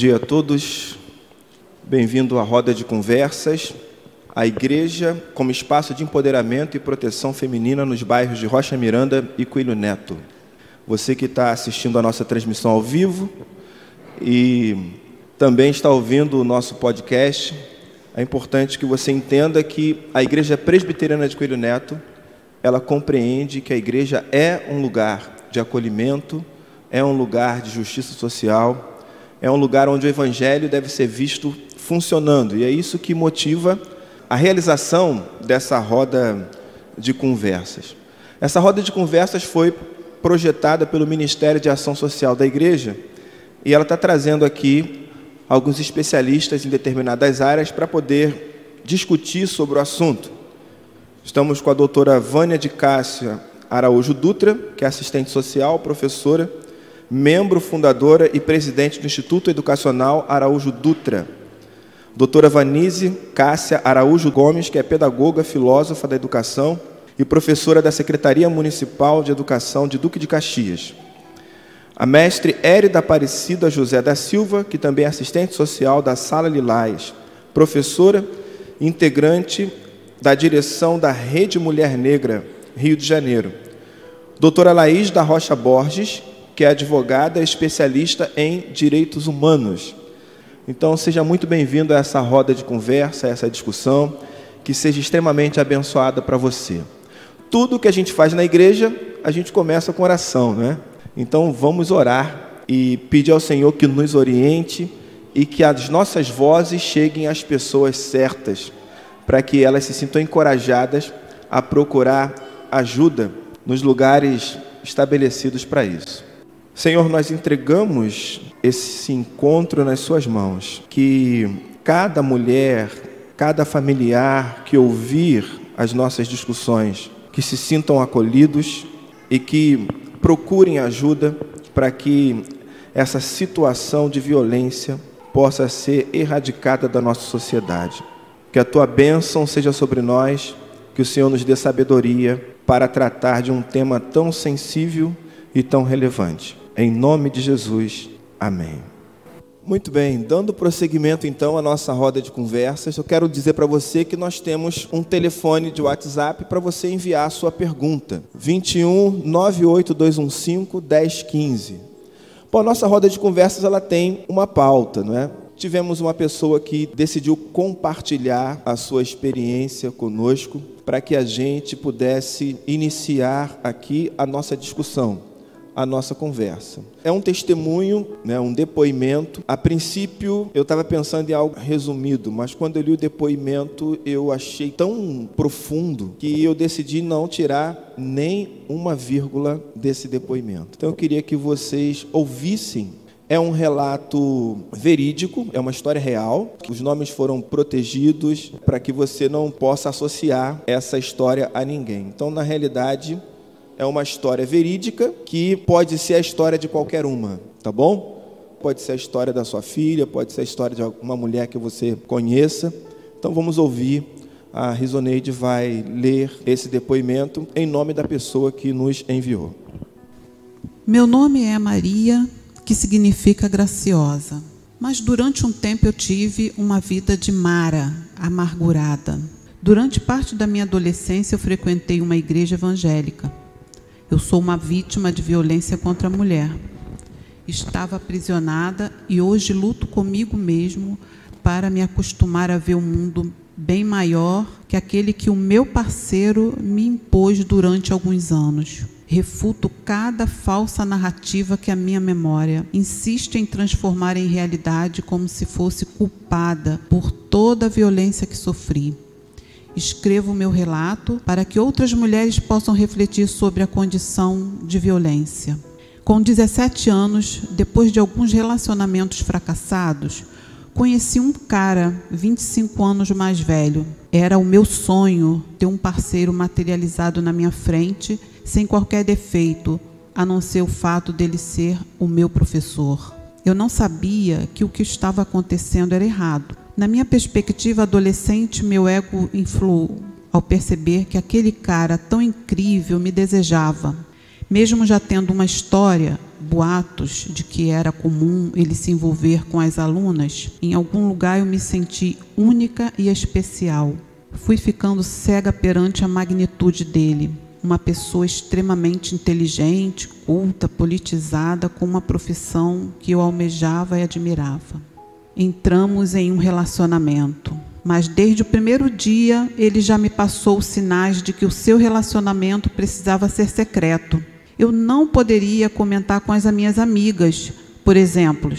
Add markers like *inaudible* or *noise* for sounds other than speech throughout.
Dia a todos. Bem-vindo à roda de conversas. A igreja como espaço de empoderamento e proteção feminina nos bairros de Rocha Miranda e Coelho Neto. Você que está assistindo a nossa transmissão ao vivo e também está ouvindo o nosso podcast, é importante que você entenda que a Igreja Presbiteriana de Coelho Neto, ela compreende que a igreja é um lugar de acolhimento, é um lugar de justiça social, é um lugar onde o evangelho deve ser visto funcionando, e é isso que motiva a realização dessa roda de conversas. Essa roda de conversas foi projetada pelo Ministério de Ação Social da Igreja e ela está trazendo aqui alguns especialistas em determinadas áreas para poder discutir sobre o assunto. Estamos com a doutora Vânia de Cássia Araújo Dutra, que é assistente social, professora, membro fundadora e presidente do Instituto Educacional Araújo Dutra. Doutora Vanise Cássia Araújo Gomes, que é pedagoga, filósofa da educação e professora da Secretaria Municipal de Educação de Duque de Caxias. A mestre Érida Aparecida José da Silva, que também é assistente social da Sala Lilás, professora, integrante da direção da Rede Mulher Negra, Rio de Janeiro. Doutora Laís da Rocha Borges, que é advogada especialista em direitos humanos. Então, seja muito bem-vindo a essa roda de conversa, a essa discussão, que seja extremamente abençoada para você. Tudo que a gente faz na igreja, a gente começa com oração, né? Então vamos orar e pedir ao Senhor que nos oriente e que as nossas vozes cheguem às pessoas certas, para que elas se sintam encorajadas a procurar ajuda nos lugares estabelecidos para isso. Senhor, nós entregamos esse encontro nas Suas mãos, que cada mulher, cada familiar que ouvir as nossas discussões, que se sintam acolhidos e que procurem ajuda para que essa situação de violência possa ser erradicada da nossa sociedade. Que a tua bênção seja sobre nós, que o Senhor nos dê sabedoria para tratar de um tema tão sensível e tão relevante. Em nome de Jesus, amém. Muito bem, dando prosseguimento então à nossa roda de conversas, eu quero dizer para você que nós temos um telefone de WhatsApp para você enviar a sua pergunta. 21 98215 1015. Bom, a nossa roda de conversas ela tem uma pauta, não é? Tivemos uma pessoa que decidiu compartilhar a sua experiência conosco para que a gente pudesse iniciar aqui a nossa discussão a nossa conversa. É um testemunho, né, um depoimento. A princípio, eu estava pensando em algo resumido, mas quando eu li o depoimento, eu achei tão profundo que eu decidi não tirar nem uma vírgula desse depoimento. Então, eu queria que vocês ouvissem é um relato verídico, é uma história real. Os nomes foram protegidos para que você não possa associar essa história a ninguém. Então, na realidade, é uma história verídica que pode ser a história de qualquer uma, tá bom? Pode ser a história da sua filha, pode ser a história de uma mulher que você conheça. Então vamos ouvir. A Risoneide vai ler esse depoimento em nome da pessoa que nos enviou. Meu nome é Maria, que significa graciosa. Mas durante um tempo eu tive uma vida de Mara, amargurada. Durante parte da minha adolescência eu frequentei uma igreja evangélica. Eu sou uma vítima de violência contra a mulher. Estava aprisionada e hoje luto comigo mesmo para me acostumar a ver o um mundo bem maior que aquele que o meu parceiro me impôs durante alguns anos. Refuto cada falsa narrativa que a minha memória insiste em transformar em realidade como se fosse culpada por toda a violência que sofri escrevo o meu relato para que outras mulheres possam refletir sobre a condição de violência. Com 17 anos, depois de alguns relacionamentos fracassados, conheci um cara 25 anos mais velho. Era o meu sonho ter um parceiro materializado na minha frente, sem qualquer defeito, a não ser o fato dele ser o meu professor. Eu não sabia que o que estava acontecendo era errado. Na minha perspectiva adolescente, meu ego influiu ao perceber que aquele cara tão incrível me desejava. Mesmo já tendo uma história, boatos de que era comum ele se envolver com as alunas, em algum lugar eu me senti única e especial. Fui ficando cega perante a magnitude dele. Uma pessoa extremamente inteligente, culta, politizada, com uma profissão que eu almejava e admirava. Entramos em um relacionamento, mas desde o primeiro dia ele já me passou sinais de que o seu relacionamento precisava ser secreto. Eu não poderia comentar com as minhas amigas, por exemplo,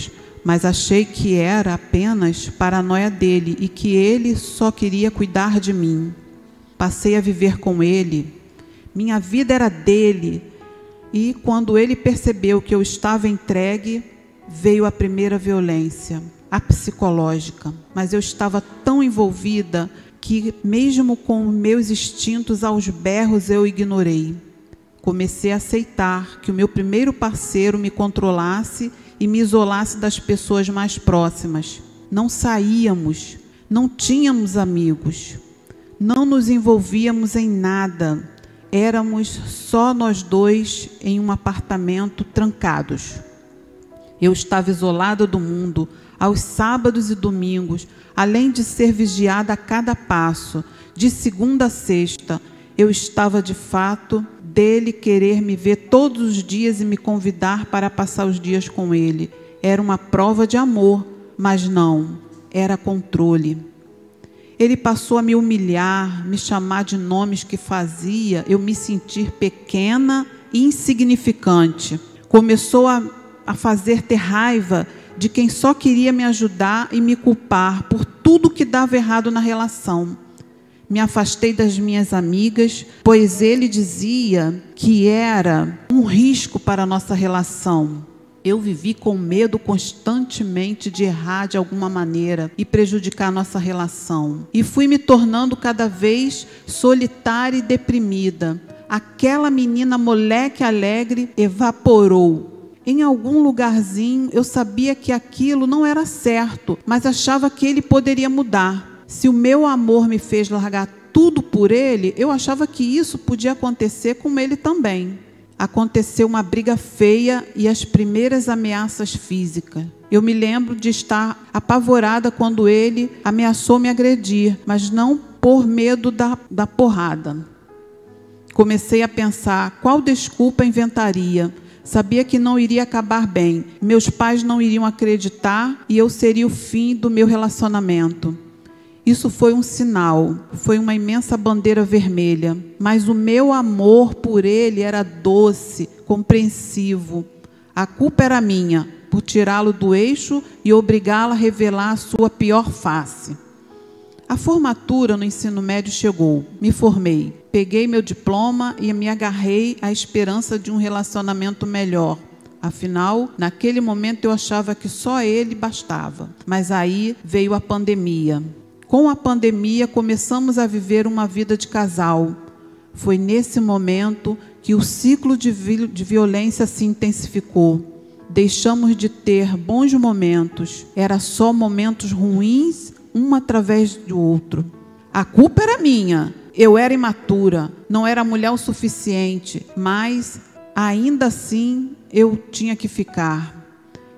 mas achei que era apenas paranoia dele e que ele só queria cuidar de mim. Passei a viver com ele, minha vida era dele, e quando ele percebeu que eu estava entregue, veio a primeira violência, a psicológica. Mas eu estava tão envolvida que, mesmo com meus instintos aos berros, eu ignorei. Comecei a aceitar que o meu primeiro parceiro me controlasse e me isolasse das pessoas mais próximas. Não saíamos, não tínhamos amigos, não nos envolvíamos em nada. Éramos só nós dois em um apartamento trancados. Eu estava isolada do mundo aos sábados e domingos, além de ser vigiada a cada passo, de segunda a sexta. Eu estava de fato dele querer me ver todos os dias e me convidar para passar os dias com ele. Era uma prova de amor, mas não, era controle. Ele passou a me humilhar, me chamar de nomes que fazia eu me sentir pequena e insignificante. Começou a, a fazer ter raiva de quem só queria me ajudar e me culpar por tudo que dava errado na relação me afastei das minhas amigas, pois ele dizia que era um risco para a nossa relação. Eu vivi com medo constantemente de errar de alguma maneira e prejudicar nossa relação. E fui me tornando cada vez solitária e deprimida. Aquela menina moleque alegre evaporou. Em algum lugarzinho eu sabia que aquilo não era certo, mas achava que ele poderia mudar. Se o meu amor me fez largar tudo por ele, eu achava que isso podia acontecer com ele também. Aconteceu uma briga feia e as primeiras ameaças físicas. Eu me lembro de estar apavorada quando ele ameaçou me agredir, mas não por medo da, da porrada. Comecei a pensar qual desculpa inventaria. Sabia que não iria acabar bem. Meus pais não iriam acreditar e eu seria o fim do meu relacionamento. Isso foi um sinal, foi uma imensa bandeira vermelha, mas o meu amor por ele era doce, compreensivo. A culpa era minha por tirá-lo do eixo e obrigá-lo a revelar a sua pior face. A formatura no ensino médio chegou. Me formei. Peguei meu diploma e me agarrei à esperança de um relacionamento melhor. Afinal, naquele momento eu achava que só ele bastava. Mas aí veio a pandemia. Com a pandemia, começamos a viver uma vida de casal. Foi nesse momento que o ciclo de, de violência se intensificou. Deixamos de ter bons momentos, era só momentos ruins, um através do outro. A culpa era minha. Eu era imatura, não era mulher o suficiente, mas ainda assim eu tinha que ficar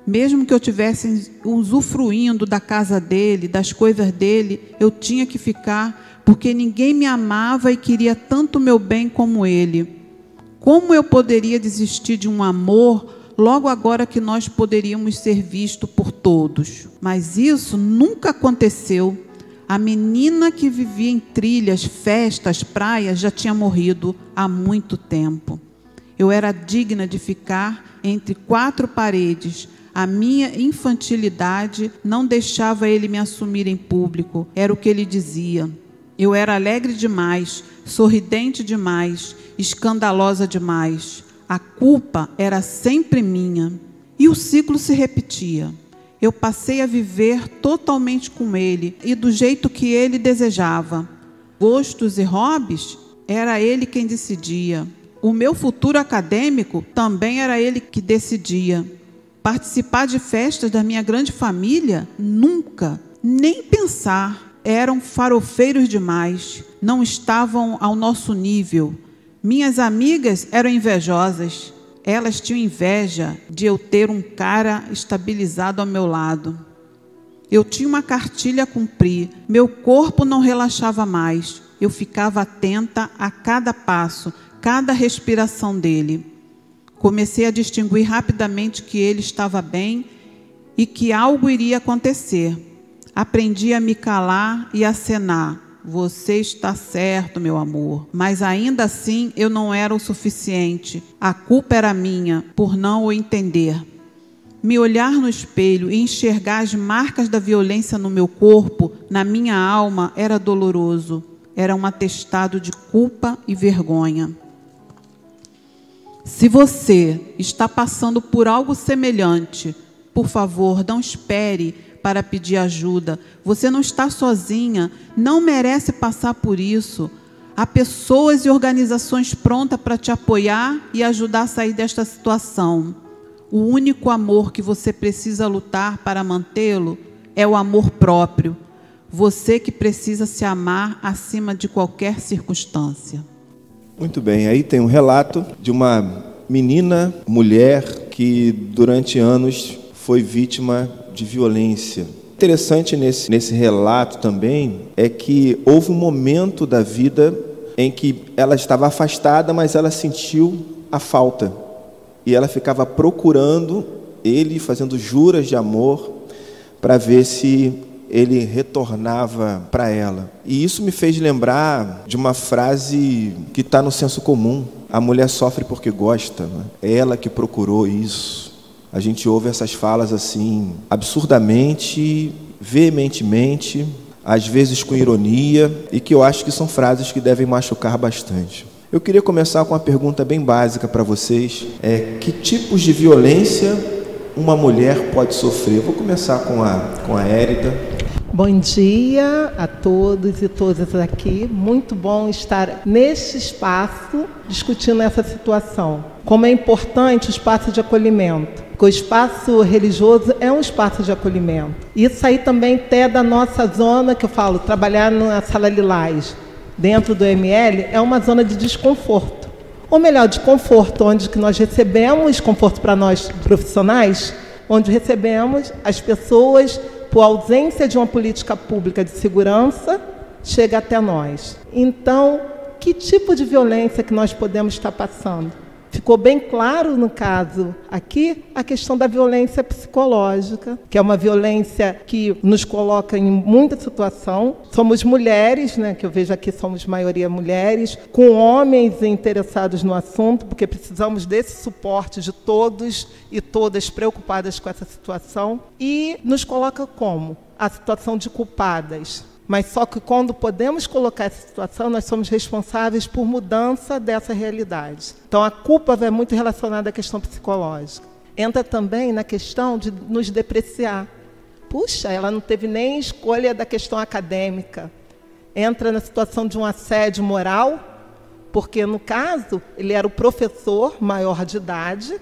mesmo que eu tivesse usufruindo da casa dele, das coisas dele, eu tinha que ficar, porque ninguém me amava e queria tanto meu bem como ele. Como eu poderia desistir de um amor logo agora que nós poderíamos ser vistos por todos? Mas isso nunca aconteceu. A menina que vivia em trilhas, festas, praias já tinha morrido há muito tempo. Eu era digna de ficar entre quatro paredes, a minha infantilidade não deixava ele me assumir em público, era o que ele dizia. Eu era alegre demais, sorridente demais, escandalosa demais. A culpa era sempre minha. E o ciclo se repetia. Eu passei a viver totalmente com ele e do jeito que ele desejava. Gostos e hobbies, era ele quem decidia. O meu futuro acadêmico também era ele que decidia. Participar de festas da minha grande família? Nunca. Nem pensar. Eram farofeiros demais. Não estavam ao nosso nível. Minhas amigas eram invejosas. Elas tinham inveja de eu ter um cara estabilizado ao meu lado. Eu tinha uma cartilha a cumprir, meu corpo não relaxava mais. Eu ficava atenta a cada passo, cada respiração dele. Comecei a distinguir rapidamente que ele estava bem e que algo iria acontecer. Aprendi a me calar e acenar. Você está certo, meu amor. Mas ainda assim eu não era o suficiente. A culpa era minha por não o entender. Me olhar no espelho e enxergar as marcas da violência no meu corpo, na minha alma, era doloroso. Era um atestado de culpa e vergonha. Se você está passando por algo semelhante, por favor, não espere para pedir ajuda. Você não está sozinha, não merece passar por isso. Há pessoas e organizações prontas para te apoiar e ajudar a sair desta situação. O único amor que você precisa lutar para mantê-lo é o amor próprio. Você que precisa se amar acima de qualquer circunstância. Muito bem, aí tem um relato de uma menina, mulher, que durante anos foi vítima de violência. Interessante nesse, nesse relato também é que houve um momento da vida em que ela estava afastada, mas ela sentiu a falta. E ela ficava procurando ele, fazendo juras de amor, para ver se ele retornava para ela. E isso me fez lembrar de uma frase que está no senso comum: a mulher sofre porque gosta, né? é ela que procurou isso a gente ouve essas falas assim, absurdamente, veementemente, às vezes com ironia, e que eu acho que são frases que devem machucar bastante. Eu queria começar com uma pergunta bem básica para vocês: é que tipos de violência uma mulher pode sofrer? Eu vou começar com a com a Érida. Bom dia a todos e todas aqui. Muito bom estar neste espaço discutindo essa situação. Como é importante o espaço de acolhimento o espaço religioso é um espaço de acolhimento. Isso aí também até da nossa zona, que eu falo, trabalhar na sala Lilás, dentro do ML, é uma zona de desconforto. Ou melhor, de conforto, onde que nós recebemos conforto para nós profissionais, onde recebemos as pessoas, por ausência de uma política pública de segurança, chega até nós. Então, que tipo de violência que nós podemos estar passando? Ficou bem claro no caso aqui a questão da violência psicológica, que é uma violência que nos coloca em muita situação. Somos mulheres, né, que eu vejo aqui somos maioria mulheres, com homens interessados no assunto, porque precisamos desse suporte de todos e todas preocupadas com essa situação. E nos coloca como? A situação de culpadas mas só que quando podemos colocar essa situação, nós somos responsáveis por mudança dessa realidade. Então a culpa é muito relacionada à questão psicológica. Entra também na questão de nos depreciar. Puxa, ela não teve nem escolha da questão acadêmica. Entra na situação de um assédio moral, porque no caso ele era o professor maior de idade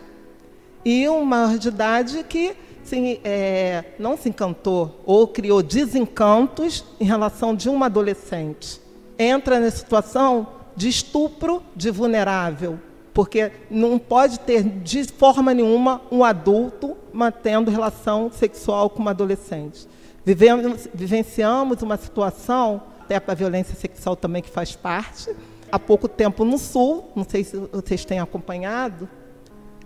e um maior de idade que se, é, não se encantou ou criou desencantos em relação de uma adolescente. Entra na situação de estupro de vulnerável, porque não pode ter de forma nenhuma um adulto mantendo relação sexual com uma adolescente. Vivemos, vivenciamos uma situação, até para a violência sexual também que faz parte, há pouco tempo no Sul, não sei se vocês têm acompanhado,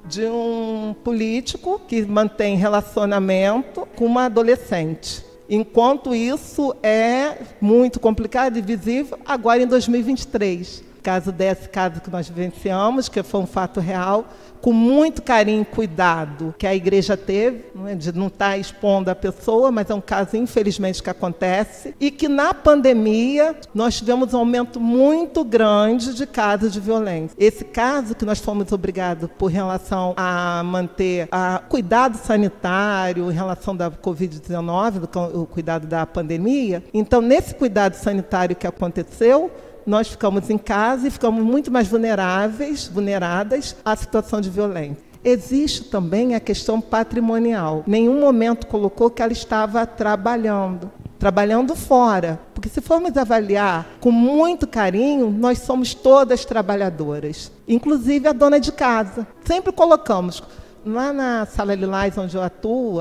de um político que mantém relacionamento com uma adolescente. Enquanto isso é muito complicado e visível agora em 2023 caso desse caso que nós vivenciamos, que foi um fato real, com muito carinho e cuidado que a igreja teve, não é? de não estar tá expondo a pessoa, mas é um caso, infelizmente, que acontece, e que na pandemia nós tivemos um aumento muito grande de casos de violência. Esse caso que nós fomos obrigados por relação a manter a cuidado sanitário em relação da Covid-19, o cuidado da pandemia, então nesse cuidado sanitário que aconteceu, nós ficamos em casa e ficamos muito mais vulneráveis, vulneradas à situação de violência. Existe também a questão patrimonial. Nenhum momento colocou que ela estava trabalhando. trabalhando fora. Porque se formos avaliar com muito carinho, nós somos todas trabalhadoras, inclusive a dona de casa. Sempre colocamos lá na Sala Lilás, onde eu atuo,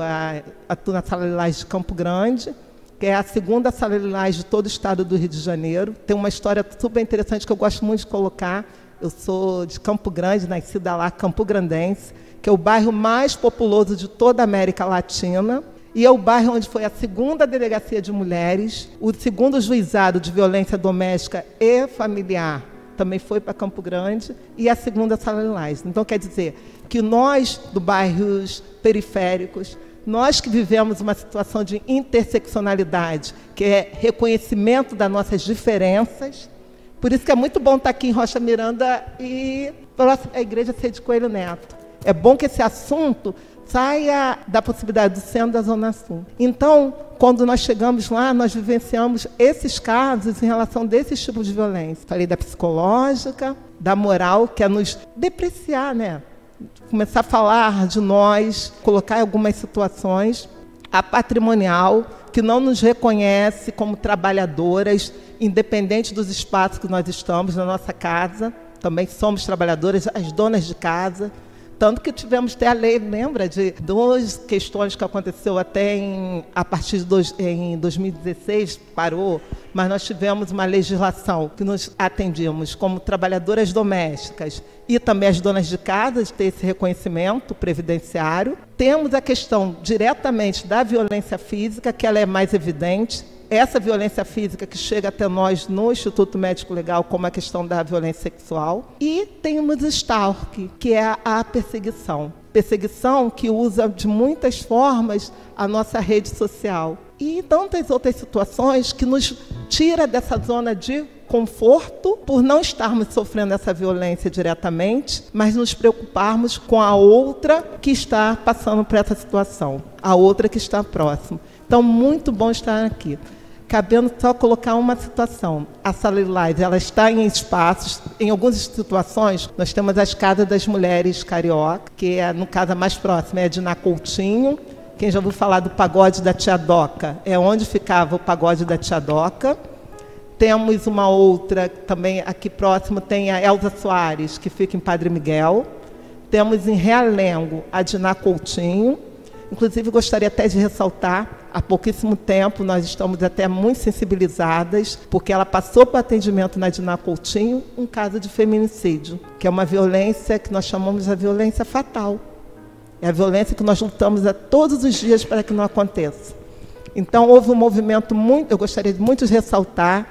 atuo na Sala Lilás de Campo Grande, que é a segunda Sala Lilás de todo o estado do Rio de Janeiro. Tem uma história super interessante que eu gosto muito de colocar. Eu sou de Campo Grande, nascida lá, Campo Grandense, que é o bairro mais populoso de toda a América Latina e é o bairro onde foi a segunda delegacia de mulheres, o segundo juizado de violência doméstica e familiar também foi para Campo Grande e a segunda Sala Lilás. Então quer dizer que nós do bairros periféricos, nós que vivemos uma situação de interseccionalidade, que é reconhecimento das nossas diferenças, por isso que é muito bom estar aqui em Rocha Miranda e a igreja ser de Coelho Neto. É bom que esse assunto saia da possibilidade do centro da Zona Sul. Então, quando nós chegamos lá, nós vivenciamos esses casos em relação desses tipos de violência. Falei da psicológica, da moral, que é nos depreciar, né? Começar a falar de nós, colocar algumas situações. A patrimonial, que não nos reconhece como trabalhadoras, independente dos espaços que nós estamos, na nossa casa. Também somos trabalhadoras, as donas de casa. Tanto que tivemos até a lei, lembra, de duas questões que aconteceu até em, a partir de dois, em 2016, parou, mas nós tivemos uma legislação que nos atendíamos como trabalhadoras domésticas e também as donas de casa, de ter esse reconhecimento previdenciário. Temos a questão diretamente da violência física, que ela é mais evidente, essa violência física que chega até nós no Instituto Médico Legal, como a questão da violência sexual. E temos stalk, que é a perseguição. Perseguição que usa de muitas formas a nossa rede social. E tantas outras situações que nos tira dessa zona de conforto por não estarmos sofrendo essa violência diretamente, mas nos preocuparmos com a outra que está passando por essa situação, a outra que está próxima. Então, muito bom estar aqui cabendo só colocar uma situação. A sala Lilás, ela está em espaços, em algumas situações, nós temos as casas das mulheres carioca, que é, no caso, a mais próxima é a de Nacoutinho. Quem já ouviu falar do pagode da Tia Doca? É onde ficava o pagode da Tia Doca. Temos uma outra, também aqui próximo, tem a Elza Soares, que fica em Padre Miguel. Temos em Realengo a de Coutinho. Inclusive, gostaria até de ressaltar, há pouquíssimo tempo nós estamos até muito sensibilizadas, porque ela passou para atendimento na Diná Coutinho um caso de feminicídio, que é uma violência que nós chamamos de violência fatal. É a violência que nós lutamos a todos os dias para que não aconteça. Então, houve um movimento muito, eu gostaria de muito ressaltar,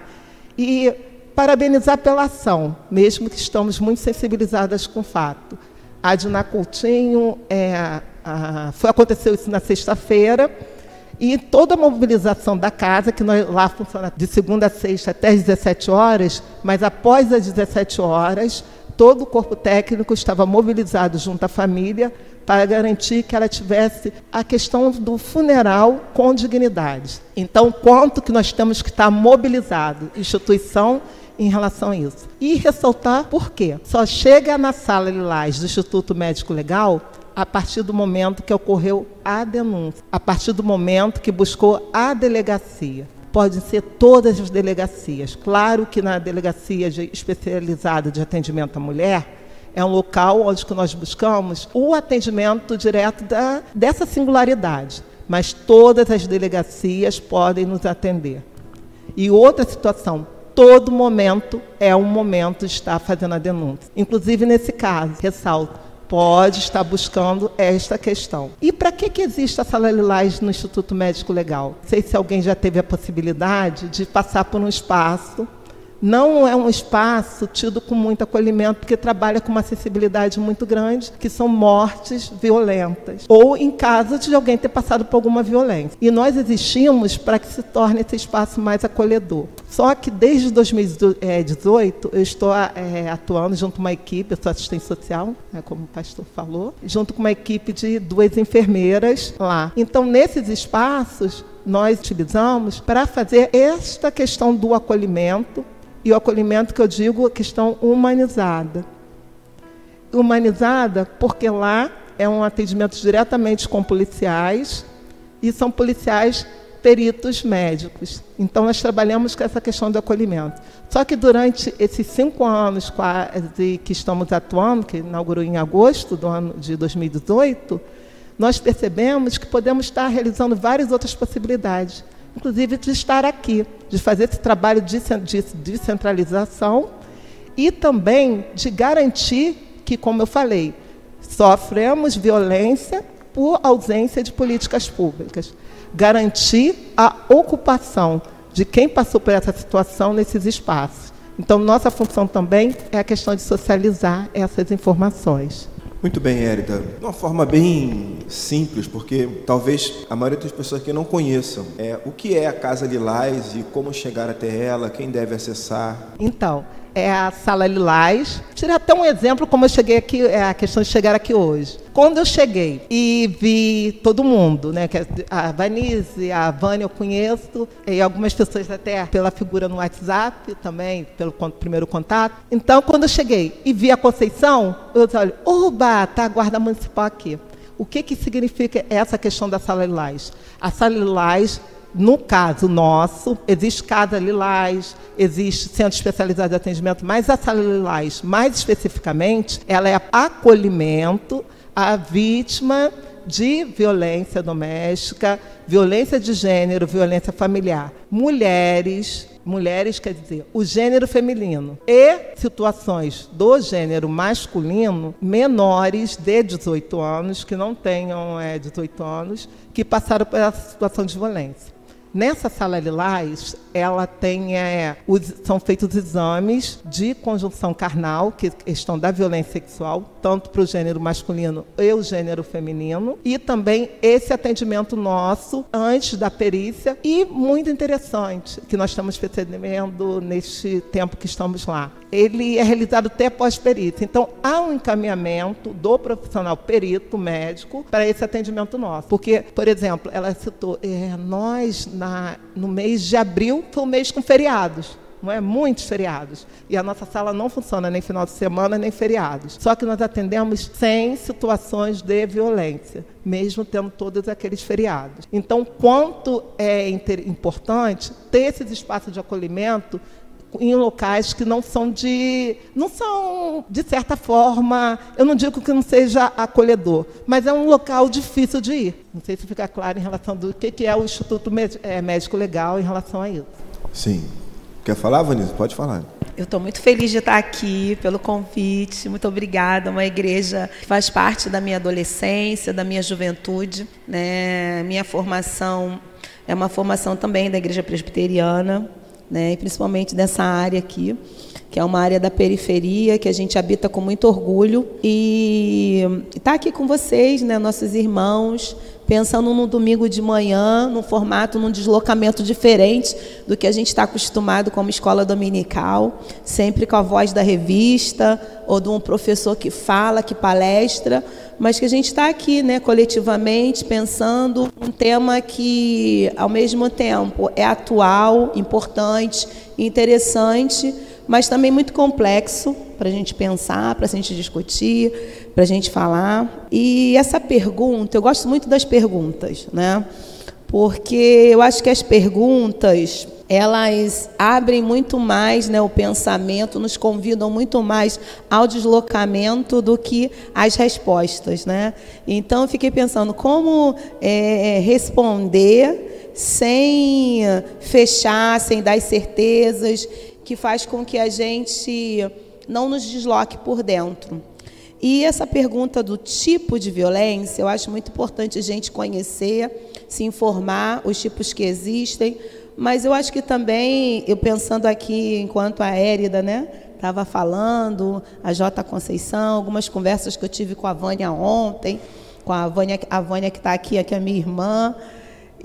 e parabenizar pela ação, mesmo que estamos muito sensibilizadas com o fato. A Diná Coutinho é, ah, foi, aconteceu isso na sexta-feira. E toda a mobilização da casa, que nós, lá funciona de segunda a sexta até às 17 horas, mas após as 17 horas, todo o corpo técnico estava mobilizado junto à família para garantir que ela tivesse a questão do funeral com dignidade. Então, quanto que nós temos que estar mobilizado, instituição em relação a isso. E ressaltar por quê. Só chega na sala Lilás do Instituto Médico Legal a partir do momento que ocorreu a denúncia, a partir do momento que buscou a delegacia. Podem ser todas as delegacias. Claro que na delegacia de, especializada de atendimento à mulher, é um local onde nós buscamos o atendimento direto da, dessa singularidade. Mas todas as delegacias podem nos atender. E outra situação, todo momento é um momento de estar fazendo a denúncia. Inclusive nesse caso, ressalto, pode estar buscando esta questão. E para que, que existe a sala Lilás no Instituto Médico Legal? Não sei se alguém já teve a possibilidade de passar por um espaço não é um espaço tido com muito acolhimento, porque trabalha com uma acessibilidade muito grande, que são mortes violentas, ou em caso de alguém ter passado por alguma violência. E nós existimos para que se torne esse espaço mais acolhedor. Só que desde 2018 eu estou é, atuando junto com uma equipe, eu sou assistente social, né, como o pastor falou, junto com uma equipe de duas enfermeiras lá. Então, nesses espaços, nós utilizamos para fazer esta questão do acolhimento, e o acolhimento que eu digo, a questão humanizada. Humanizada porque lá é um atendimento diretamente com policiais, e são policiais peritos médicos. Então, nós trabalhamos com essa questão do acolhimento. Só que durante esses cinco anos quase que estamos atuando, que inaugurou em agosto do ano de 2018, nós percebemos que podemos estar realizando várias outras possibilidades, inclusive de estar aqui, de fazer esse trabalho de descentralização e também de garantir que, como eu falei, sofremos violência por ausência de políticas públicas. Garantir a ocupação de quem passou por essa situação nesses espaços. Então, nossa função também é a questão de socializar essas informações. Muito bem, Érida. De uma forma bem simples, porque talvez a maioria das pessoas aqui não conheçam é, o que é a Casa Lilás e como chegar até ela, quem deve acessar. Então, é a Sala Lilás. Tirar até um exemplo como eu cheguei aqui, é a questão de chegar aqui hoje. Quando eu cheguei e vi todo mundo, né, que a Vanise, a Vânia eu conheço, e algumas pessoas até pela figura no WhatsApp também, pelo primeiro contato. Então, quando eu cheguei e vi a Conceição, eu disse, olha, oba, tá a guarda municipal aqui. O que, que significa essa questão da Sala Lilás? A Sala Lilás no caso nosso, existe Casa Lilás, existe Centro Especializado de Atendimento, mas a Sala Lilás, mais especificamente, ela é acolhimento à vítima de violência doméstica, violência de gênero, violência familiar. Mulheres, mulheres quer dizer o gênero feminino e situações do gênero masculino menores de 18 anos que não tenham é, 18 anos que passaram por essa situação de violência. Nessa sala lilás, ela tem, é, os, são feitos exames de conjunção carnal, que estão da violência sexual, tanto para o gênero masculino e o gênero feminino, e também esse atendimento nosso antes da perícia, e muito interessante, que nós estamos percebendo neste tempo que estamos lá. Ele é realizado até pós-perícia. Então, há um encaminhamento do profissional perito, médico, para esse atendimento nosso. Porque, por exemplo, ela citou, é, nós, na, no mês de abril, um mês com feriados. Não é? Muitos feriados. E a nossa sala não funciona nem final de semana, nem feriados. Só que nós atendemos 100 situações de violência, mesmo tendo todos aqueles feriados. Então, quanto é importante ter esses espaços de acolhimento em locais que não são de não são de certa forma eu não digo que não seja acolhedor mas é um local difícil de ir não sei se fica claro em relação do que é o Instituto é, Médico Legal em relação a isso Sim. Quer falar, Vanessa? Pode falar. Eu estou muito feliz de estar aqui pelo convite. Muito obrigada. Uma igreja que faz parte da minha adolescência, da minha juventude. Né? Minha formação é uma formação também da igreja presbiteriana, né? e principalmente dessa área aqui que é uma área da periferia que a gente habita com muito orgulho e está aqui com vocês, né, nossos irmãos, pensando no domingo de manhã, num formato, num deslocamento diferente do que a gente está acostumado como escola dominical, sempre com a voz da revista ou de um professor que fala, que palestra, mas que a gente está aqui, né, coletivamente, pensando um tema que, ao mesmo tempo, é atual, importante, interessante, mas também muito complexo para a gente pensar, para a gente discutir, para a gente falar. E essa pergunta, eu gosto muito das perguntas, né? Porque eu acho que as perguntas elas abrem muito mais né, o pensamento, nos convidam muito mais ao deslocamento do que as respostas. Né? Então, eu fiquei pensando como é, responder sem fechar, sem dar certezas, que faz com que a gente não nos desloque por dentro. E essa pergunta do tipo de violência, eu acho muito importante a gente conhecer, se informar, os tipos que existem, mas eu acho que também, eu pensando aqui enquanto a Érida, né, estava falando, a J Conceição, algumas conversas que eu tive com a Vânia ontem, com a Vânia, a Vânia que está aqui, aqui é minha irmã,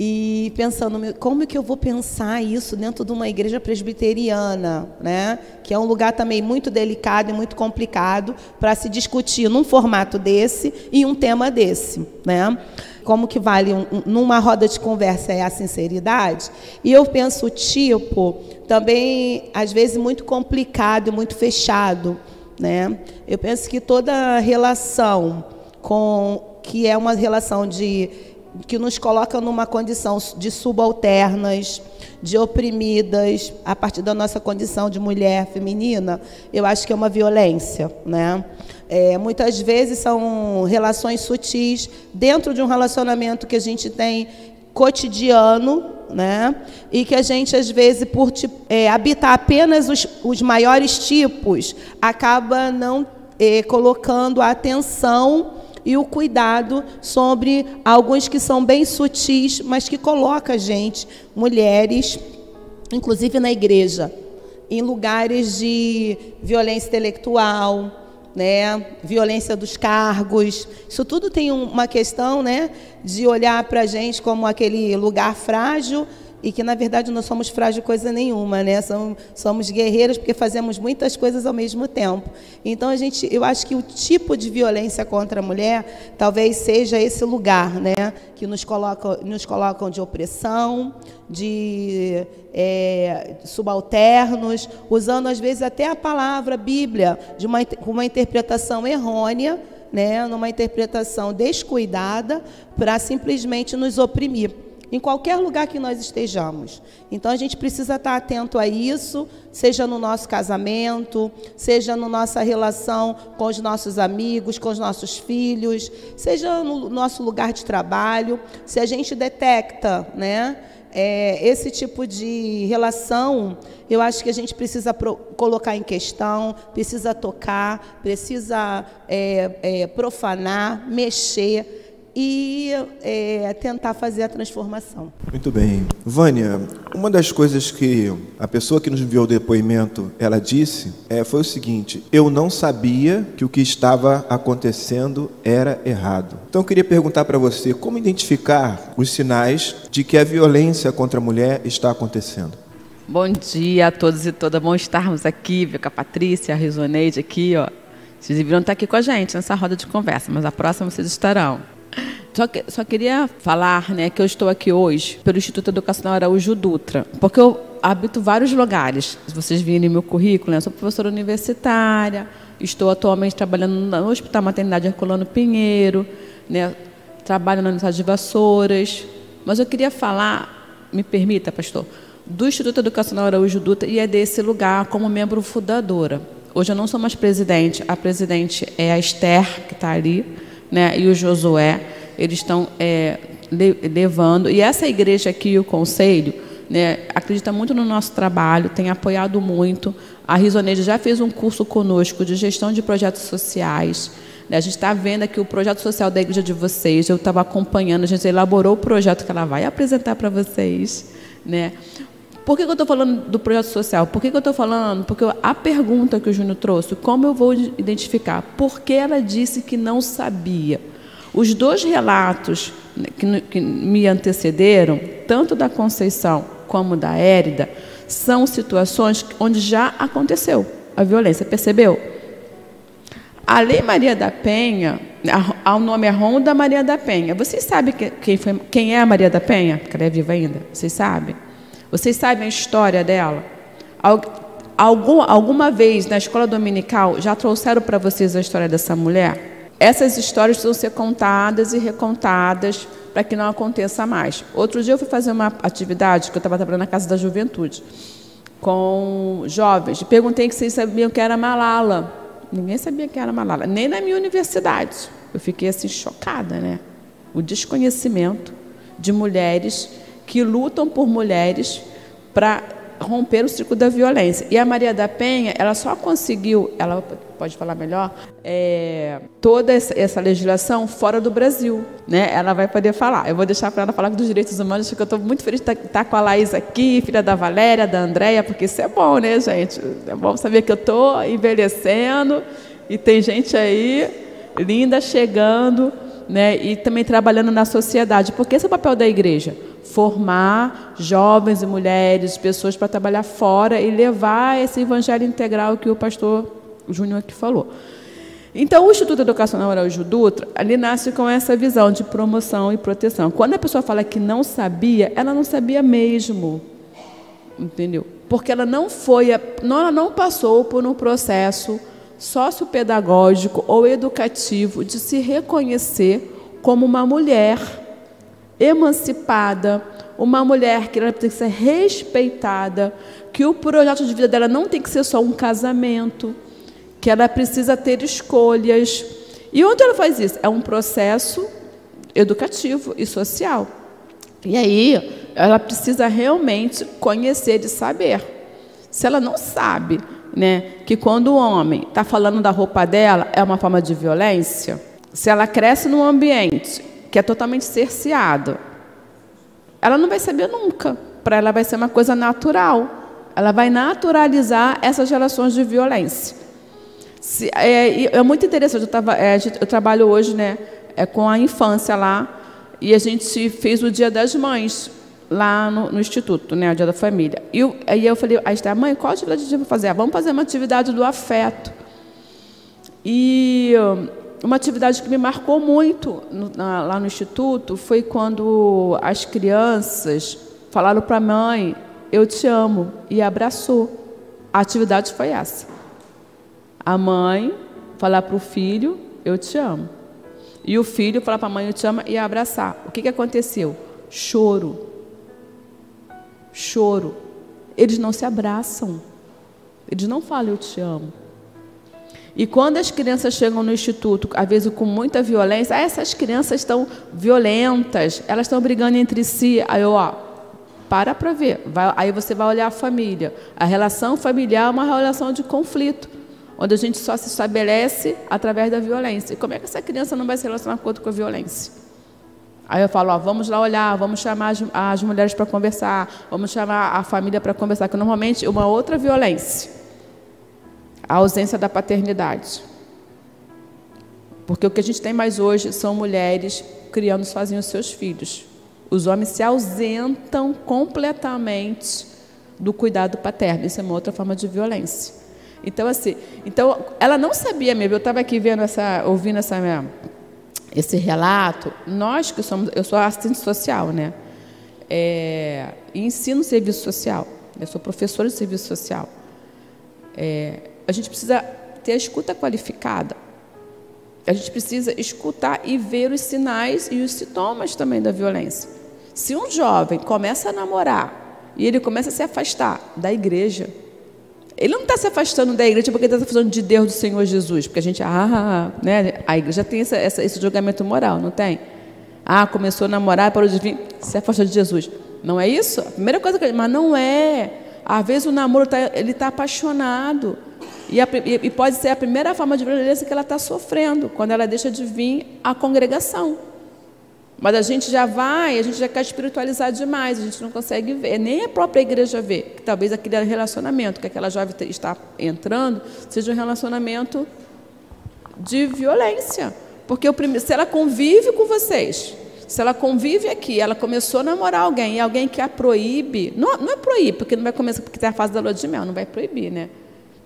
e pensando como que eu vou pensar isso dentro de uma igreja presbiteriana, né? Que é um lugar também muito delicado e muito complicado para se discutir num formato desse e um tema desse, né? Como que vale um, numa roda de conversa é a sinceridade? E eu penso tipo também às vezes muito complicado e muito fechado, né? Eu penso que toda relação com que é uma relação de que nos coloca numa condição de subalternas, de oprimidas, a partir da nossa condição de mulher feminina, eu acho que é uma violência, né? É, muitas vezes são relações sutis dentro de um relacionamento que a gente tem cotidiano, né? E que a gente, às vezes, por é, habitar apenas os, os maiores tipos, acaba não é, colocando a atenção e o cuidado sobre alguns que são bem sutis, mas que coloca a gente, mulheres, inclusive na igreja, em lugares de violência intelectual, né, violência dos cargos. Isso tudo tem uma questão né, de olhar para a gente como aquele lugar frágil e que na verdade não somos frágil coisa nenhuma, né? Somos, somos porque fazemos muitas coisas ao mesmo tempo. Então a gente, eu acho que o tipo de violência contra a mulher talvez seja esse lugar, né? Que nos colocam, nos colocam de opressão, de é, subalternos, usando às vezes até a palavra Bíblia de uma, uma interpretação errônea, né? Numa interpretação descuidada para simplesmente nos oprimir em qualquer lugar que nós estejamos. Então a gente precisa estar atento a isso, seja no nosso casamento, seja na no nossa relação com os nossos amigos, com os nossos filhos, seja no nosso lugar de trabalho. Se a gente detecta, né? É, esse tipo de relação, eu acho que a gente precisa pro, colocar em questão, precisa tocar, precisa é, é, profanar, mexer e é, tentar fazer a transformação. Muito bem. Vânia, uma das coisas que a pessoa que nos enviou o depoimento, ela disse, é, foi o seguinte, eu não sabia que o que estava acontecendo era errado. Então eu queria perguntar para você, como identificar os sinais de que a violência contra a mulher está acontecendo? Bom dia a todos e todas. Bom estarmos aqui, com a Patrícia, a Risoneide aqui, ó. Vocês deveriam estar aqui com a gente nessa roda de conversa, mas a próxima vocês estarão. Só, que, só queria falar né, que eu estou aqui hoje pelo Instituto Educacional Araújo Dutra, porque eu habito vários lugares. Se vocês virem meu currículo, né, eu sou professora universitária, estou atualmente trabalhando no Hospital Maternidade Herculano Pinheiro, né, trabalho na Universidade de Vassouras. Mas eu queria falar, me permita, pastor, do Instituto Educacional Araújo Dutra e é desse lugar como membro fundadora. Hoje eu não sou mais presidente, a presidente é a Esther, que está ali, né, e o Josué, eles estão é, levando. E essa igreja aqui, o conselho, né, acredita muito no nosso trabalho, tem apoiado muito. A Risoneide já fez um curso conosco de gestão de projetos sociais. Né, a gente está vendo aqui o projeto social da igreja de vocês. Eu estava acompanhando, a gente elaborou o projeto que ela vai apresentar para vocês. Né? Por que, que eu estou falando do projeto social? Por que, que eu estou falando? Porque a pergunta que o Júnior trouxe, como eu vou identificar? Por que ela disse que não sabia? Os dois relatos que, que me antecederam, tanto da Conceição como da Érida, são situações onde já aconteceu a violência, percebeu? A Lei Maria da Penha, o nome é Ronda Maria da Penha. Vocês sabem quem, foi, quem é a Maria da Penha? Que ela é viva ainda? Vocês sabem? Vocês sabem a história dela? Algum, alguma vez na escola dominical já trouxeram para vocês a história dessa mulher? Essas histórias precisam ser contadas e recontadas para que não aconteça mais. Outro dia eu fui fazer uma atividade que eu estava trabalhando na Casa da Juventude com jovens perguntei se vocês sabiam que era Malala. Ninguém sabia que era Malala, nem na minha universidade. Eu fiquei assim chocada, né? O desconhecimento de mulheres que lutam por mulheres para romper o ciclo da violência. E a Maria da Penha, ela só conseguiu, ela pode falar melhor, é, toda essa legislação fora do Brasil. Né? Ela vai poder falar. Eu vou deixar para ela falar dos direitos humanos, porque eu estou muito feliz de estar tá, tá com a Laís aqui, filha da Valéria, da Andréia, porque isso é bom, né, gente? É bom saber que eu estou envelhecendo e tem gente aí linda chegando né? e também trabalhando na sociedade. Porque esse é o papel da igreja formar jovens e mulheres, pessoas para trabalhar fora e levar esse evangelho integral que o pastor Júnior aqui falou. Então, o Instituto Educacional Araújo Dutra, ali nasce com essa visão de promoção e proteção. Quando a pessoa fala que não sabia, ela não sabia mesmo. Entendeu? Porque ela não foi, ela não passou por um processo sociopedagógico ou educativo de se reconhecer como uma mulher emancipada, uma mulher que ela tem que ser respeitada, que o projeto de vida dela não tem que ser só um casamento, que ela precisa ter escolhas. E onde ela faz isso? É um processo educativo e social. E aí, ela precisa realmente conhecer e saber. Se ela não sabe né, que quando o homem está falando da roupa dela é uma forma de violência, se ela cresce num ambiente que é totalmente cerceado, ela não vai saber nunca. Para ela vai ser uma coisa natural. Ela vai naturalizar essas relações de violência. Se, é, é, muito interessante. Eu, tava, é, eu trabalho hoje né, é, com a infância lá e a gente fez o Dia das Mães lá no, no Instituto, né, o Dia da Família. E eu, aí eu falei, a Esther, mãe, qual atividade a gente vai fazer? Ah, vamos fazer uma atividade do afeto. E uma atividade que me marcou muito no, na, lá no Instituto foi quando as crianças falaram para a mãe, eu te amo, e abraçou. A atividade foi essa. A mãe falar para o filho, eu te amo. E o filho falar para a mãe, eu te amo, e abraçar. O que, que aconteceu? Choro choro. Eles não se abraçam. Eles não falam eu te amo. E quando as crianças chegam no instituto, às vezes com muita violência, ah, essas crianças estão violentas, elas estão brigando entre si. Aí eu, ó, para para ver. Vai, aí você vai olhar a família. A relação familiar é uma relação de conflito, onde a gente só se estabelece através da violência. E como é que essa criança não vai se relacionar com a violência? Aí eu falo, ó, vamos lá olhar, vamos chamar as, as mulheres para conversar, vamos chamar a família para conversar, que normalmente uma outra violência, a ausência da paternidade. Porque o que a gente tem mais hoje são mulheres criando sozinhos seus filhos. Os homens se ausentam completamente do cuidado paterno. Isso é uma outra forma de violência. Então, assim, então ela não sabia mesmo. Eu estava aqui vendo essa, ouvindo essa minha esse relato, nós que somos, eu sou assistente social, né? É, ensino serviço social. Eu sou professora de serviço social. É, a gente precisa ter a escuta qualificada. A gente precisa escutar e ver os sinais e os sintomas também da violência. Se um jovem começa a namorar e ele começa a se afastar da igreja, ele não está se afastando da igreja porque está se afastando de Deus do Senhor Jesus, porque a gente, ah, né? A igreja tem essa, essa, esse julgamento moral, não tem? Ah, começou a namorar, parou de vir, se afastou de Jesus. Não é isso? A primeira coisa que mas não é. Às vezes o namoro tá, ele está apaixonado. E, a, e, pode ser a primeira forma de violência que ela está sofrendo, quando ela deixa de vir à congregação. Mas a gente já vai, a gente já quer espiritualizar demais, a gente não consegue ver, nem a própria igreja vê, que talvez aquele relacionamento que aquela jovem está entrando seja um relacionamento de violência. Porque primeiro, se ela convive com vocês, se ela convive aqui, ela começou a namorar alguém e alguém que a proíbe, não, não é proibir, porque não vai começar, porque tem a fase da lua de mel, não vai proibir, né?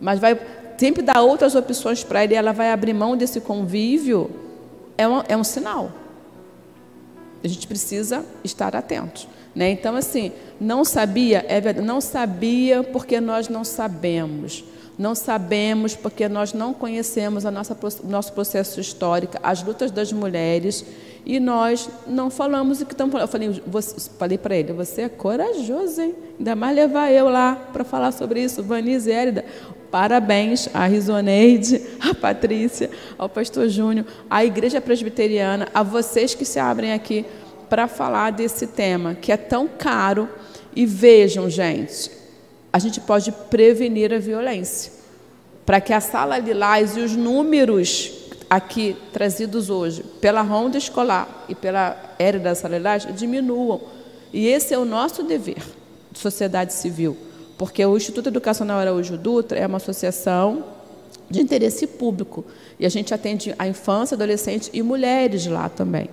Mas vai sempre dar outras opções para ele ela vai abrir mão desse convívio, é um, é um sinal. A gente precisa estar atentos. Né? Então, assim, não sabia, é verdade, não sabia porque nós não sabemos. Não sabemos porque nós não conhecemos a nossa, nosso processo histórico, as lutas das mulheres, e nós não falamos o que estamos falando. Eu falei, falei para ele, você é corajoso, hein? Ainda mais levar eu lá para falar sobre isso, Vanise Érida. Parabéns à Risoneide, à Patrícia, ao pastor Júnior, à Igreja Presbiteriana, a vocês que se abrem aqui para falar desse tema, que é tão caro. E vejam, gente, a gente pode prevenir a violência. Para que a sala Lilás e os números aqui trazidos hoje pela Ronda Escolar e pela Érida da Sala Lilás diminuam. E esse é o nosso dever de sociedade civil porque o Instituto Educacional Araújo Dutra é uma associação de interesse público e a gente atende a infância, adolescente e mulheres lá também.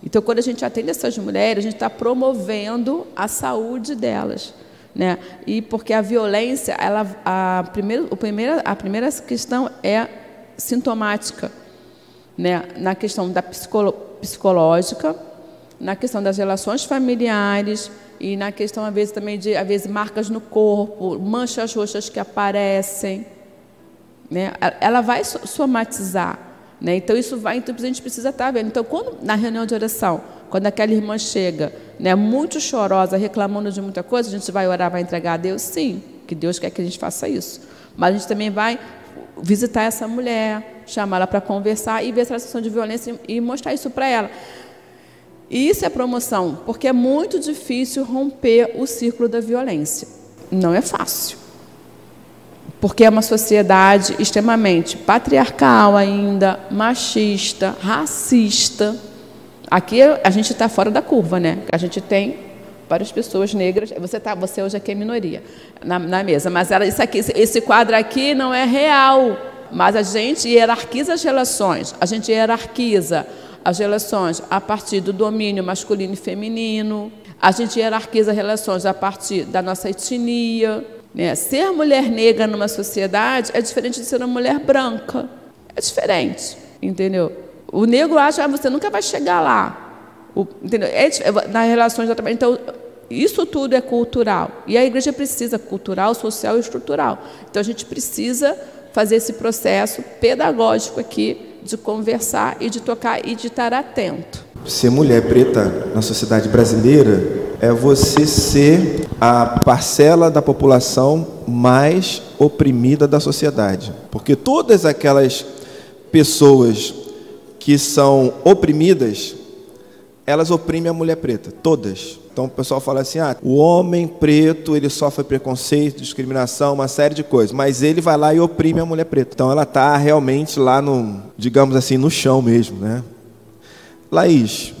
Então, quando a gente atende essas mulheres, a gente está promovendo a saúde delas. Né? E porque a violência, ela, a, primeira, o primeira, a primeira questão é sintomática, né? na questão da psicolo, psicológica, na questão das relações familiares, e na questão, às vezes, também de às vezes, marcas no corpo, manchas roxas que aparecem. Né? Ela vai somatizar. Né? Então, isso vai, então a gente precisa estar vendo. Então, quando, na reunião de oração, Quando aquela irmã chega, né, muito chorosa, reclamando de muita coisa, a gente vai orar, vai entregar a Deus? Sim, que Deus quer que a gente faça isso. Mas a gente também vai visitar essa mulher, chamá-la para conversar e ver se ela situação de violência e mostrar isso para ela. E isso é promoção, porque é muito difícil romper o círculo da violência. Não é fácil. Porque é uma sociedade extremamente patriarcal ainda, machista, racista. Aqui a gente está fora da curva, né? A gente tem várias pessoas negras. Você tá, você hoje aqui é minoria na, na mesa, mas ela, isso aqui, esse quadro aqui não é real. Mas a gente hierarquiza as relações. A gente hierarquiza as relações a partir do domínio masculino e feminino. A gente hierarquiza relações a partir da nossa etnia. Né? Ser mulher negra numa sociedade é diferente de ser uma mulher branca. É diferente, entendeu? O negro acha que ah, você nunca vai chegar lá. O, entendeu? É, nas relações trabalho. Então, isso tudo é cultural. E a igreja precisa cultural, social e estrutural. Então, a gente precisa fazer esse processo pedagógico aqui de conversar e de tocar e de estar atento. Ser mulher preta na sociedade brasileira é você ser a parcela da população mais oprimida da sociedade. Porque todas aquelas pessoas que são oprimidas, elas oprimem a mulher preta, todas. Então o pessoal fala assim: ah, o homem preto ele sofre preconceito, discriminação, uma série de coisas, mas ele vai lá e oprime a mulher preta. Então ela está realmente lá no, digamos assim, no chão mesmo, né? Laís,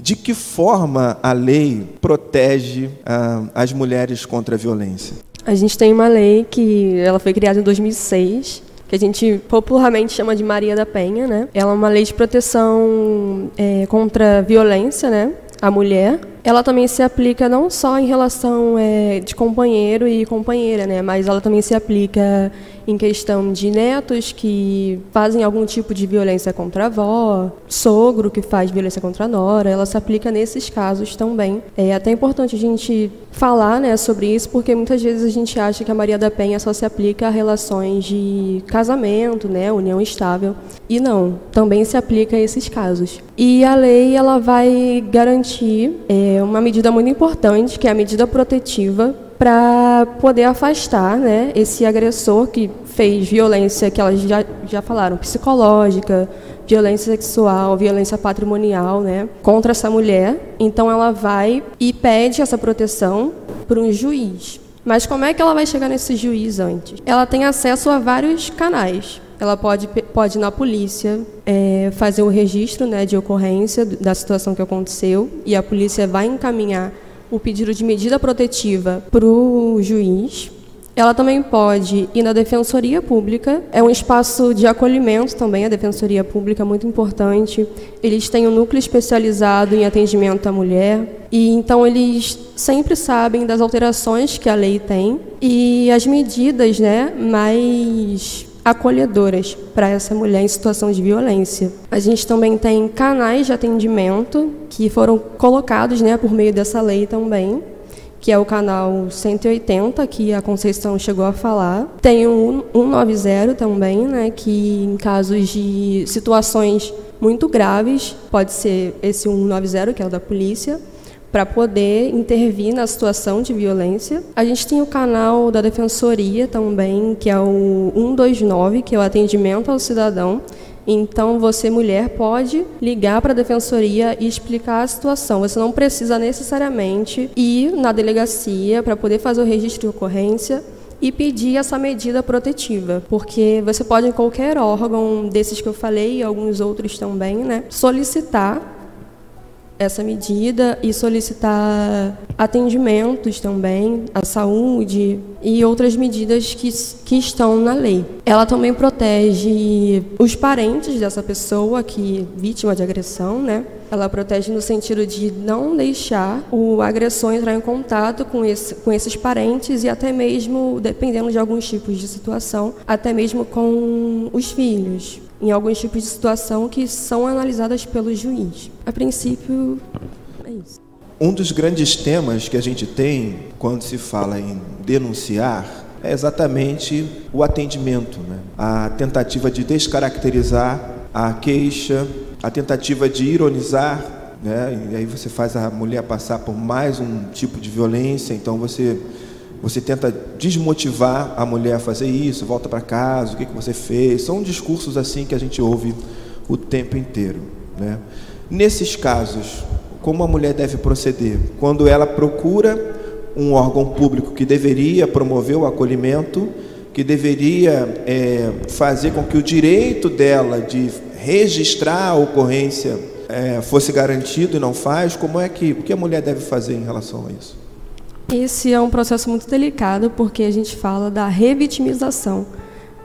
de que forma a lei protege ah, as mulheres contra a violência? A gente tem uma lei que ela foi criada em 2006 que a gente popularmente chama de Maria da Penha, né? Ela é uma lei de proteção é, contra violência, né? A mulher. Ela também se aplica não só em relação é, de companheiro e companheira, né? Mas ela também se aplica em questão de netos que fazem algum tipo de violência contra a avó, sogro que faz violência contra a nora, ela se aplica nesses casos também. É até importante a gente falar né, sobre isso, porque muitas vezes a gente acha que a Maria da Penha só se aplica a relações de casamento, né, união estável, e não, também se aplica a esses casos. E a lei ela vai garantir é, uma medida muito importante, que é a medida protetiva para poder afastar né, esse agressor que fez violência, que elas já, já falaram, psicológica, violência sexual, violência patrimonial né, contra essa mulher. Então ela vai e pede essa proteção para um juiz. Mas como é que ela vai chegar nesse juiz antes? Ela tem acesso a vários canais. Ela pode, pode ir na polícia, é, fazer o registro né, de ocorrência da situação que aconteceu, e a polícia vai encaminhar o pedido de medida protetiva para o juiz. Ela também pode ir na Defensoria Pública, é um espaço de acolhimento também, a Defensoria Pública é muito importante. Eles têm um núcleo especializado em atendimento à mulher, e então eles sempre sabem das alterações que a lei tem e as medidas né, mais acolhedoras para essa mulher em situação de violência. A gente também tem canais de atendimento que foram colocados né, por meio dessa lei também, que é o canal 180, que a Conceição chegou a falar. Tem o 190 também, né, que em casos de situações muito graves, pode ser esse 190, que é o da polícia, para poder intervir na situação de violência. A gente tem o canal da Defensoria também, que é o 129, que é o atendimento ao cidadão. Então, você, mulher, pode ligar para a defensoria e explicar a situação. Você não precisa necessariamente ir na delegacia para poder fazer o registro de ocorrência e pedir essa medida protetiva, porque você pode em qualquer órgão desses que eu falei e alguns outros também, né, solicitar essa medida e solicitar atendimentos também à saúde e outras medidas que, que estão na lei. Ela também protege os parentes dessa pessoa que vítima de agressão, né? Ela protege no sentido de não deixar o agressor entrar em contato com, esse, com esses parentes e até mesmo, dependendo de alguns tipos de situação, até mesmo com os filhos em alguns tipos de situação que são analisadas pelo juiz. A princípio, é isso. Um dos grandes temas que a gente tem quando se fala em denunciar é exatamente o atendimento, né? a tentativa de descaracterizar a queixa, a tentativa de ironizar né? E aí você faz a mulher passar por mais um tipo de violência, então você você tenta desmotivar a mulher a fazer isso, volta para casa, o que, que você fez. São discursos assim que a gente ouve o tempo inteiro. Né? Nesses casos, como a mulher deve proceder? Quando ela procura um órgão público que deveria promover o acolhimento, que deveria é, fazer com que o direito dela de registrar a ocorrência é, fosse garantido e não faz, como é que o que a mulher deve fazer em relação a isso? Esse é um processo muito delicado porque a gente fala da revitimização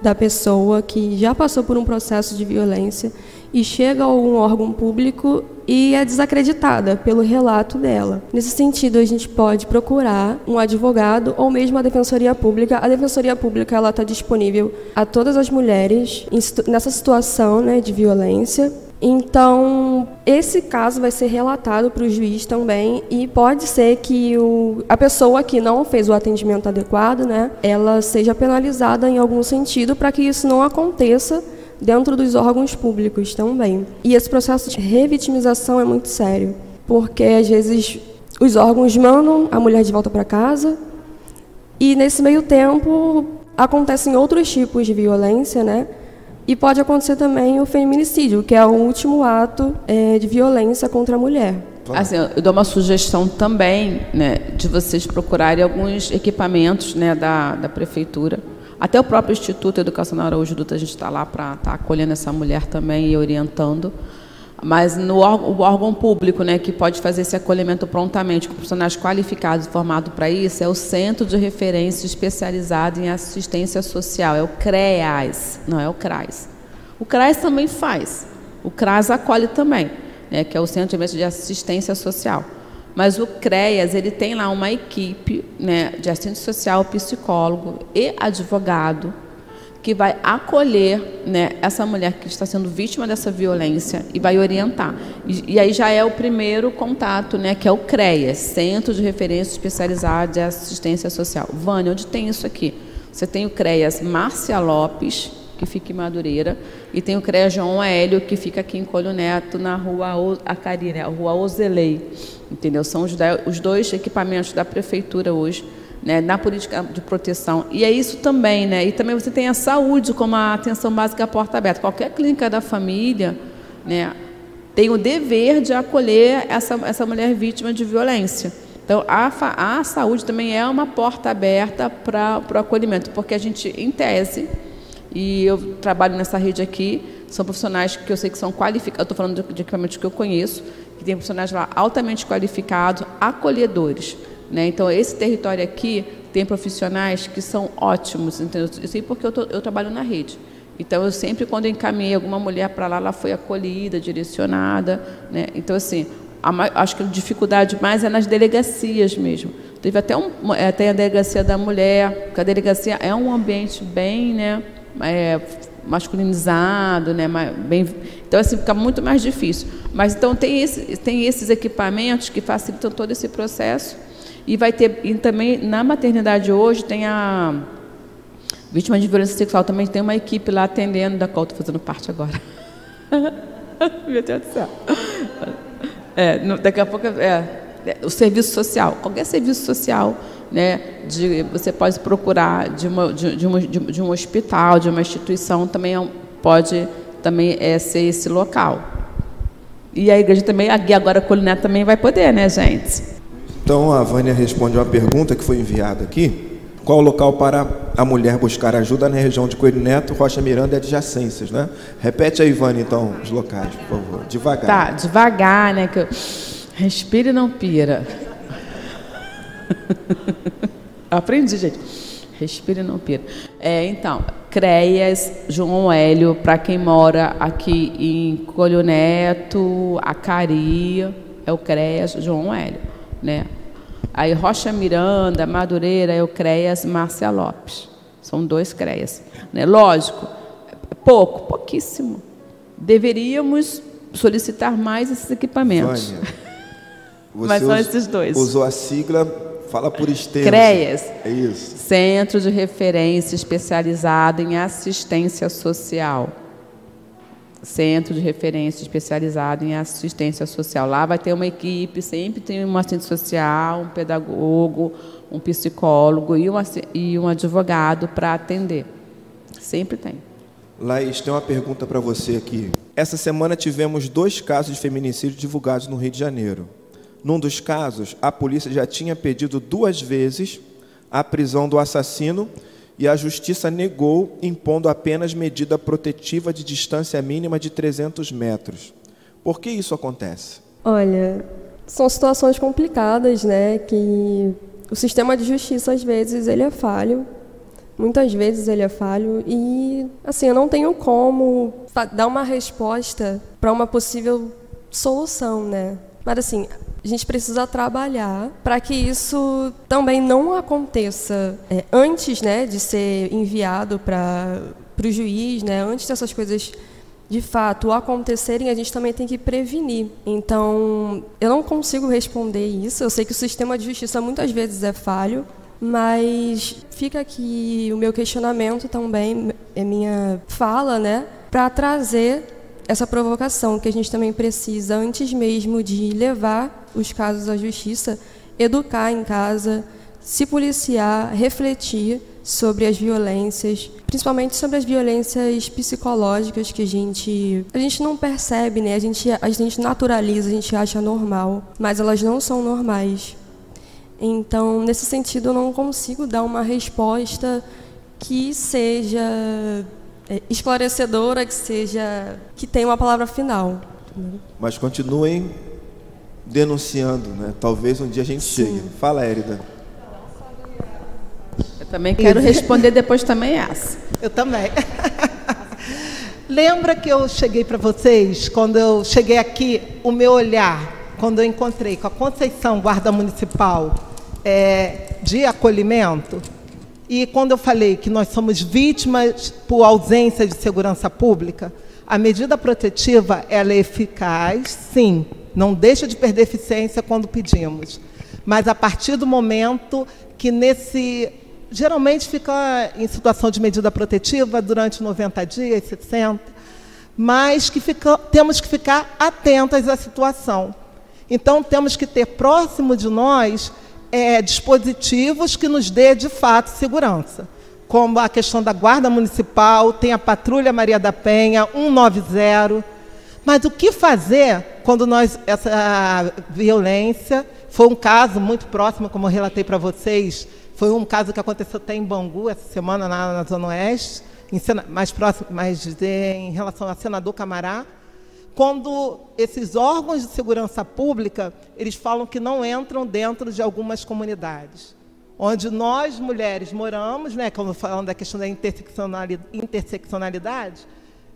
da pessoa que já passou por um processo de violência e chega a algum órgão público e é desacreditada pelo relato dela. Nesse sentido, a gente pode procurar um advogado ou mesmo a defensoria pública. A defensoria pública ela está disponível a todas as mulheres nessa situação né, de violência então, esse caso vai ser relatado para o juiz também e pode ser que o, a pessoa que não fez o atendimento adequado, né, ela seja penalizada em algum sentido para que isso não aconteça dentro dos órgãos públicos também. E esse processo de revitimização é muito sério, porque às vezes os órgãos mandam a mulher de volta para casa e nesse meio tempo acontecem outros tipos de violência, né? E pode acontecer também o feminicídio, que é o último ato é, de violência contra a mulher. Assim, eu dou uma sugestão também né, de vocês procurarem alguns equipamentos né, da, da prefeitura. Até o próprio Instituto Educacional Araújo Dutra, a gente está lá para estar tá acolhendo essa mulher também e orientando. Mas no órgão, órgão público, né, que pode fazer esse acolhimento prontamente com profissionais qualificados formados para isso, é o Centro de Referência Especializado em Assistência Social, é o CREAS, não é o CRAS. O CRAS também faz, o CRAS acolhe também, né, que é o Centro de Assistência Social. Mas o CREAS, ele tem lá uma equipe né, de assistente social, psicólogo e advogado, que vai acolher né, essa mulher que está sendo vítima dessa violência e vai orientar. E, e, aí já é o primeiro contato, né, que é o CREA, Centro de Referência Especializado de Assistência Social. Vânia, onde tem isso aqui? Você tem o CREAS Márcia Lopes, que fica em Madureira, e tem o CREA João Hélio, que fica aqui em Colho Neto, na rua Acari, né, rua Ozelei. Entendeu? São os, os dois equipamentos da prefeitura hoje né, na política de proteção. E é isso também, né? E também você tem a saúde como a atenção básica porta aberta. Qualquer clínica da família, né, tem o dever de acolher essa, essa mulher vítima de violência. Então, a, a saúde também é uma porta aberta para o acolhimento, porque a gente, em tese, e eu trabalho nessa rede aqui, são profissionais que eu sei que são qualificados, estou falando de, de equipamentos que eu conheço, que tem profissionais lá altamente qualificados, acolhedores. Né? Então, esse território aqui tem profissionais que são ótimos, entendeu? Eu sei porque eu, tô, eu trabalho na rede. Então, eu sempre, quando encaminhei alguma mulher para lá, ela foi acolhida, direcionada. Né? Então, assim, a, acho que a dificuldade mais é nas delegacias mesmo. Teve até, um, até a delegacia da mulher, porque a delegacia é um ambiente bem né, é, masculinizado, né, bem, então assim fica muito mais difícil. Mas então tem, esse, tem esses equipamentos que facilitam todo esse processo e vai ter e também na maternidade hoje tem a vítima de violência sexual também tem uma equipe lá atendendo da qual estou fazendo parte agora. *laughs* Meu Deus do céu. É, daqui a pouco é, é, o serviço social, qualquer serviço social, né, de, você pode procurar de, uma, de, de, de, de um hospital, de uma instituição, também é pode também é, ser esse local. E a igreja também, a guia agora culinária também vai poder, né, gente? Então a Vânia responde uma pergunta que foi enviada aqui. Qual o local para a mulher buscar ajuda na região de Coelho Neto, Rocha Miranda e adjacências, né? Repete aí, Vânia, então, os locais, por favor. Devagar. Tá, devagar, né? Que eu... Respira e não pira. *laughs* Aprendi, gente. Respira e não pira. É, então, CREAS, João Hélio, para quem mora aqui em Colho Neto, Acari, é o CREAS, João Hélio né? Aí Rocha Miranda, Madureira, Eucreias, Márcia Lopes. São dois CREAS. Né? Lógico, pouco, pouquíssimo. Deveríamos solicitar mais esses equipamentos. Vânia, *laughs* Mas são esses dois. Usou a sigla, fala por extenso. CREAS. É isso. Centro de Referência Especializado em Assistência Social. Centro de referência especializado em assistência social. Lá vai ter uma equipe, sempre tem um assistente social, um pedagogo, um psicólogo e, uma, e um advogado para atender. Sempre tem. Laís, tem uma pergunta para você aqui. Essa semana tivemos dois casos de feminicídio divulgados no Rio de Janeiro. Num dos casos, a polícia já tinha pedido duas vezes a prisão do assassino e a justiça negou, impondo apenas medida protetiva de distância mínima de 300 metros. Por que isso acontece? Olha, são situações complicadas, né? Que o sistema de justiça às vezes ele é falho, muitas vezes ele é falho e assim eu não tenho como dar uma resposta para uma possível solução, né? Mas assim, a gente precisa trabalhar para que isso também não aconteça é, antes né, de ser enviado para o juiz, né, antes dessas coisas de fato acontecerem, a gente também tem que prevenir. Então, eu não consigo responder isso. Eu sei que o sistema de justiça muitas vezes é falho, mas fica aqui o meu questionamento também, é minha fala, né, para trazer essa provocação que a gente também precisa, antes mesmo de levar os casos à justiça, educar em casa, se policiar, refletir sobre as violências, principalmente sobre as violências psicológicas que a gente a gente não percebe, né? A gente a gente naturaliza, a gente acha normal, mas elas não são normais. Então, nesse sentido, eu não consigo dar uma resposta que seja é, esclarecedora, que seja que tenha uma palavra final. Mas continuem denunciando, né? Talvez um dia a gente Sim. chegue. Fala, Érida. Eu também quero responder depois também essa. Eu também. *laughs* Lembra que eu cheguei para vocês, quando eu cheguei aqui, o meu olhar, quando eu encontrei com a Conceição, guarda municipal, é, de acolhimento, e quando eu falei que nós somos vítimas por ausência de segurança pública, a medida protetiva ela é eficaz, sim, não deixa de perder eficiência quando pedimos. Mas a partir do momento que nesse geralmente fica em situação de medida protetiva durante 90 dias, 60, mas que fica, temos que ficar atentas à situação. Então temos que ter próximo de nós é, dispositivos que nos dê de fato segurança, como a questão da guarda municipal, tem a patrulha Maria da Penha, 190. Mas o que fazer quando nós essa violência foi um caso muito próximo, como eu relatei para vocês, foi um caso que aconteceu até em Bangu essa semana na, na Zona Oeste, em, mais próximo, mais em relação a senador Camará quando esses órgãos de segurança pública, eles falam que não entram dentro de algumas comunidades. Onde nós, mulheres, moramos, né, como falando da questão da interseccionalidade,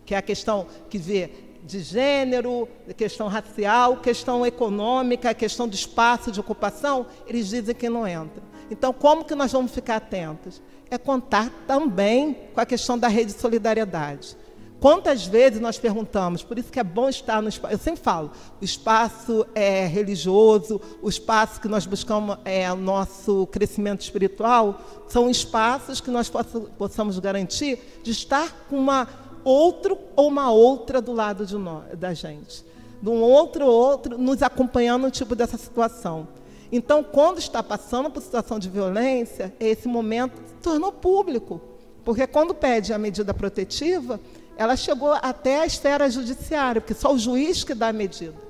que é a questão que vê de gênero, questão racial, questão econômica, questão do espaço de ocupação, eles dizem que não entram. Então, como que nós vamos ficar atentos? É contar também com a questão da rede de solidariedade. Quantas vezes nós perguntamos, por isso que é bom estar no espaço, eu sempre falo, o espaço é religioso, o espaço que nós buscamos é o nosso crescimento espiritual, são espaços que nós possamos garantir de estar com uma outro ou uma outra do lado de nós, da gente. De um outro ou outro nos acompanhando no tipo dessa situação. Então, quando está passando por situação de violência, esse momento se tornou público. Porque quando pede a medida protetiva, ela chegou até a esfera judiciária, porque só o juiz que dá a medida.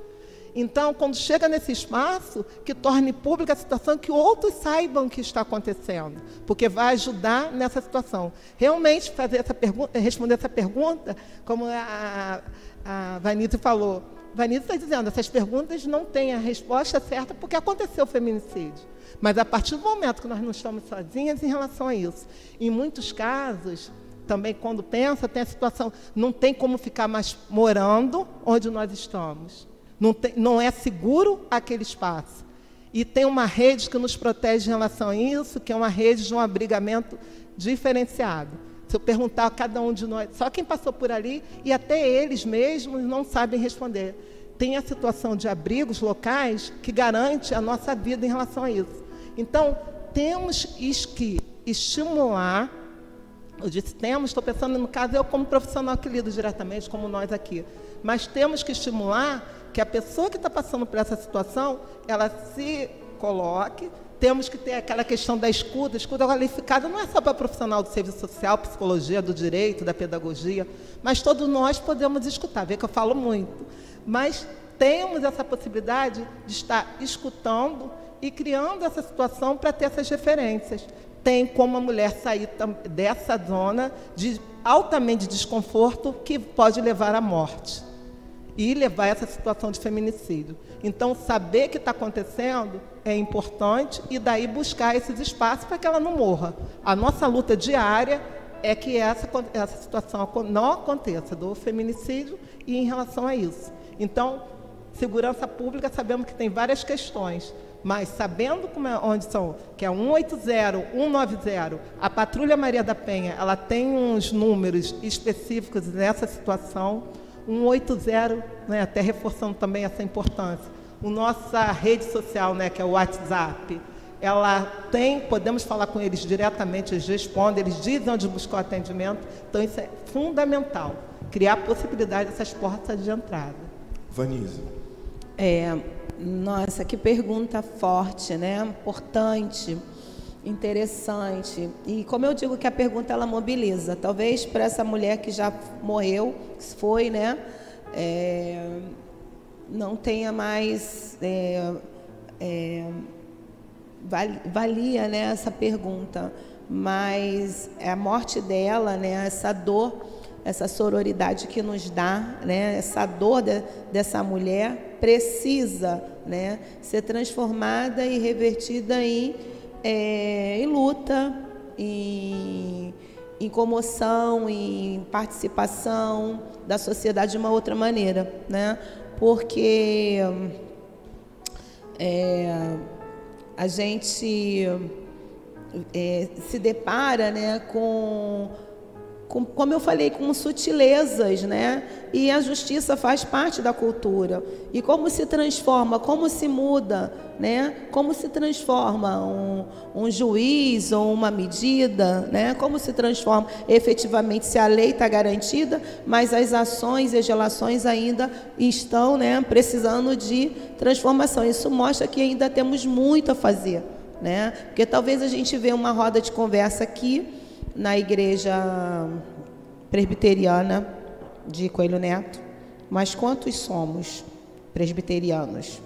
Então, quando chega nesse espaço, que torne pública a situação, que outros saibam o que está acontecendo, porque vai ajudar nessa situação. Realmente, fazer essa pergunta, responder essa pergunta, como a, a Vanita falou, Vanita está dizendo, essas perguntas não têm a resposta certa porque aconteceu o feminicídio. Mas a partir do momento que nós não estamos sozinhas em relação a isso, em muitos casos, também quando pensa, tem a situação, não tem como ficar mais morando onde nós estamos. Não, tem, não é seguro aquele espaço. E tem uma rede que nos protege em relação a isso, que é uma rede de um abrigamento diferenciado. Se eu perguntar a cada um de nós, só quem passou por ali, e até eles mesmos não sabem responder. Tem a situação de abrigos locais que garante a nossa vida em relação a isso. Então, temos que estimular Eu disse temos, estou pensando no caso eu como profissional que lido diretamente, como nós aqui. Mas temos que estimular que a pessoa que está passando por essa situação, ela se coloque. Temos que ter aquela questão da escuta. Escuta qualificada não é só para profissional do serviço social, psicologia, do direito, da pedagogia, mas todos nós podemos escutar. Vê que eu falo muito. Mas temos essa possibilidade de estar escutando e criando essa situação para ter essas referências. Tem como a mulher sair dessa zona de altamente desconforto que pode levar à morte e levar a essa situação de feminicídio. Então, saber que está acontecendo é importante e daí buscar esses espaços para que ela não morra. A nossa luta diária é que essa, essa situação não aconteça do feminicídio e em relação a isso. Então, segurança pública, sabemos que tem várias questões, mas sabendo como é, onde são, que é 180, 190, a Patrulha Maria da Penha, ela tem uns números específicos nessa situação. 180, né, até reforçando também essa importância. O nossa rede social, né, que é o WhatsApp, ela tem, podemos falar com eles diretamente, eles respondem, eles dizem onde buscar atendimento. Então isso é fundamental, criar a possibilidade dessas portas de entrada. Vanisa. É, nossa, que pergunta forte, né? Importante, interessante. E como eu digo que a pergunta ela mobiliza. Talvez para essa mulher que já morreu, que foi, né? É, não tenha mais é, é, valia né, essa pergunta, mas a morte dela, né, essa dor, essa sororidade que nos dá, né, essa dor de, dessa mulher precisa né, ser transformada e revertida em, é, em luta, em, em comoção, em participação da sociedade de uma outra maneira, né? Porque é, a gente é, se depara né, com com, como eu falei, com sutilezas, né? E a justiça faz parte da cultura. E como se transforma, como se muda, né? Como se transforma um, um juiz ou uma medida, né? Como se transforma efetivamente se a lei está garantida, mas as ações e as relações ainda estão, né? Precisando de transformação. Isso mostra que ainda temos muito a fazer, né? Porque talvez a gente vê uma roda de conversa aqui na igreja presbiteriana de Coelho Neto, mas quantos somos presbiterianos,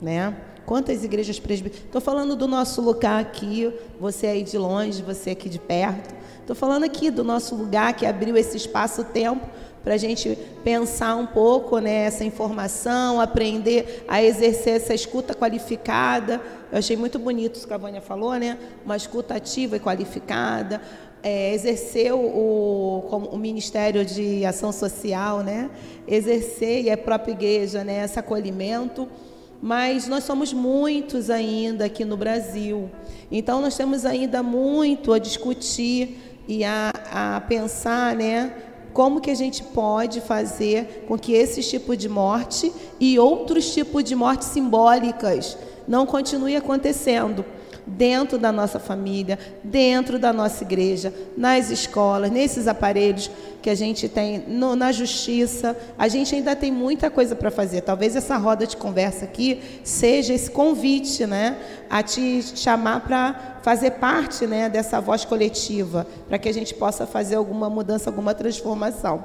né? Quantas igrejas presbiterianas? Estou falando do nosso lugar aqui, você aí de longe, você aqui de perto. Estou falando aqui do nosso lugar que abriu esse espaço-tempo para a gente pensar um pouco né, essa informação, aprender a exercer essa escuta qualificada. Eu achei muito bonito isso que a Vânia falou, né? Uma escuta ativa e qualificada, é, exerceu o, o Ministério de Ação Social, né? exercer, e a própria igreja, né? esse acolhimento, mas nós somos muitos ainda aqui no Brasil, então nós temos ainda muito a discutir e a, a pensar, né? como que a gente pode fazer com que esse tipo de morte e outros tipos de mortes simbólicas não continue acontecendo dentro da nossa família, dentro da nossa igreja, nas escolas, nesses aparelhos que a gente tem no, na justiça. A gente ainda tem muita coisa para fazer. Talvez essa roda de conversa aqui seja esse convite, né, a te chamar para fazer parte, né, dessa voz coletiva, para que a gente possa fazer alguma mudança, alguma transformação.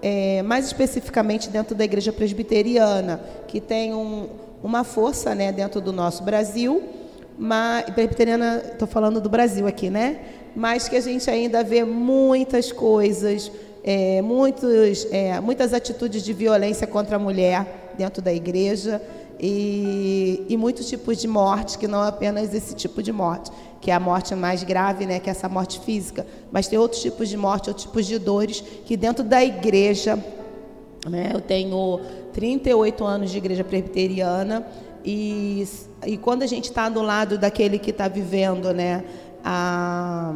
É, mais especificamente dentro da igreja presbiteriana, que tem um, uma força né, dentro do nosso Brasil mas presbiteriana, estou falando do Brasil aqui, né? Mas que a gente ainda vê muitas coisas, é, muitos, é, muitas atitudes de violência contra a mulher dentro da igreja e, e, muitos tipos de morte, que não apenas esse tipo de morte, que é a morte mais grave, né, que é essa morte física, mas tem outros tipos de morte, outros tipos de dores que dentro da igreja, né, eu tenho 38 anos de igreja presbiteriana e, e quando a gente está do lado daquele que está vivendo né, a,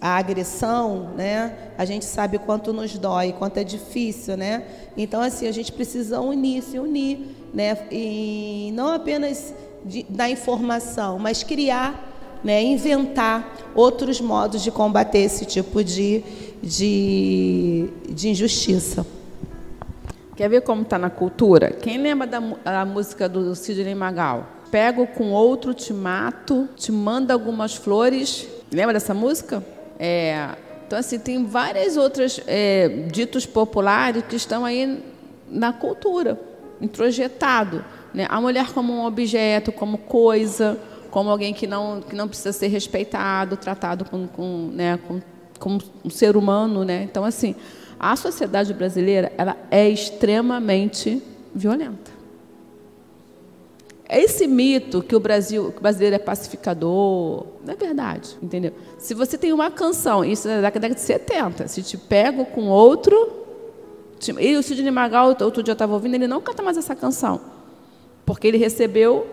a agressão, né, a gente sabe quanto nos dói, quanto é difícil. Né? Então, assim, a gente precisa unir, se unir. Né? E não apenas de, da informação, mas criar né, inventar outros modos de combater esse tipo de, de, de injustiça. Quer ver como está na cultura? Quem lembra da, música do Sidney Magal? Pego com outro, te mato, te manda algumas flores. Lembra dessa música? É, então, assim, tem várias outras é, ditos populares que estão aí na cultura, introjetado. Né? A mulher como um objeto, como coisa, como alguém que não, que não precisa ser respeitado, tratado com, com, né, com, como um ser humano. Né? Então, assim, a sociedade brasileira ela é extremamente violenta. Esse mito que o Brasil, que o brasileiro é pacificador, não é verdade, entendeu? Se você tem uma canção, isso é da década de 70, se te pego com outro, e o Sidney Magal, outro dia eu estava ouvindo, ele não canta mais essa canção, porque ele recebeu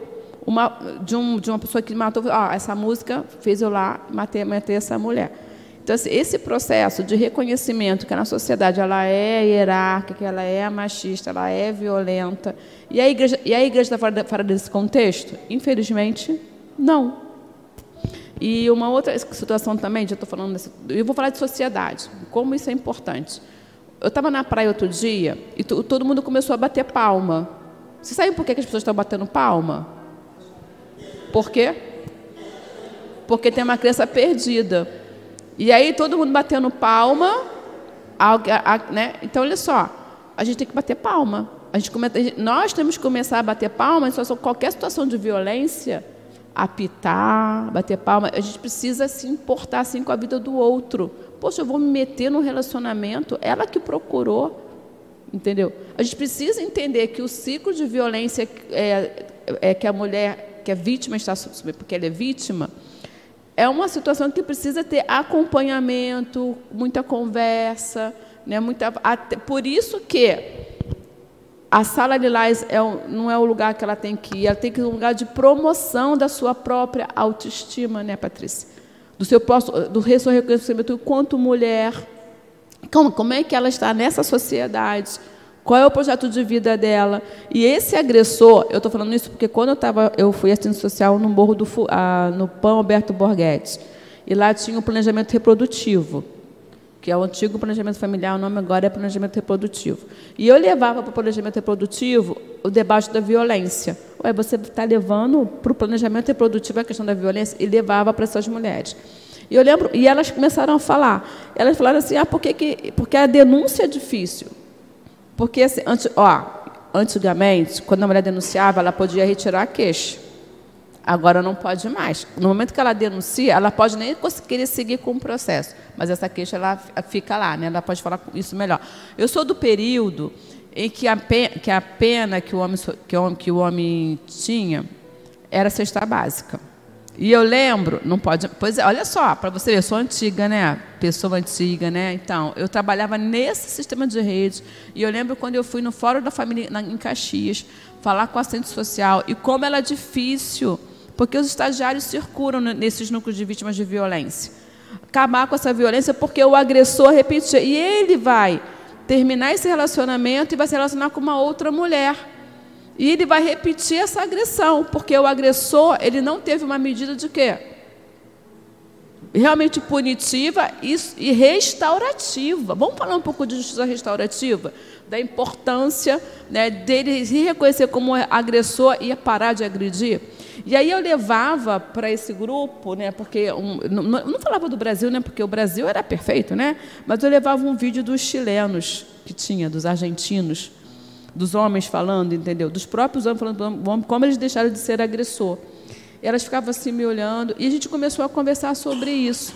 uma, de, um, de uma pessoa que matou, ah, essa música fez eu lá, matei, matei essa mulher. Então, esse processo de reconhecimento que na sociedade ela é hierárquica, ela é machista, ela é violenta, e a igreja, e a igreja está fora, fora desse contexto? Infelizmente, não. E uma outra situação também, já estou falando, desse, eu vou falar de sociedade, como isso é importante. Eu estava na praia outro dia e todo mundo começou a bater palma. Você sabe por que as pessoas estão batendo palma? Por quê? Porque tem uma criança perdida. E aí todo mundo batendo palma, a, a, né? Então olha só, a gente tem que bater palma. A gente come, nós temos que começar a bater palma em situação, qualquer situação de violência, apitar, bater palma. A gente precisa se importar assim com a vida do outro. Poxa, eu vou me meter num relacionamento, ela que procurou, entendeu? A gente precisa entender que o ciclo de violência é, é que a mulher, que a vítima está porque ela é vítima, é uma situação que precisa ter acompanhamento, muita conversa, né, muita, até, por isso que a sala Lilás é, não é o lugar que ela tem que ir, ela tem que ir um lugar de promoção da sua própria autoestima, né, Patrícia? Do seu do seu reconhecimento enquanto mulher. Como, como é que ela está nessa sociedade? Qual é o projeto de vida dela? E esse agressor, eu estou falando isso porque quando eu estava, eu fui assistente social no Morro do ah, no Pão Alberto Borghetti, e lá tinha o planejamento reprodutivo, que é o antigo planejamento familiar, o nome agora é planejamento reprodutivo. E eu levava para o planejamento reprodutivo o debate da violência. Ué, você está levando para o planejamento reprodutivo a questão da violência e levava para essas mulheres. E eu lembro, e elas começaram a falar. Elas falaram assim: ah, por que, que porque a denúncia é difícil. Porque, assim, antes, ó, antigamente, quando a mulher denunciava, ela podia retirar a queixa. Agora não pode mais. No momento que ela denuncia, ela pode nem conseguir seguir com o processo, mas essa queixa ela fica lá, né? ela pode falar isso melhor. Eu sou do período em que a pena que, a pena que, o, homem, que, o, que o homem tinha era cesta básica. E eu lembro, não pode. Pois é, olha só, para você ver, eu sou antiga, né? Pessoa antiga, né? Então, eu trabalhava nesse sistema de rede. E eu lembro quando eu fui no Fórum da Família na, em Caxias, falar com a assistente social e como ela é difícil, porque os estagiários circulam nesses núcleos de vítimas de violência. Acabar com essa violência porque o agressor repetia. E ele vai terminar esse relacionamento e vai se relacionar com uma outra mulher. E ele vai repetir essa agressão, porque o agressor ele não teve uma medida de quê? Realmente punitiva e restaurativa. Vamos falar um pouco de justiça restaurativa? Da importância né, dele se reconhecer como agressor e parar de agredir. E aí eu levava para esse grupo, né, porque um, não, não, falava do Brasil, né, porque o Brasil era perfeito, né, mas eu levava um vídeo dos chilenos que tinha, dos argentinos, dos homens falando, entendeu? Dos próprios homens falando como eles deixaram de ser agressor. E elas ficavam assim me olhando e a gente começou a conversar sobre isso,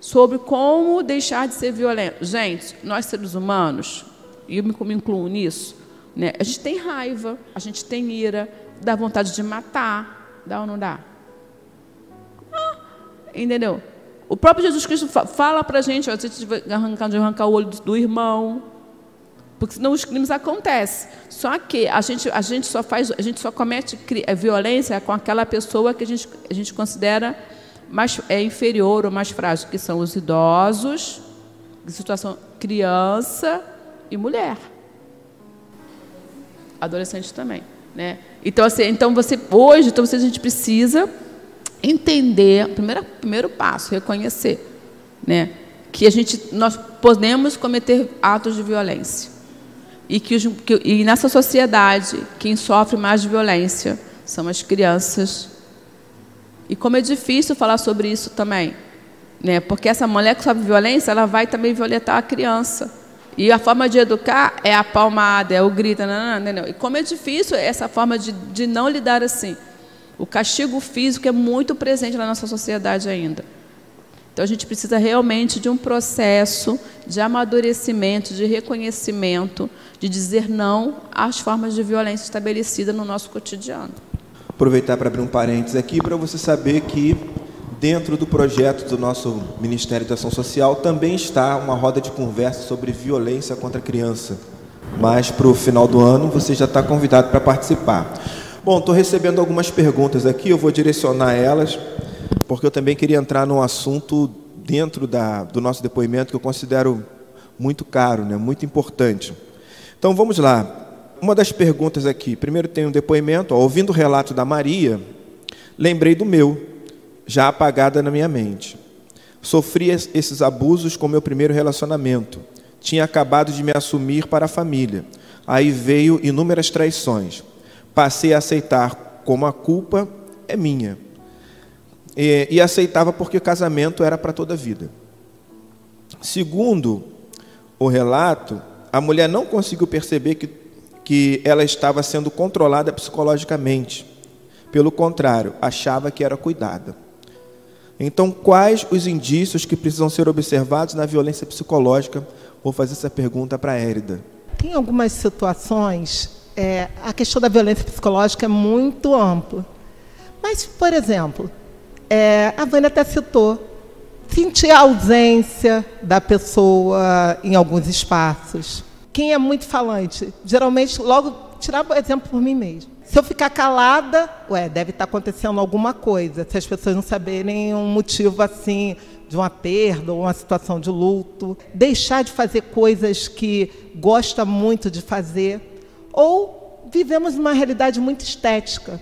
sobre como deixar de ser violento. Gente, nós seres humanos, e eu me incluo nisso, né? A gente tem raiva, a gente tem ira, dá vontade de matar, dá ou não dá? Ah, entendeu? O próprio Jesus Cristo fala para a gente, ó, a gente arrancar, arrancar o olho do irmão, porque senão os crimes acontecem. Só que a gente, a gente só faz, a gente só comete é, violência com aquela pessoa que a gente, a gente considera mais é inferior ou mais frágil, que são os idosos, situação criança e mulher, adolescente também, né? Então assim, então você hoje, então você, a gente precisa entender, primeiro, primeiro passo, reconhecer, né, que a gente, nós podemos cometer atos de violência e que, que e nessa sociedade quem sofre mais violência são as crianças. E como é difícil falar sobre isso também, né? Porque essa mulher que sofre violência, ela vai também violentar a criança. E a forma de educar é a palmada, é o grito, não, não, não, E como é difícil essa forma de, de não lidar assim. O castigo físico é muito presente na nossa sociedade ainda. Então a gente precisa realmente de um processo de amadurecimento, de reconhecimento, de dizer não às formas de violência estabelecidas no nosso cotidiano. Aproveitar para abrir um parênteses aqui para você saber que dentro do projeto do nosso Ministério da Ação Social também está uma roda de conversa sobre violência contra a criança. Mas para o final do ano você já está convidado para participar. Bom, estou recebendo algumas perguntas aqui, eu vou direcionar elas porque eu também queria entrar num assunto dentro da, do nosso depoimento que eu considero muito caro, né, muito importante. Então vamos lá. Uma das perguntas aqui, primeiro tem um depoimento, ó, ouvindo o relato da Maria, lembrei do meu, já apagada na minha mente. Sofri esses abusos com meu primeiro relacionamento. Tinha acabado de me assumir para a família. Aí veio inúmeras traições. Passei a aceitar como a culpa é minha e, e aceitava porque casamento era para toda a vida. Segundo o relato, a mulher não conseguiu perceber que, que ela estava sendo controlada psicologicamente. Pelo contrário, achava que era cuidada. Então, quais os indícios que precisam ser observados na violência psicológica? Vou fazer essa pergunta para a Érida. Tem algumas situações, é, a questão da violência psicológica é muito ampla. Mas, por exemplo, é, a Vânia até citou, sentir a ausência da pessoa em alguns espaços. Quem é muito falante, geralmente, logo, tirar o exemplo por mim mesmo. Se eu ficar calada, ué, deve estar acontecendo alguma coisa. Se as pessoas não saberem um motivo assim, de uma perda ou uma situação de luto, deixar de fazer coisas que gosta muito de fazer, ou vivemos numa realidade muito estética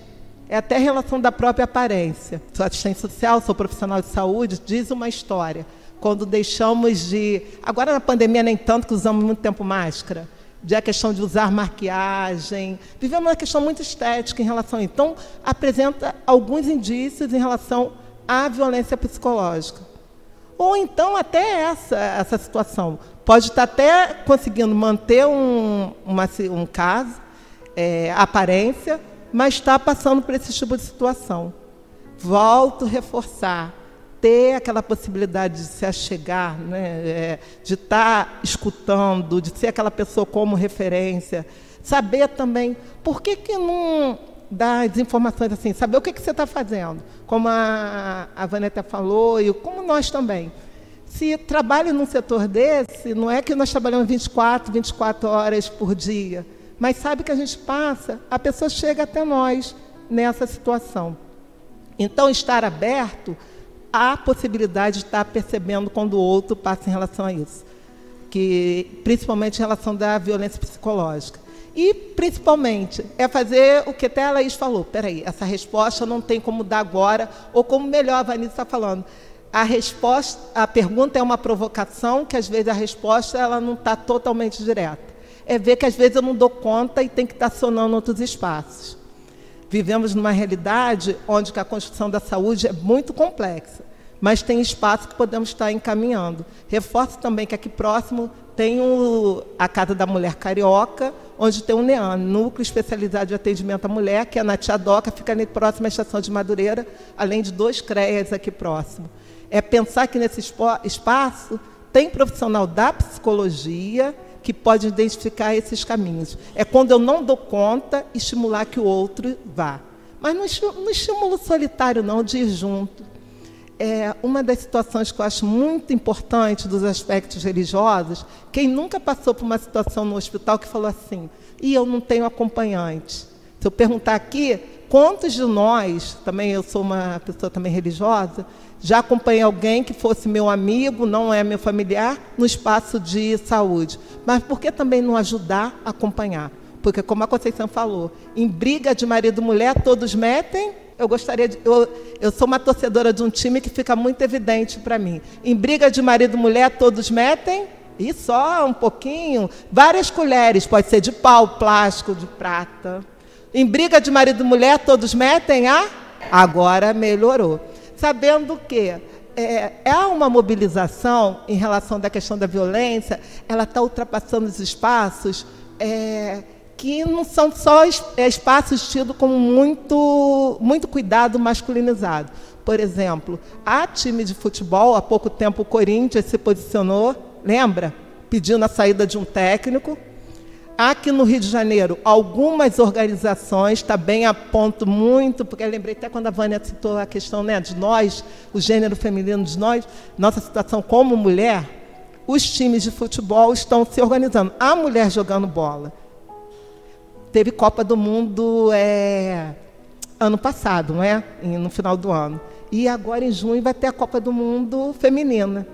é até relação da própria aparência. Sou assistente social, sou profissional de saúde, diz uma história. Quando deixamos de. Agora na pandemia, nem tanto que usamos muito tempo máscara. De a questão de usar maquiagem. Vivemos uma questão muito estética em relação a isso. Então, apresenta alguns indícios em relação à violência psicológica. Ou então, até essa, essa situação. Pode estar até conseguindo manter um, uma, um caso, é, aparência, mas está passando por esse tipo de situação. Volto a reforçar, ter aquela possibilidade de se achegar, né, é, de estar tá escutando, de ser aquela pessoa como referência, saber também por que, que não dá as informações assim, saber o que, que você está fazendo, como a, a Vanessa falou e como nós também. Se trabalha num setor desse, não é que nós trabalhamos 24, 24 horas por dia mas sabe que a gente passa, a pessoa chega até nós nessa situação. Então, estar aberto à possibilidade de estar percebendo quando o outro passa em relação a isso, que principalmente em relação da violência psicológica. E, principalmente, é fazer o que até a Laís falou. Peraí, essa resposta não tem como dar agora, ou como melhor a Vanessa está falando. A resposta, a pergunta é uma provocação, que às vezes a resposta ela não está totalmente direta é ver que às vezes eu não dou conta e tem que estar sonando outros espaços. Vivemos numa realidade onde a construção da saúde é muito complexa, mas tem espaço que podemos estar encaminhando. Reforço também que aqui próximo tem o, a Casa da Mulher Carioca, onde tem o NEAN, Núcleo Especializado de Atendimento à Mulher, que é na Tia Doca, fica ali próximo à Estação de Madureira, além de dois CREAs aqui próximo. É pensar que nesse espaço tem profissional da psicologia, que pode identificar esses caminhos. É quando eu não dou conta, estimular que o outro vá. Mas não estímulo solitário, não, de ir junto. É uma das situações que eu acho muito importante dos aspectos religiosos, quem nunca passou por uma situação no hospital que falou assim, e eu não tenho acompanhante. Se eu perguntar aqui, quantos de nós, também eu sou uma pessoa também religiosa, já acompanhei alguém que fosse meu amigo, não é meu familiar, no espaço de saúde. Mas por que também não ajudar a acompanhar? Porque, como a Conceição falou, em briga de marido e mulher, todos metem eu gostaria de. Eu, eu sou uma torcedora de um time que fica muito evidente para mim. Em briga de marido e mulher, todos metem. E só um pouquinho, várias colheres, pode ser de pau, plástico, de prata. Em briga de marido e mulher, todos metem a. Agora melhorou. Sabendo que é, é uma mobilização em relação da questão da violência, ela está ultrapassando os espaços. É, que não são só é, espaços tidos como muito, muito cuidado masculinizado. Por exemplo, há time de futebol, há pouco tempo o Corinthians se posicionou, lembra? Pedindo a saída de um técnico. Aqui no Rio de Janeiro, algumas organizações, também tá aponto muito, porque eu lembrei até quando a Vânia citou a questão né, de nós, o gênero feminino de nós, nossa situação como mulher, os times de futebol estão se organizando. A mulher jogando bola, teve Copa do Mundo é, ano passado, não é? No final do ano. E agora em junho vai ter a Copa do Mundo feminina.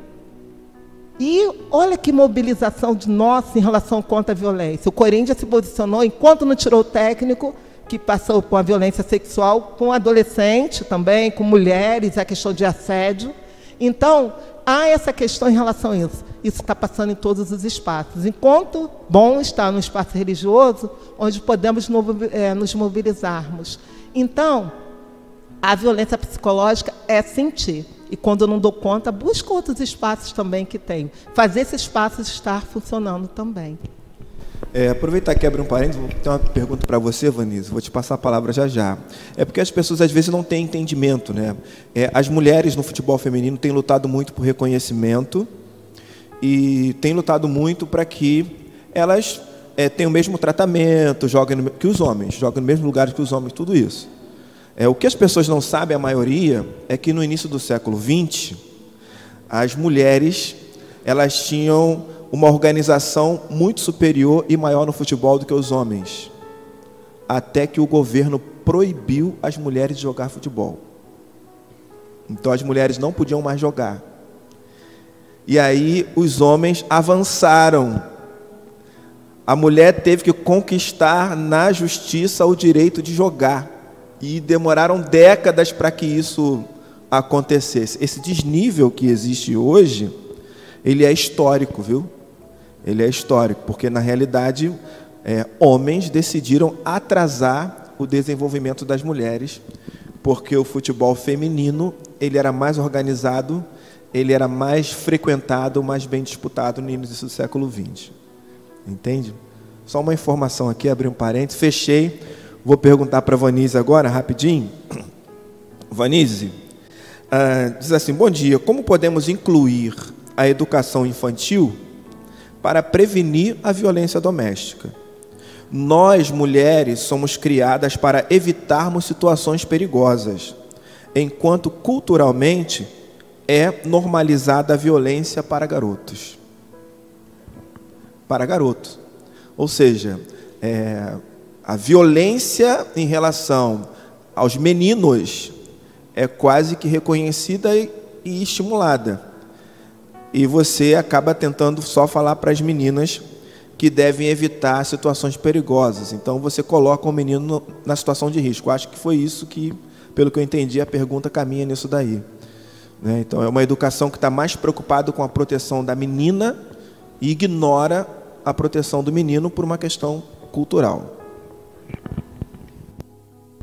E olha que mobilização de nós em relação contra a violência. O Corinthians se posicionou, enquanto não tirou o técnico, que passou por a violência sexual, com adolescente também, com mulheres, a questão de assédio. Então, há essa questão em relação a isso. Isso está passando em todos os espaços. Enquanto bom está no espaço religioso, onde podemos é, nos mobilizarmos. Então, a violência psicológica é sentir. E quando eu não dou conta, busco outros espaços também que tenho. Fazer esse espaço estar funcionando também. É, aproveitar que abre um parênteses, vou ter uma pergunta para você, Vanessa, vou te passar a palavra já já. É porque as pessoas às vezes não têm entendimento. Né? É, as mulheres no futebol feminino têm lutado muito por reconhecimento e têm lutado muito para que elas é, tenham o mesmo tratamento, joguem no, que os homens, jogam no mesmo lugar que os homens, tudo isso. É, o que as pessoas não sabem, a maioria, é que no início do século XX, as mulheres elas tinham uma organização muito superior e maior no futebol do que os homens, até que o governo proibiu as mulheres de jogar futebol. Então as mulheres não podiam mais jogar. E aí os homens avançaram. A mulher teve que conquistar na justiça o direito de jogar. E demoraram décadas para que isso acontecesse. Esse desnível que existe hoje, ele é histórico, viu? ele é histórico, porque na realidade é, homens decidiram atrasar o desenvolvimento das mulheres, porque o futebol feminino ele era mais organizado, ele era mais frequentado, mais bem disputado no início do século XX. Entende? Só uma informação aqui, abri um parênteses, fechei. Vou perguntar para Vanise agora, rapidinho. Vanise, uh, diz assim: Bom dia, como podemos incluir a educação infantil para prevenir a violência doméstica. Nós, mulheres, somos criadas para evitarmos situações perigosas, enquanto culturalmente é normalizada a violência para garotos. Para garotos. Ou seja, é, a violência em relação aos meninos é quase que reconhecida e, estimulada e você acaba tentando só falar para as meninas que devem evitar situações perigosas. Então você coloca o menino na situação de risco. Acho que foi isso que, pelo que eu entendi, a pergunta caminha nisso daí. Né? Então é uma educação que está mais preocupada com a proteção da menina e ignora a proteção do menino por uma questão cultural.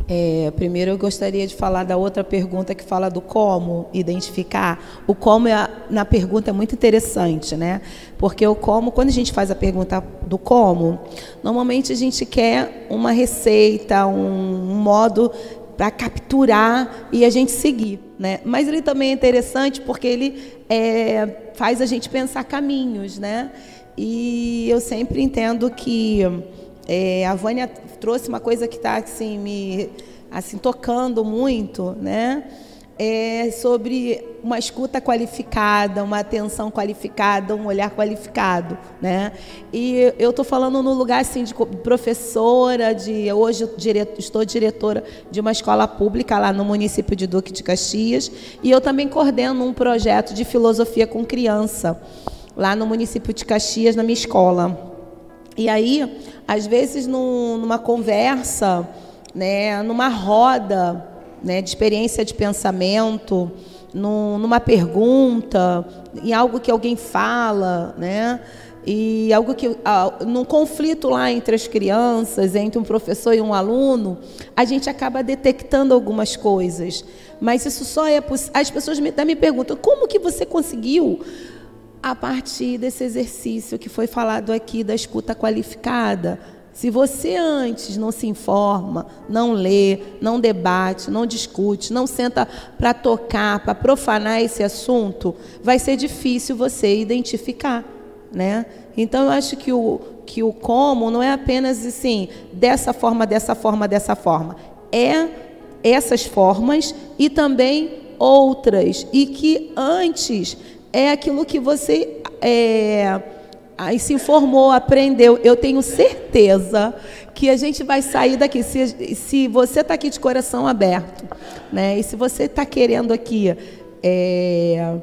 É, primeiro eu gostaria de falar da outra pergunta que fala do como identificar. O como é, na pergunta é muito interessante, né? Porque o como, quando a gente faz a pergunta do como, normalmente a gente quer uma receita, um, um modo para capturar e a gente seguir, né? Mas ele também é interessante porque ele é, faz a gente pensar caminhos, né? E eu sempre entendo que é, a Vânia trouxe uma coisa que está assim, me assim, tocando muito, né? É sobre uma escuta qualificada, uma atenção qualificada, um olhar qualificado, né? E eu estou falando no lugar assim de professora, de hoje direto, estou diretora de uma escola pública lá no município de Duque de Caxias e eu também coordeno um projeto de filosofia com criança lá no município de Caxias na minha escola. E aí, às vezes, num, numa conversa, né, numa roda, né, de experiência de pensamento, numa pergunta, em algo que alguém fala, né? E algo que, num conflito lá entre as crianças, entre um professor e um aluno, a gente acaba detectando algumas coisas. Mas isso só é possível. As pessoas me, me perguntam: como que você conseguiu? A partir desse exercício que foi falado aqui da escuta qualificada. Se você antes não se informa, não lê, não debate, não discute, não senta para tocar, para profanar esse assunto, vai ser difícil você identificar, né? Então eu acho que o que o como não é apenas assim, dessa forma, dessa forma, dessa forma. É essas formas e também outras e que antes é aquilo que você é, Aí se informou, aprendeu. Eu tenho certeza que a gente vai sair daqui. Se, se você está aqui de coração aberto, né? E se você está querendo aqui, é,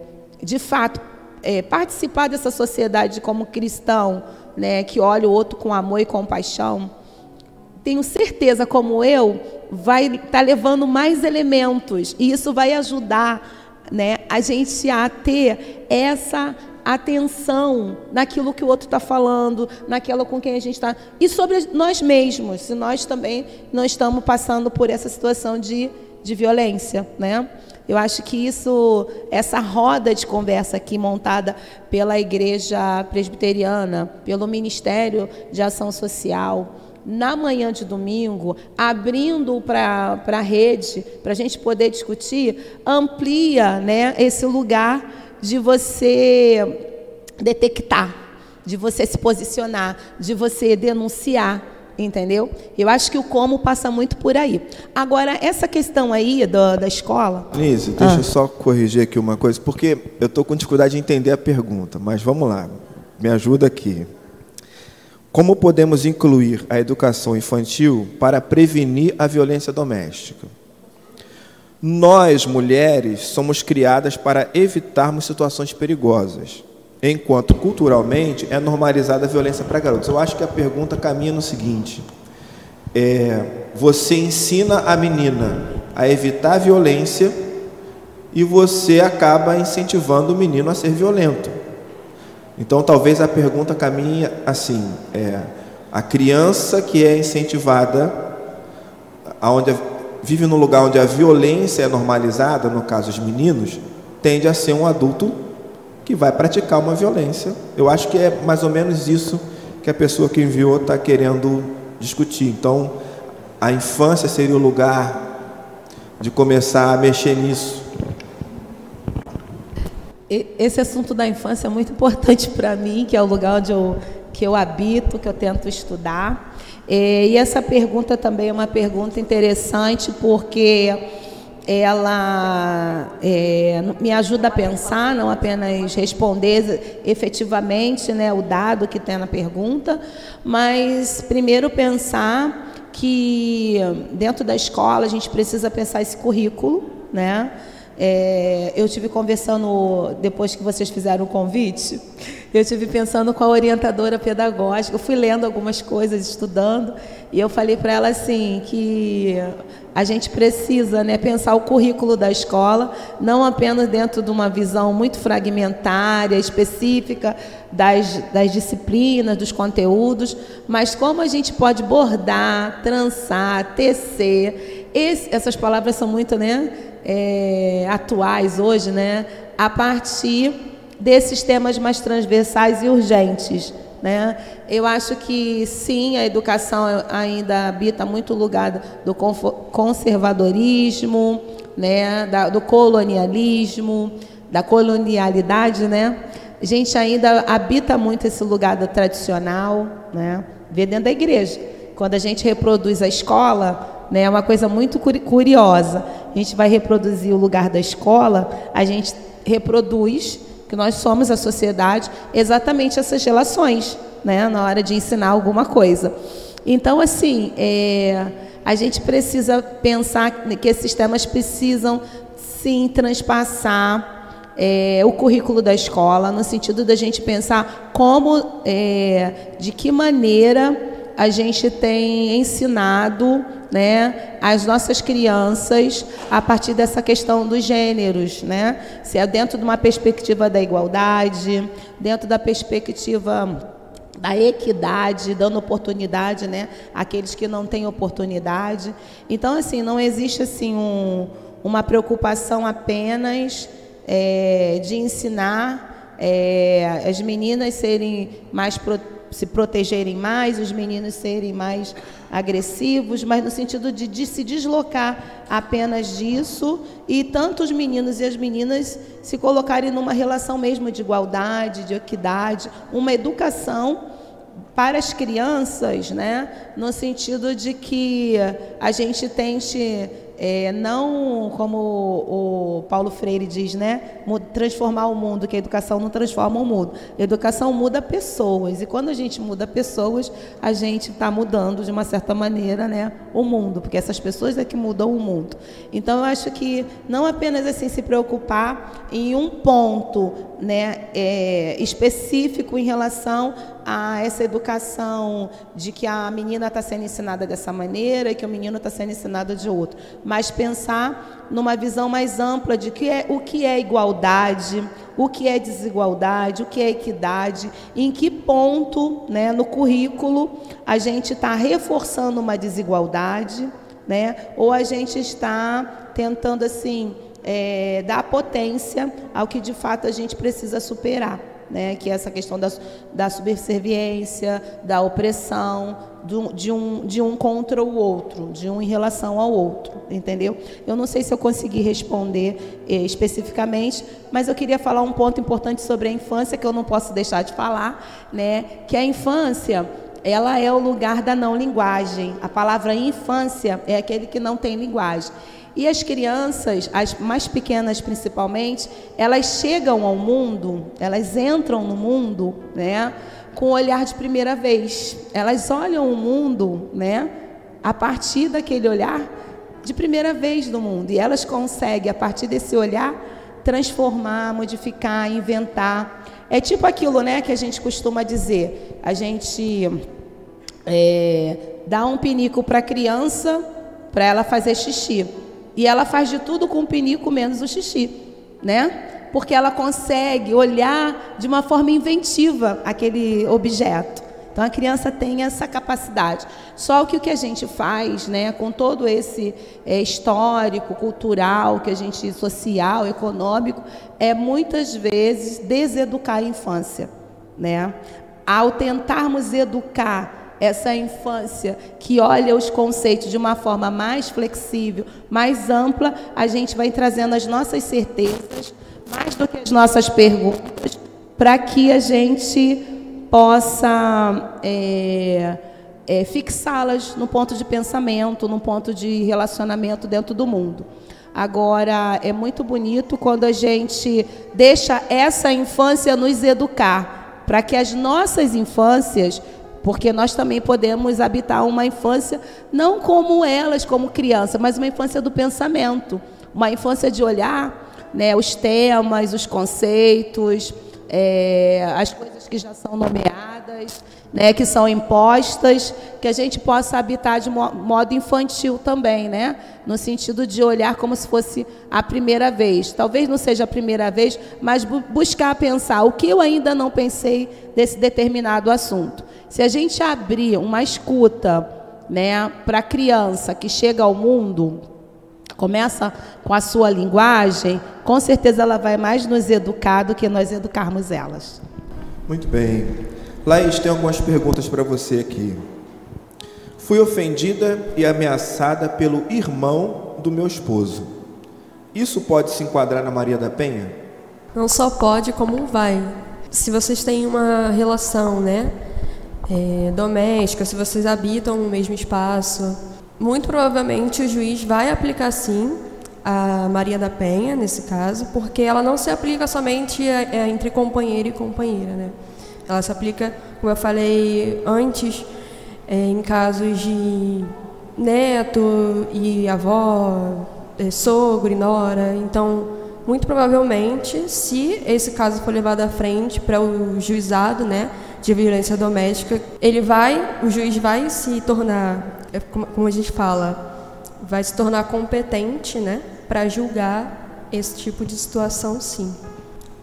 de fato, é, participar dessa sociedade como cristão, né? Que olha o outro com amor e compaixão, tenho certeza, como eu, vai estar tá levando mais elementos e isso vai ajudar, né? A gente a ter essa atenção naquilo que o outro está falando, naquela com quem a gente está. E sobre nós mesmos, se nós também não estamos passando por essa situação de, de violência. Né? Eu acho que isso, essa roda de conversa aqui montada pela Igreja Presbiteriana, pelo Ministério de Ação Social, na manhã de domingo, abrindo para a rede, para a gente poder discutir, amplia né, esse lugar de você detectar, de você se posicionar, de você denunciar, entendeu? Eu acho que o como passa muito por aí. Agora, essa questão aí da, da escola. Nise, deixa ah. eu só corrigir aqui uma coisa, porque eu estou com dificuldade de entender a pergunta, mas vamos lá, me ajuda aqui. Como podemos incluir a educação infantil para prevenir a violência doméstica? Nós, mulheres, somos criadas para evitarmos situações perigosas, enquanto culturalmente é normalizada a violência para garotos. Eu acho que a pergunta caminha no seguinte: é, você ensina a menina a evitar a violência e você acaba incentivando o menino a ser violento. Então, talvez a pergunta caminhe assim: é, a criança que é incentivada, aonde vive num lugar onde a violência é normalizada, no caso dos meninos, tende a ser um adulto que vai praticar uma violência. Eu acho que é mais ou menos isso que a pessoa que enviou está querendo discutir. Então, a infância seria o lugar de começar a mexer nisso. Esse assunto da infância é muito importante *laughs* para mim, que é o lugar onde eu, que eu habito, que eu tento estudar. E essa pergunta também é uma pergunta interessante porque ela é, me ajuda a pensar, não apenas responder efetivamente né, o dado que tem na pergunta, mas primeiro pensar que dentro da escola a gente precisa pensar esse currículo, né? É, eu tive conversando, depois que vocês fizeram o convite, eu tive pensando com a orientadora pedagógica, eu fui lendo algumas coisas, estudando, e eu falei para ela assim que a gente precisa né, pensar o currículo da escola, não apenas dentro de uma visão muito fragmentária, específica das, das disciplinas, dos conteúdos, mas como a gente pode bordar, trançar, tecer. Esse, essas palavras são muito né, é, atuais hoje, né, a partir desses temas mais transversais e urgentes. Né? Eu acho que sim, a educação ainda habita muito lugar do conservadorismo, né? Da, do colonialismo, da colonialidade. Né? A gente ainda habita muito esse lugar tradicional, né? vê dentro da igreja. Quando a gente reproduz a escola, né, é uma coisa muito curiosa. A gente vai reproduzir o lugar da escola, a gente reproduz que nós somos a sociedade, exatamente essas relações, né, na hora de ensinar alguma coisa. Então, assim, é, a gente precisa pensar que esses temas precisam sim transpassar é, o currículo da escola, no sentido da gente pensar como, é, de que maneira a gente tem ensinado né, as nossas crianças a partir dessa questão dos gêneros, né? Se é dentro de uma perspectiva da igualdade, dentro da perspectiva da equidade, dando oportunidade, né, àqueles que não têm oportunidade. Então, assim, não existe assim um, uma preocupação apenas é, de ensinar é, as meninas serem mais se protegerem mais, os meninos serem mais agressivos, mas no sentido de, de, se deslocar apenas disso e tanto os meninos e as meninas se colocarem numa relação mesmo de igualdade, de equidade, uma educação para as crianças, né, no sentido de que a gente tente é, não, como o Paulo Freire diz, né, transformar o mundo, que a educação não transforma o mundo. A educação muda pessoas, e quando a gente muda pessoas, a gente está mudando, de uma certa maneira, né, o mundo, porque essas pessoas é que mudam o mundo. Então, eu acho que não apenas assim se preocupar em um ponto né, é, específico em relação a essa educação de que a menina está sendo ensinada dessa maneira e que o menino está sendo ensinado de outro, mas pensar numa visão mais ampla de que é, o que é igualdade, o que é desigualdade, o que é equidade, em que ponto né, no currículo a gente está reforçando uma desigualdade, né, ou a gente está tentando assim é, dar potência ao que de fato a gente precisa superar né, que é essa questão da, da subserviência, da opressão, do, de, um, de um contra o outro, de um em relação ao outro, entendeu? Eu não sei se eu consegui responder eh, especificamente, mas eu queria falar um ponto importante sobre a infância que eu não posso deixar de falar, né, que a infância ela é o lugar da não linguagem. A palavra infância é aquele que não tem linguagem. E as crianças, as mais pequenas principalmente, elas chegam ao mundo, elas entram no mundo, né, com o olhar de primeira vez. Elas olham o mundo, né, a partir daquele olhar de primeira vez do mundo. E elas conseguem, a partir desse olhar, transformar, modificar, inventar. É tipo aquilo, né, que a gente costuma dizer. A gente é, dá um pinico para a criança para ela fazer xixi. E ela faz de tudo com o pinico menos o xixi, né? Porque ela consegue olhar de uma forma inventiva aquele objeto. Então a criança tem essa capacidade. Só que o que a gente faz, né, com todo esse é, histórico, cultural, que a gente social, econômico, é muitas vezes deseducar a infância, né? Ao tentarmos educar essa infância que olha os conceitos de uma forma mais flexível, mais ampla, a gente vai trazendo as nossas certezas, mais do que as nossas perguntas, para que a gente possa é, é, fixá-las no ponto de pensamento, no ponto de relacionamento dentro do mundo. Agora, é muito bonito quando a gente deixa essa infância nos educar, para que as nossas infâncias porque nós também podemos habitar uma infância, não como elas, como criança, mas uma infância do pensamento, uma infância de olhar né, os temas, os conceitos, é, as coisas que já são nomeadas, né, que são impostas, que a gente possa habitar de modo infantil também, né, no sentido de olhar como se fosse a primeira vez. Talvez não seja a primeira vez, mas buscar pensar o que eu ainda não pensei desse determinado assunto. Se a gente abrir uma escuta né, para a criança que chega ao mundo, começa com a sua linguagem, com certeza ela vai mais nos educar do que nós educarmos elas. Muito bem. Laís, tem algumas perguntas para você aqui. Fui ofendida e ameaçada pelo irmão do meu esposo. Isso pode se enquadrar na Maria da Penha? Não só pode, como vai. Se vocês têm uma relação, né? é, doméstica, se vocês habitam no mesmo espaço. Muito provavelmente o juiz vai aplicar sim a Maria da Penha, nesse caso, porque ela não se aplica somente é, entre companheiro e companheira. Né? Ela se aplica, como eu falei antes, é, em casos de neto e avó, é, sogro e nora. Então, muito provavelmente, se esse caso for levado à frente para o juizado, né, de violência doméstica, ele vai, o juiz vai se tornar, é como a gente fala, vai se tornar competente, né, para julgar esse tipo de situação, sim.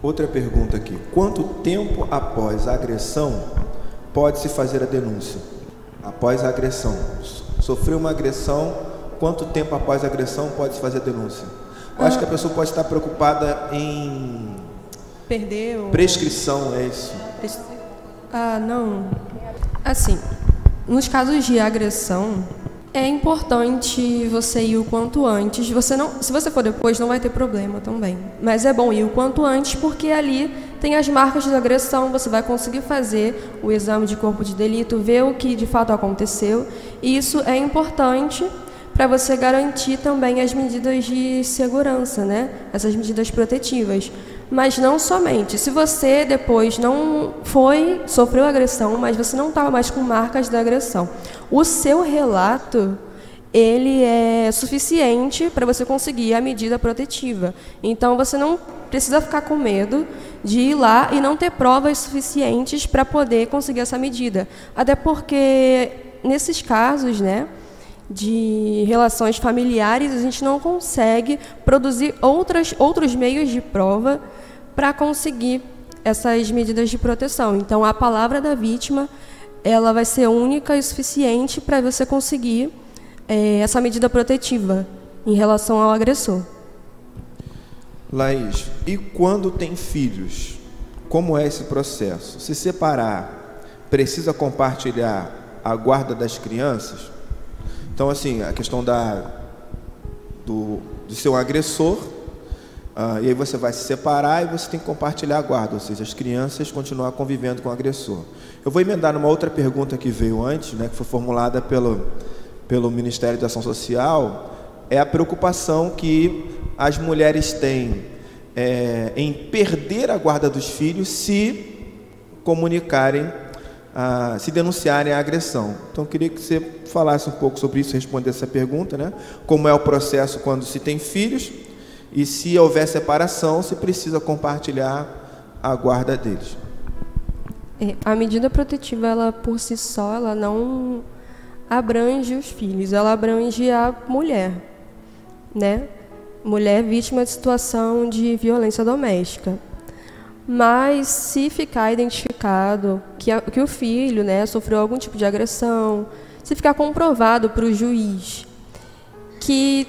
Outra pergunta aqui: quanto tempo após a agressão pode se fazer a denúncia? Após a agressão, sofreu uma agressão, quanto tempo após a agressão pode se fazer a denúncia? Eu acho que a pessoa pode estar preocupada em perder prescrição, é isso? Ah, não. Assim, nos casos de agressão, é importante você ir o quanto antes. Você não, se você for depois, não vai ter problema também. Mas é bom ir o quanto antes, porque ali tem as marcas de agressão. Você vai conseguir fazer o exame de corpo de delito, ver o que de fato aconteceu. E isso é importante para você garantir também as medidas de segurança, né? Essas medidas protetivas. Mas não somente. Se você depois não foi, sofreu agressão, mas você não estava mais com marcas da agressão, o seu relato ele é suficiente para você conseguir a medida protetiva. Então você não precisa ficar com medo de ir lá e não ter provas suficientes para poder conseguir essa medida. Até porque nesses casos, né, de relações familiares, a gente não consegue produzir outras, outros meios de prova para conseguir essas medidas de proteção. Então, a palavra da vítima ela vai ser única e suficiente para você conseguir é, essa medida protetiva em relação ao agressor. Laís, e quando tem filhos, como é esse processo? Se separar, precisa compartilhar a guarda das crianças? Então, assim, a questão da, do, do seu agressor ah, e aí você vai se separar e você tem que compartilhar a guarda, ou seja, as crianças continuar convivendo com o agressor. Eu vou emendar numa outra pergunta que veio antes, né, que foi formulada pelo, pelo Ministério da Ação Social, é a preocupação que as mulheres têm é, em perder a guarda dos filhos se comunicarem, ah, se denunciarem a agressão. Então, eu queria que você falasse um pouco sobre isso, responder essa pergunta, né? Como é o processo quando se tem filhos e se houver separação, se precisa compartilhar a guarda deles. É, a medida protetiva, ela por si só, ela não abrange os filhos, ela abrange a mulher, né? Mulher vítima de situação de violência doméstica. Mas se ficar identificado que, a, que o filho, né, sofreu algum tipo de agressão, se ficar comprovado para o juiz que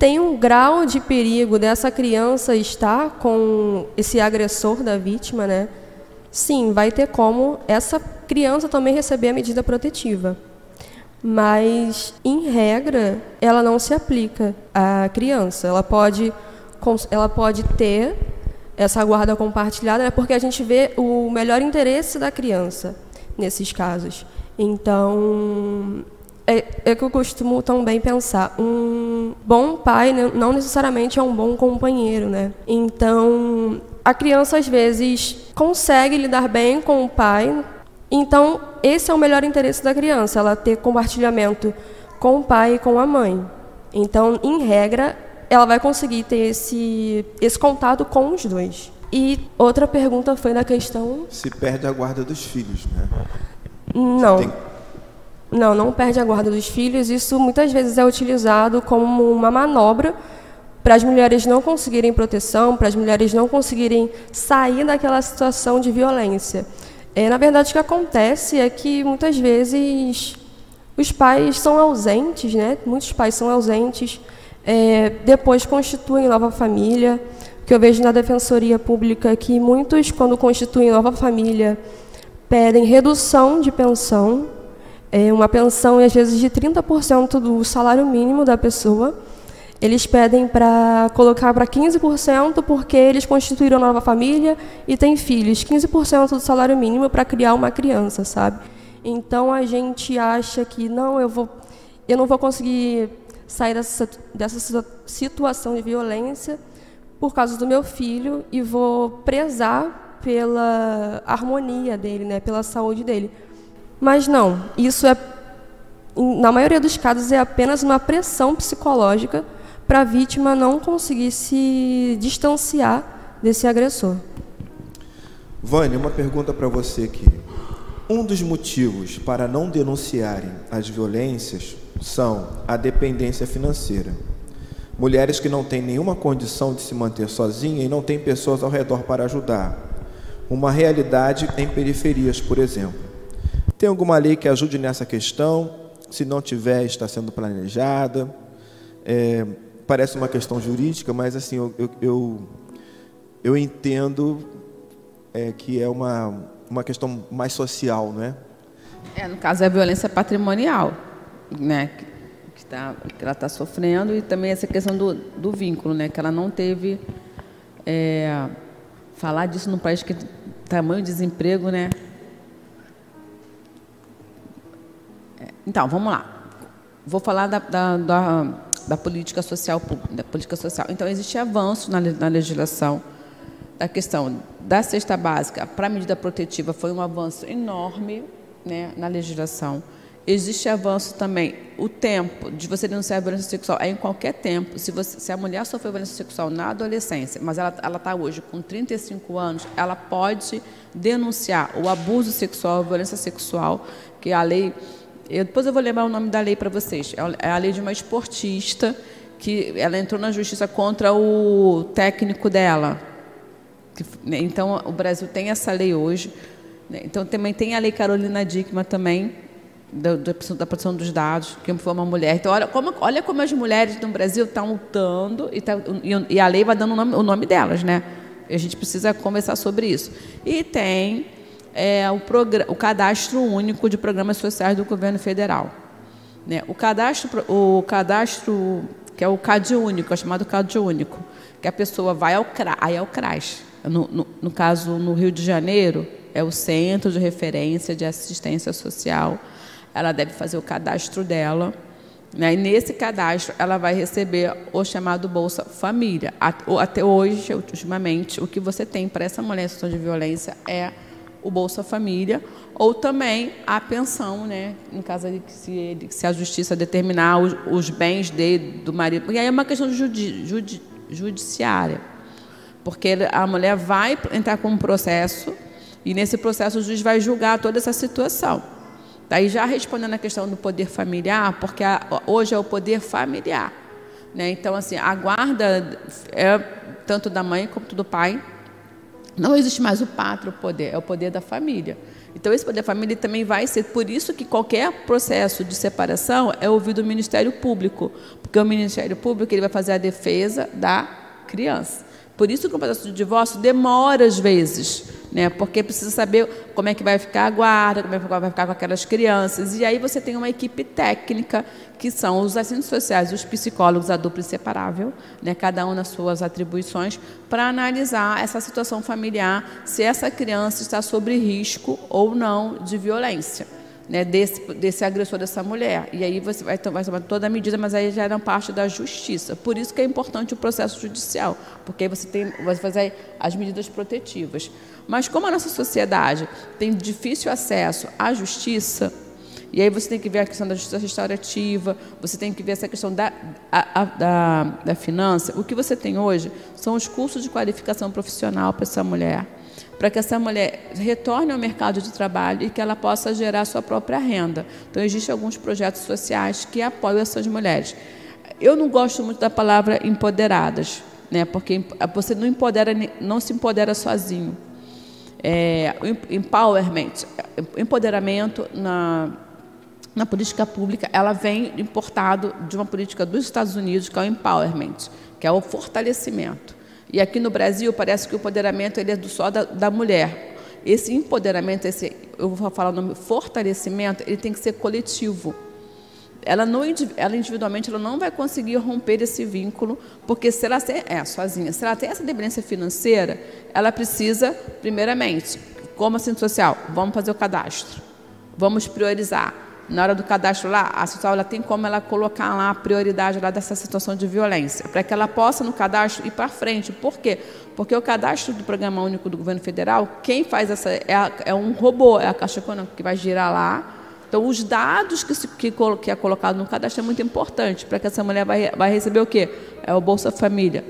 tem um grau de perigo dessa criança estar com esse agressor da vítima, né? Sim, vai ter como essa criança também receber a medida protetiva. Mas, em regra, ela não se aplica à criança. Ela pode, ela pode ter essa guarda compartilhada, né? porque a gente vê o melhor interesse da criança nesses casos. Então, é, é que eu costumo também pensar, um bom pai não necessariamente é um bom companheiro, né? Então, a criança às vezes consegue lidar bem com o pai, então esse é o melhor interesse da criança, ela ter compartilhamento com o pai e com a mãe. Então, em regra, ela vai conseguir ter esse, esse contato com os dois. E outra pergunta foi da questão. Se perde a guarda dos filhos, né? Não. Tem não, não perde a guarda dos filhos. Isso muitas vezes é utilizado como uma manobra para as mulheres não conseguirem proteção, para as mulheres não conseguirem sair daquela situação de violência. É, na verdade, o que acontece é que muitas vezes os pais são ausentes, né? Muitos pais são ausentes, é, depois constituem nova família. O que eu vejo na defensoria pública é que muitos, quando constituem nova família, pedem redução de pensão é uma pensão, às vezes, de 30% do salário mínimo da pessoa. Eles pedem para colocar para 15% porque eles constituíram nova família e têm filhos. 15% do salário mínimo para criar uma criança, sabe? Então a gente acha que não, eu vou, eu não vou conseguir sair dessa, dessa situação de violência por causa do meu filho e vou prezar pela harmonia dele, né, pela saúde dele. Mas não, isso é, na maioria dos casos, é apenas uma pressão psicológica para a vítima não conseguir se distanciar desse agressor. Vânia, uma pergunta para você aqui. Um dos motivos para não denunciarem as violências são a dependência financeira. Mulheres que não têm nenhuma condição de se manter sozinha e não têm pessoas ao redor para ajudar. Uma realidade em periferias, por exemplo. Tem alguma lei que ajude nessa questão? Se não tiver, está sendo planejada. É, parece uma questão jurídica, mas assim eu, eu, eu, eu entendo é, que é uma, uma questão mais social, não é? No caso é a violência patrimonial, né? Que, tá, que ela está sofrendo e também essa questão do, do vínculo, né? Que ela não teve é, falar disso no país que tamanho desemprego, né? Então, vamos lá. Vou falar da, da, da, da política social da política social. Então, existe avanço na, na legislação a questão da cesta básica para a medida protetiva foi um avanço enorme né, na legislação. Existe avanço também, o tempo de você denunciar a violência sexual é em qualquer tempo. Se, você, se a mulher sofreu violência sexual na adolescência, mas ela está hoje com 35 anos, ela pode denunciar o abuso sexual, a violência sexual, que a lei. Eu, depois eu vou lembrar o nome da lei para vocês. É, é a lei de uma esportista que ela entrou na justiça contra o técnico dela, né, então, o Brasil tem essa lei hoje. Né, então, também tem a lei Carolina Dickman também, da, da, proteção dos dados, que foi uma mulher. Então, olha como, olha como as mulheres no Brasil estão lutando e, tá, e, e, a lei vai dando o nome, o nome delas, né? A gente precisa conversar sobre isso. E tem é, o, o cadastro único de programas sociais do governo federal. Né? O cadastro, o cadastro que é o CAD único, é chamado CAD único, que a pessoa vai ao CRAS, aí é o CRAS, no, no, no caso, no Rio de Janeiro, é o Centro de Referência de Assistência Social. Ela deve fazer o cadastro dela. Né? E nesse cadastro, ela vai receber o chamado Bolsa Família. Até hoje, ultimamente, o que você tem para essa mulher em situação de violência é o Bolsa Família, ou também a pensão, né, em caso de que se, ele, se a justiça determinar os, os bens dele, do marido. E aí é uma questão judi, judi, judiciária. Porque a mulher vai entrar com um processo e nesse processo o juiz vai julgar toda essa situação. Daí já respondendo a questão do poder familiar, porque a, hoje é o poder familiar. Né? Então, assim, a guarda é tanto da mãe quanto do pai. Não existe mais o pátrio poder, é o poder da família. Então, esse poder da família também vai ser, por isso que qualquer processo de separação é ouvido o Ministério Público, porque o Ministério Público ele vai fazer a defesa da criança. Por isso que o processo de divórcio demora às vezes, né? porque precisa saber como é que vai ficar a guarda, como é que vai ficar com aquelas crianças. E aí você tem uma equipe técnica, que são os assistentes sociais, os psicólogos, a dupla inseparável, né? cada um nas suas atribuições, para analisar essa situação familiar, se essa criança está sob risco ou não de violência né, desse, desse agressor dessa mulher. E aí você vai, vai tomar toda a medida, mas aí já era parte da justiça. Por isso que é importante o processo judicial, porque aí você tem vai fazer as medidas protetivas. Mas como a nossa sociedade tem difícil acesso à justiça, e aí você tem que ver a questão da justiça restaurativa, você tem que ver essa questão da, a, a, da, da finança. O que você tem hoje são os cursos de qualificação profissional para essa mulher para que essa mulher retorne ao mercado de trabalho e que ela possa gerar sua própria renda. Então, existem alguns projetos sociais que apoiam essas mulheres. Eu não gosto muito da palavra empoderadas, né? porque você não, empodera, não se empodera sozinho. É, empowerment, empoderamento na, na política pública, ela vem importado de uma política dos Estados Unidos, que é o empowerment, que é o fortalecimento. E aqui no Brasil parece que o empoderamento ele é só da, da mulher. Esse empoderamento, esse, eu vou falar o nome fortalecimento, ele tem que ser coletivo. Ela, não, ela individualmente ela não vai conseguir romper esse vínculo, porque se ela tem, é sozinha, se ela tem essa dependência financeira, ela precisa, primeiramente, como assistente social, vamos fazer o cadastro, vamos priorizar na hora do cadastro lá, a social ela tem como ela colocar lá a prioridade lá dessa situação de violência, para que ela possa no cadastro ir para frente. Por quê? Porque o cadastro do Programa Único do Governo Federal, quem faz essa é, é um robô, é a Caixa Econômica que vai girar lá, Então, os dados que, se, que, que é colocado no cadastro é muito importante para que essa mulher vai, vai receber o quê? É o Bolsa Família.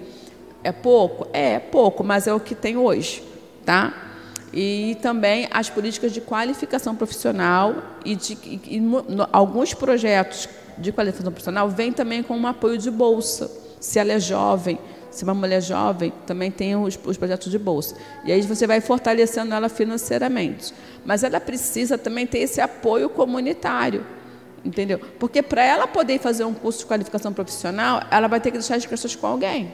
É pouco? É, é pouco, mas é o que tem hoje, tá? E também as políticas de qualificação profissional e, de, e, e no, alguns projetos de qualificação profissional vêm também com um apoio de bolsa, se ela é jovem, se uma mulher jovem, também tem os, os, projetos de bolsa. E aí você vai fortalecendo ela financeiramente. Mas ela precisa também ter esse apoio comunitário. Entendeu? Porque para ela poder fazer um curso de qualificação profissional, ela vai ter que deixar as crianças com alguém.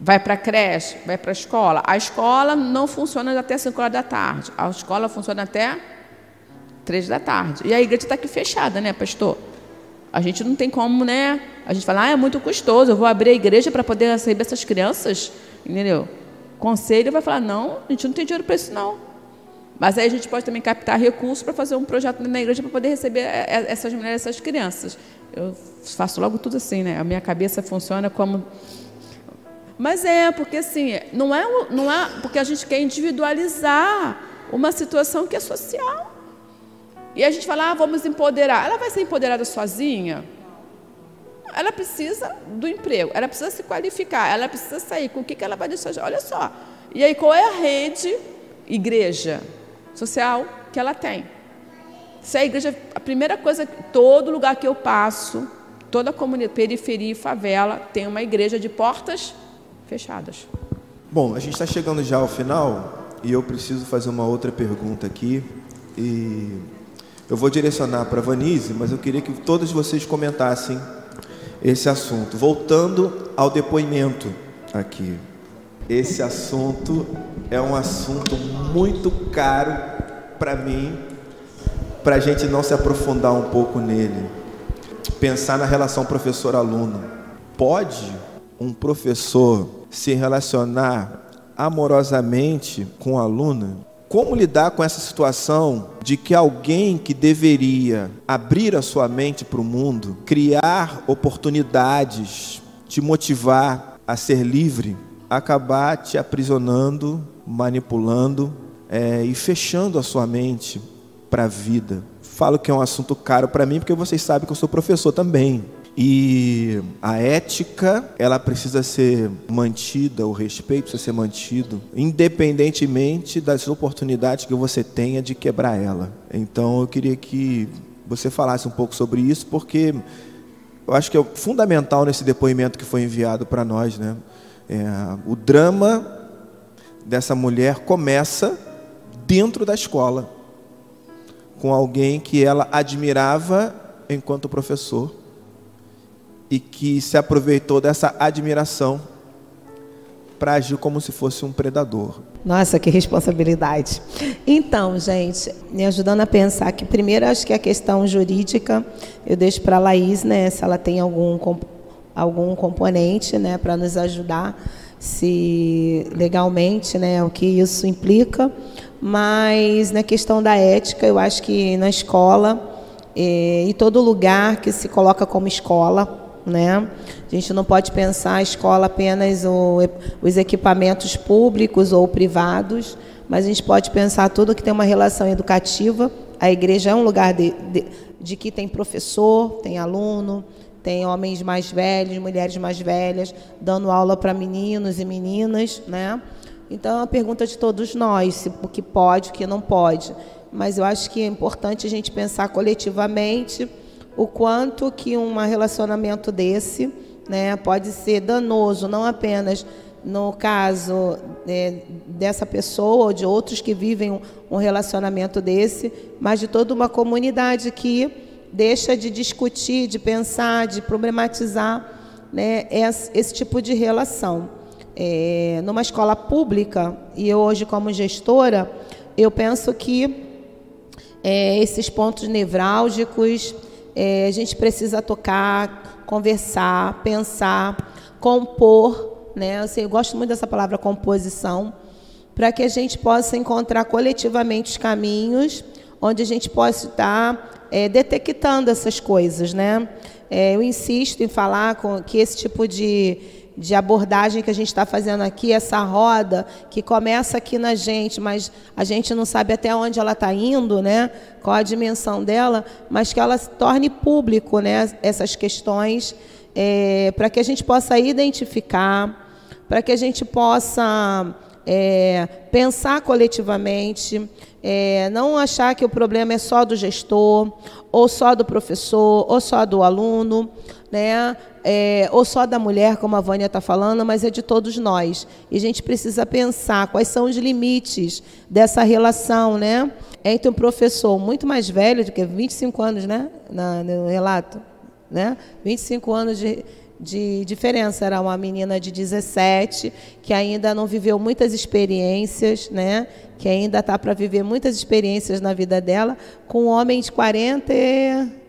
Vai para a creche, vai para a escola. A escola não funciona até 5 horas da tarde. A escola funciona até 3 da tarde. E a igreja está aqui fechada, né, pastor? A gente não tem como, né? A gente fala, ah, é muito custoso, eu vou abrir a igreja para poder receber essas crianças, entendeu? O conselho vai falar, não, a gente não tem dinheiro para isso, não. Mas aí a gente pode também captar recursos para fazer um projeto na igreja para poder receber é, é, essas mulheres, essas crianças. Eu faço logo tudo assim, né? A minha cabeça funciona como. Mas é, porque assim, não é, não é porque a gente quer individualizar uma situação que é social. E a gente fala, ah, vamos empoderar. Ela vai ser empoderada sozinha? Ela precisa do emprego, ela precisa se qualificar, ela precisa sair. Com o que, ela vai deixar? Olha só. E aí, qual é a rede, igreja, social que ela tem? Se a igreja, a primeira coisa, todo lugar que eu passo, toda a comunidade, periferia e favela, tem uma igreja de portas fechadas. Bom, a gente está chegando já ao final e eu preciso fazer uma outra pergunta aqui. E eu vou direcionar para a Vanise, mas eu queria que todos vocês comentassem esse assunto. Voltando ao depoimento aqui. Esse assunto é um assunto muito caro para mim, para a gente não se aprofundar um pouco nele. Pensar na relação professor-aluno. Pode um professor se relacionar amorosamente com o aluno? Como lidar com essa situação de que alguém que deveria abrir a sua mente para o mundo, criar oportunidades, te motivar a ser livre, acabar te aprisionando, manipulando é, e fechando a sua mente para a vida? Falo que é um assunto caro para mim porque vocês sabem que eu sou professor também. E a ética, ela precisa ser mantida, o respeito precisa ser mantido, independentemente das oportunidades que você tenha de quebrar ela. Então eu queria que você falasse um pouco sobre isso, porque eu acho que é fundamental nesse depoimento que foi enviado para nós. Né? É, o drama dessa mulher começa dentro da escola, com alguém que ela admirava enquanto professor e que se aproveitou dessa admiração para agir como se fosse um predador. Nossa, que responsabilidade. Então, gente, me ajudando a pensar que primeiro acho que a questão jurídica eu deixo para a Laís, né, se ela tem algum algum componente, né, para nos ajudar se legalmente, né, o que isso implica. Mas na questão da ética, eu acho que na escola eh, e todo lugar que se coloca como escola, né? A gente não pode pensar a escola apenas o, os equipamentos públicos ou privados, mas a gente pode pensar tudo que tem uma relação educativa. A igreja é um lugar de, de, de que tem professor, tem aluno, tem homens mais velhos, mulheres mais velhas, dando aula para meninos e meninas, né? Então, é uma pergunta de todos nós, se, o que pode, o que não pode. Mas eu acho que é importante a gente pensar coletivamente o quanto que um relacionamento desse né, pode ser danoso, não apenas no caso é, dessa pessoa ou de outros que vivem um, um relacionamento desse, mas de toda uma comunidade que deixa de discutir, de pensar, de problematizar né, esse, esse tipo de relação. É, numa escola pública, e hoje como gestora, eu penso que é, esses pontos nevrálgicos é, a gente precisa tocar, conversar, pensar, compor, né? Eu gosto muito dessa palavra composição, para que a gente possa encontrar coletivamente os caminhos onde a gente possa estar é, detectando essas coisas, né? É, eu insisto em falar com que esse tipo de de abordagem que a gente está fazendo aqui, essa roda que começa aqui na gente, mas a gente não sabe até onde ela está indo, né? qual a dimensão dela, mas que ela se torne público né? essas questões, é, para que a gente possa identificar, para que a gente possa é, pensar coletivamente, é, não achar que o problema é só do gestor, ou só do professor, ou só do aluno, né? É, ou só da mulher, como a Vânia está falando, mas é de todos nós. E a gente precisa pensar quais são os limites dessa relação, né? Entre um professor muito mais velho do que 25 anos, né? Na, no relato, né? 25 anos de de diferença. Era uma menina de 17 que ainda não viveu muitas experiências, né? Que ainda está para viver muitas experiências na vida dela, com um homem de 40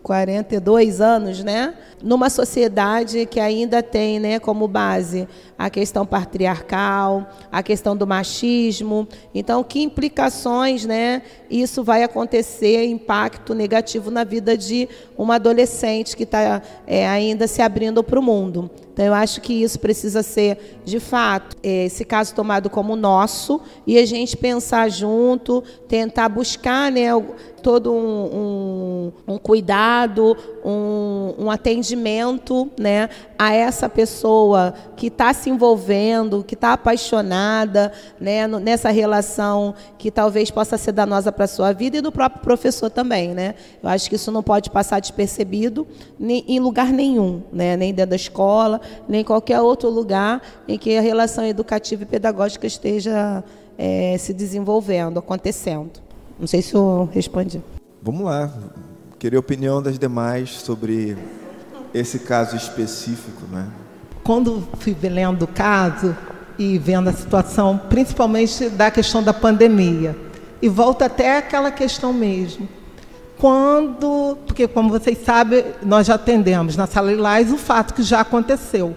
42 anos, né? Numa sociedade que ainda tem, né, como base a questão patriarcal, a questão do machismo. Então, que implicações, né, isso vai acontecer, impacto negativo na vida de uma adolescente que está é, ainda se abrindo para o mundo. Então, eu acho que isso precisa ser, de fato, esse caso tomado como nosso e a gente pensar junto, tentar buscar né, todo um, um, um cuidado, um, um, atendimento né, a essa pessoa que está se envolvendo, que está apaixonada né, nessa relação que talvez possa ser danosa para a sua vida e do próprio professor também. Né? Eu acho que isso não pode passar despercebido em lugar nenhum, né? nem dentro da escola, nem em qualquer outro lugar em que a relação educativa e pedagógica esteja é, se desenvolvendo, acontecendo. Não sei se eu respondi. Vamos lá. Queria a opinião das demais sobre esse caso específico, né? Quando fui lendo o caso e vendo a situação, principalmente da questão da pandemia, e volta até aquela questão mesmo quando, porque como vocês sabem, nós já atendemos na sala Lilás o fato que já aconteceu.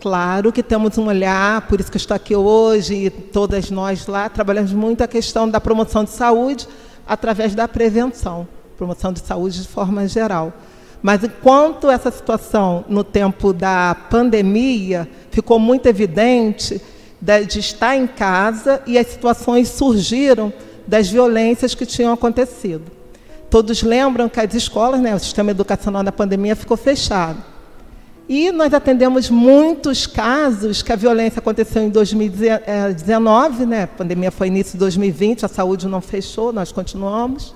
Claro que temos um olhar, por isso que eu estou aqui hoje, e todas nós lá trabalhamos muito a questão da promoção de saúde através da prevenção, promoção de saúde de forma geral. Mas enquanto essa situação no tempo da pandemia ficou muito evidente de estar em casa e as situações surgiram das violências que tinham acontecido. Todos lembram que as escolas, né, o sistema educacional na pandemia ficou fechado. E nós atendemos muitos casos que a violência aconteceu em 2019, né? A pandemia foi início de 2020, a saúde não fechou, nós continuamos.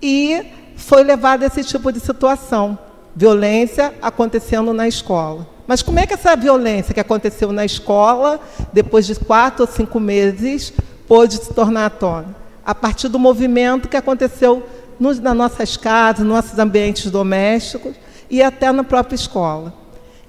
E foi levado esse tipo de situação, violência acontecendo na escola. Mas como é que essa violência que aconteceu na escola, depois de quatro ou cinco meses, pôde se tornar à tona? A partir do movimento que aconteceu nos, nas nossas casas, nos nossos ambientes domésticos e até na própria escola.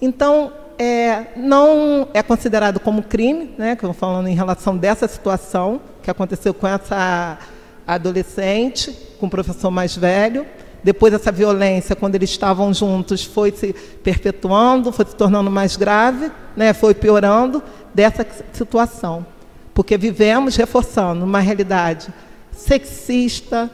Então, é, não é considerado como crime, né, que eu falando em relação dessa situação que aconteceu com essa adolescente, com o professor mais velho. Depois, essa violência, quando eles estavam juntos, foi se perpetuando, foi se tornando mais grave, né, foi piorando dessa situação. Porque vivemos reforçando uma realidade sexista,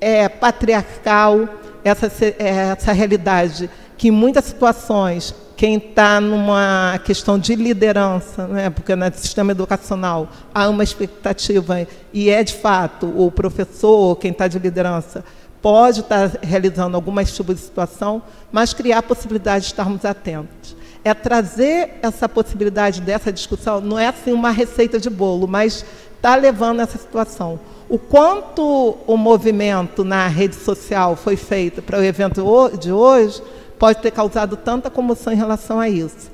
é, patriarcal, essa, é, essa realidade que em muitas situações quem está numa questão de liderança, né, porque no sistema educacional há uma expectativa, e é de fato o professor, quem está de liderança, pode estar tá realizando algumas tipos de situação, mas criar a possibilidade de estarmos atentos. É trazer essa possibilidade dessa discussão, não é assim uma receita de bolo, mas está levando essa situação. O quanto o movimento na rede social foi feito para o evento de hoje pode ter causado tanta comoção em relação a isso.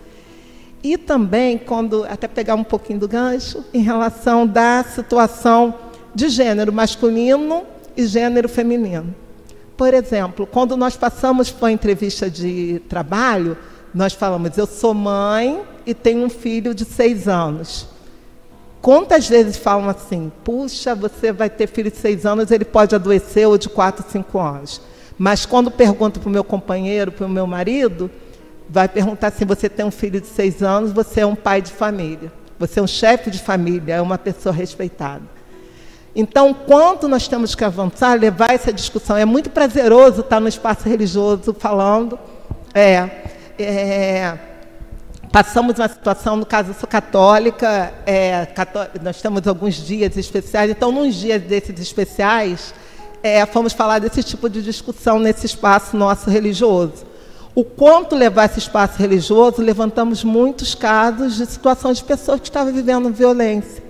E também, quando até pegar um pouquinho do gancho, em relação da situação de gênero masculino e gênero feminino. Por exemplo, quando nós passamos para uma entrevista de trabalho, nós falamos: eu sou mãe e tenho um filho de seis anos. Quantas vezes falam assim, puxa, você vai ter filho de seis anos, ele pode adoecer ou de quatro, cinco anos. Mas quando pergunto para o meu companheiro, para o meu marido, vai perguntar se você tem um filho de seis anos, você é um pai de família, você é um chefe de família, é uma pessoa respeitada. Então, quanto nós temos que avançar, levar essa discussão. É muito prazeroso estar no espaço religioso falando. É, é passamos uma situação, no caso, eu sou católica, é, cató nós temos alguns dias especiais, então, nos dias desses especiais, é, fomos falar desse tipo de discussão nesse espaço nosso religioso. O quanto levar esse espaço religioso, levantamos muitos casos de situações de pessoas que estavam vivendo violência,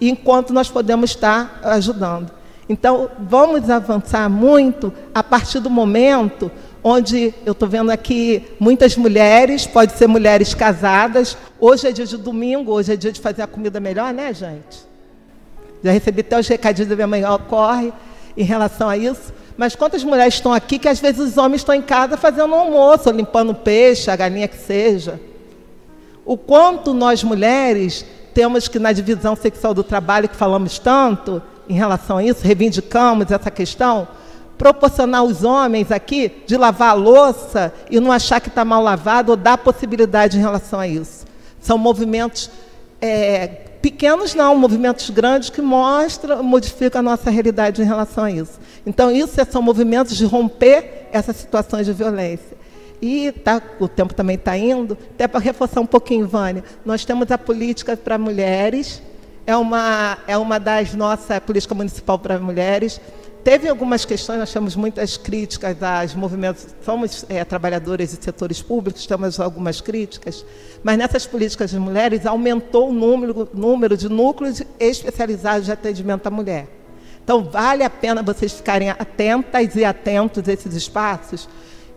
e enquanto nós podemos estar ajudando. Então, vamos avançar muito a partir do momento onde eu estou vendo aqui muitas mulheres, pode ser mulheres casadas. Hoje é dia de domingo, hoje é dia de fazer a comida melhor, né, gente? Já recebi até os recadinhos da minha mãe, ocorre em relação a isso. Mas quantas mulheres estão aqui que às vezes os homens estão em casa fazendo almoço, limpando peixe, a galinha que seja? O quanto nós mulheres temos que, na divisão sexual do trabalho, que falamos tanto em relação a isso, reivindicamos essa questão, proporcionar aos homens aqui de lavar a louça e não achar que está mal lavado ou dar possibilidade em relação a isso. São movimentos é, pequenos, não, movimentos grandes que mostram, modificam a nossa realidade em relação a isso. Então, isso são movimentos de romper essas situações de violência. E tá, o tempo também está indo, até para reforçar um pouquinho, Vânia, nós temos a política para mulheres, é uma, é uma das nossas política municipal para mulheres, Teve algumas questões, nós temos muitas críticas aos movimentos, somos é, trabalhadores de setores públicos, temos algumas críticas, mas nessas políticas de mulheres aumentou o número, número de núcleos especializados de atendimento à mulher. Então, vale a pena vocês ficarem atentas e atentos a esses espaços.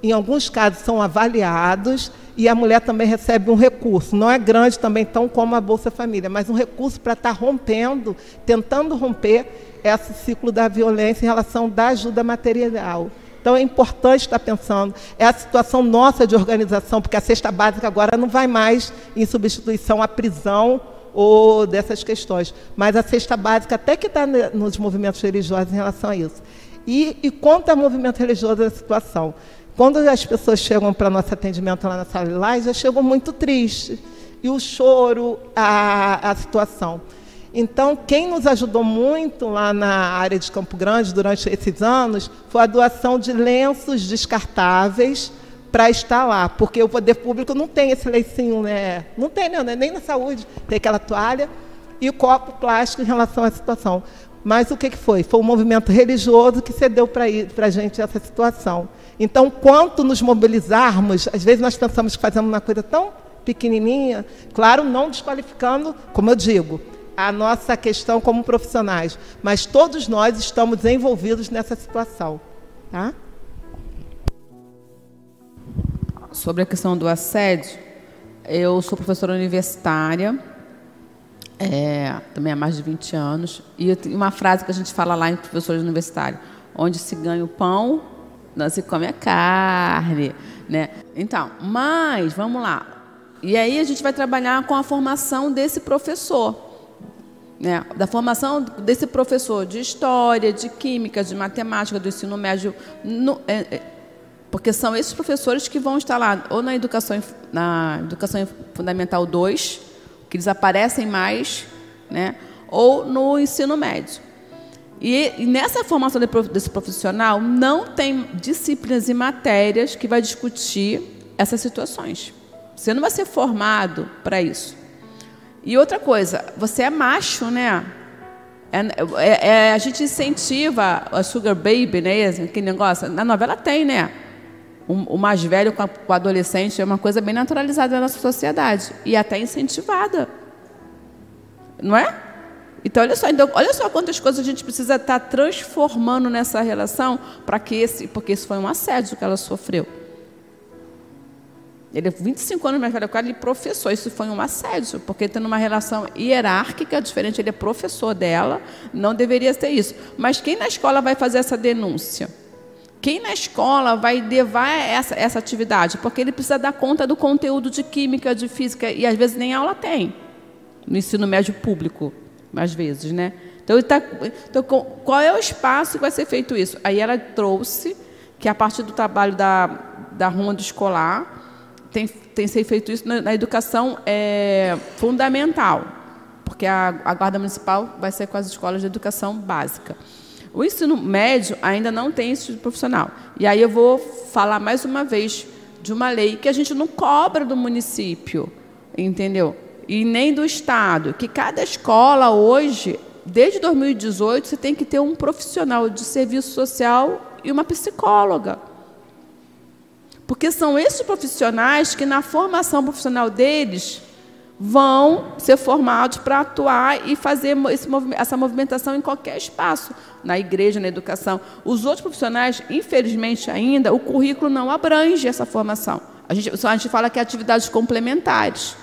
Em alguns casos, são avaliados e a mulher também recebe um recurso. Não é grande também, tão como a Bolsa Família, mas um recurso para estar rompendo, tentando romper esse ciclo da violência em relação da ajuda material. Então é importante estar pensando, é a situação nossa de organização, porque a cesta básica agora não vai mais em substituição à prisão ou dessas questões, mas a cesta básica até que está nos movimentos religiosos em relação a isso. E, e quanto ao movimento religioso da situação? Quando as pessoas chegam para nosso atendimento lá na sala de lá, já chegam muito tristes. E o choro, a, a situação. Então, quem nos ajudou muito lá na área de Campo Grande durante esses anos foi a doação de lenços descartáveis para estar lá, porque o poder público não tem esse lencinho, né? Não tem, né? nem na saúde, tem aquela toalha e o copo plástico em relação à situação. Mas o que, que foi? Foi um movimento religioso que cedeu para a gente essa situação. Então, quanto nos mobilizarmos, às vezes nós pensamos que fazemos uma coisa tão pequenininha, claro, não desqualificando, como eu digo, a nossa questão como profissionais, mas todos nós estamos envolvidos nessa situação. Tá? Sobre a questão do assédio, eu sou professora universitária, é, também há mais de 20 anos, e uma frase que a gente fala lá em professores universitários, onde se ganha o pão, não se come a carne. Né? Então, mas, vamos lá. E aí a gente vai trabalhar com a formação desse professor né, da formação desse professor de história, de química, de matemática, do ensino médio, no, é, é, porque são esses professores que vão estar lá, ou na educação, na educação fundamental 2, que eles aparecem mais, né, ou no ensino médio. E, e nessa formação desse profissional não tem disciplinas e matérias que vai discutir essas situações. Você não vai ser formado para isso. E outra coisa, você é macho, né? É, é, é, a gente incentiva a Sugar Baby, né? Aquele negócio. Na novela tem, né? O, o mais velho com, o adolescente é uma coisa bem naturalizada na nossa sociedade e até incentivada. Não é? Então, olha só, então, olha só quantas coisas a gente precisa estar transformando nessa relação para que esse, porque isso foi um assédio que ela sofreu. Ele é 25 anos mais velho que ela, ele professor. Isso foi um assédio, porque tendo uma relação hierárquica diferente, ele é professor dela, não deveria ter isso. Mas quem na escola vai fazer essa denúncia? Quem na escola vai levar essa, essa atividade? Porque ele precisa dar conta do conteúdo de química, de física, e às vezes nem aula tem. No ensino médio público, às vezes, né? Então, tá, então, qual é o espaço que vai ser feito isso? Aí ela trouxe que a partir do trabalho da, da ronda escolar, tem, tem sido feito isso na, na educação é, fundamental, porque a, a Guarda Municipal vai ser com as escolas de educação básica. O ensino médio ainda não tem esse profissional. E aí eu vou falar mais uma vez de uma lei que a gente não cobra do município. entendeu? E nem do Estado. Que cada escola hoje, desde 2018, você tem que ter um profissional de serviço social e uma psicóloga. Porque são esses profissionais que, na formação profissional deles, vão ser formados para atuar e fazer esse, essa movimentação em qualquer espaço, na igreja, na educação. Os outros profissionais, infelizmente ainda, o currículo não abrange essa formação. A gente, a gente fala que é atividades complementares.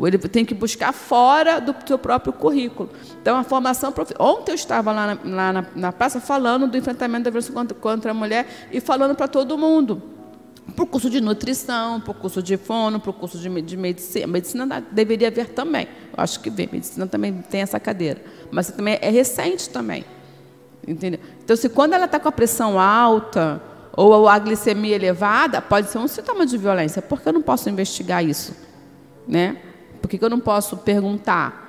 Ele tem que buscar fora do seu próprio currículo. Então, a formação. Ontem eu estava lá na, lá na, na praça falando do enfrentamento da violência contra, contra a mulher e falando para todo mundo para o curso de nutrição, para o curso de fono, para o curso de, de medicina. Medicina deveria haver também. Eu acho que vem. Medicina também tem essa cadeira. Mas também é recente também. Entendeu? Então, se quando ela está com a pressão alta ou a glicemia elevada, pode ser um sintoma de violência. Por que eu não posso investigar isso? Né? Por que eu não posso perguntar?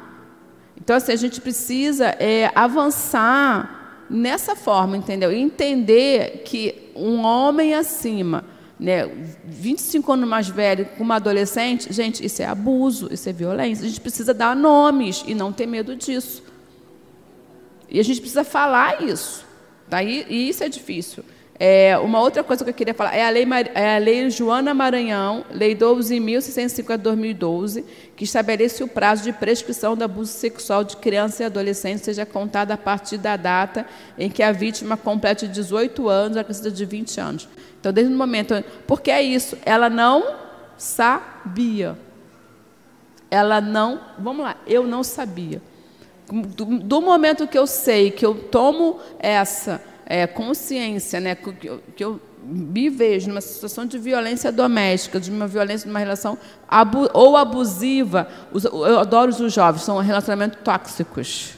Então, assim, a gente precisa é, avançar nessa forma, entendeu? E entender que um homem acima né, 25 anos mais velho com uma adolescente, gente, isso é abuso, isso é violência. A gente precisa dar nomes e não ter medo disso. E a gente precisa falar isso. Daí, e isso é difícil. É, uma outra coisa que eu queria falar é a lei, é a lei Joana Maranhão, Lei 12.650 de 2012, que estabelece o prazo de prescrição do abuso sexual de criança e adolescente seja contado a partir da data em que a vítima complete 18 anos, a criança de 20 anos. Então, desde o momento. Porque é isso, ela não sabia. Ela não. Vamos lá, eu não sabia. Do, do momento que eu sei que eu tomo essa é, consciência, né, que eu, que eu me vejo numa situação de violência doméstica, de uma violência numa relação abu ou abusiva, os, eu adoro os jovens, são relacionamentos tóxicos.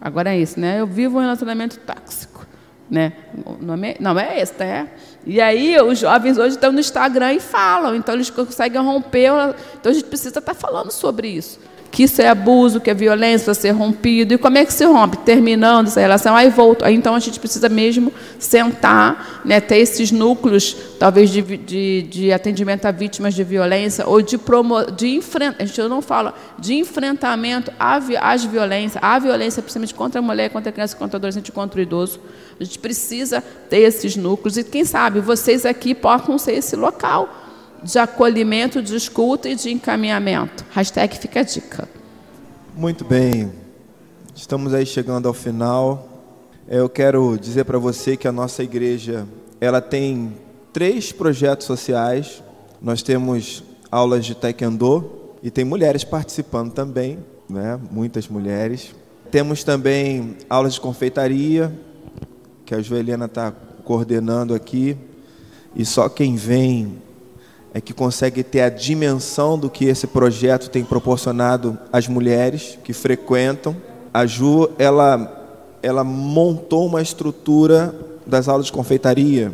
Agora é isso, né? Eu vivo um relacionamento tóxico, né? O nome é, não é esse, tá? É. E aí os jovens hoje estão no Instagram e falam, então eles conseguem romper. Então a gente precisa estar falando sobre isso que isso é abuso, que é violência, ser rompido. E como é que se rompe? Terminando essa relação, aí volta. Aí, então a gente precisa mesmo sentar, né, ter esses núcleos, talvez de, de, de atendimento a vítimas de violência, ou de, promo, de enfrentamento, a gente não fala, de enfrentamento às violências, à violência, principalmente contra a mulher, contra a criança, contra o adolescente, contra o idoso. A gente precisa ter esses núcleos. E quem sabe vocês aqui possam ser esse local de acolhimento, de escuta e de encaminhamento. Hashtag fica a dica. Muito bem. Estamos aí chegando ao final. Eu quero dizer para você que a nossa igreja ela tem três projetos sociais. Nós temos aulas de taekwondo e tem mulheres participando também, né? Muitas mulheres. Temos também aulas de confeitaria que a Joelena está coordenando aqui. E só quem vem é que consegue ter a dimensão do que esse projeto tem proporcionado às mulheres que frequentam. A Ju, ela, ela montou uma estrutura das aulas de confeitaria,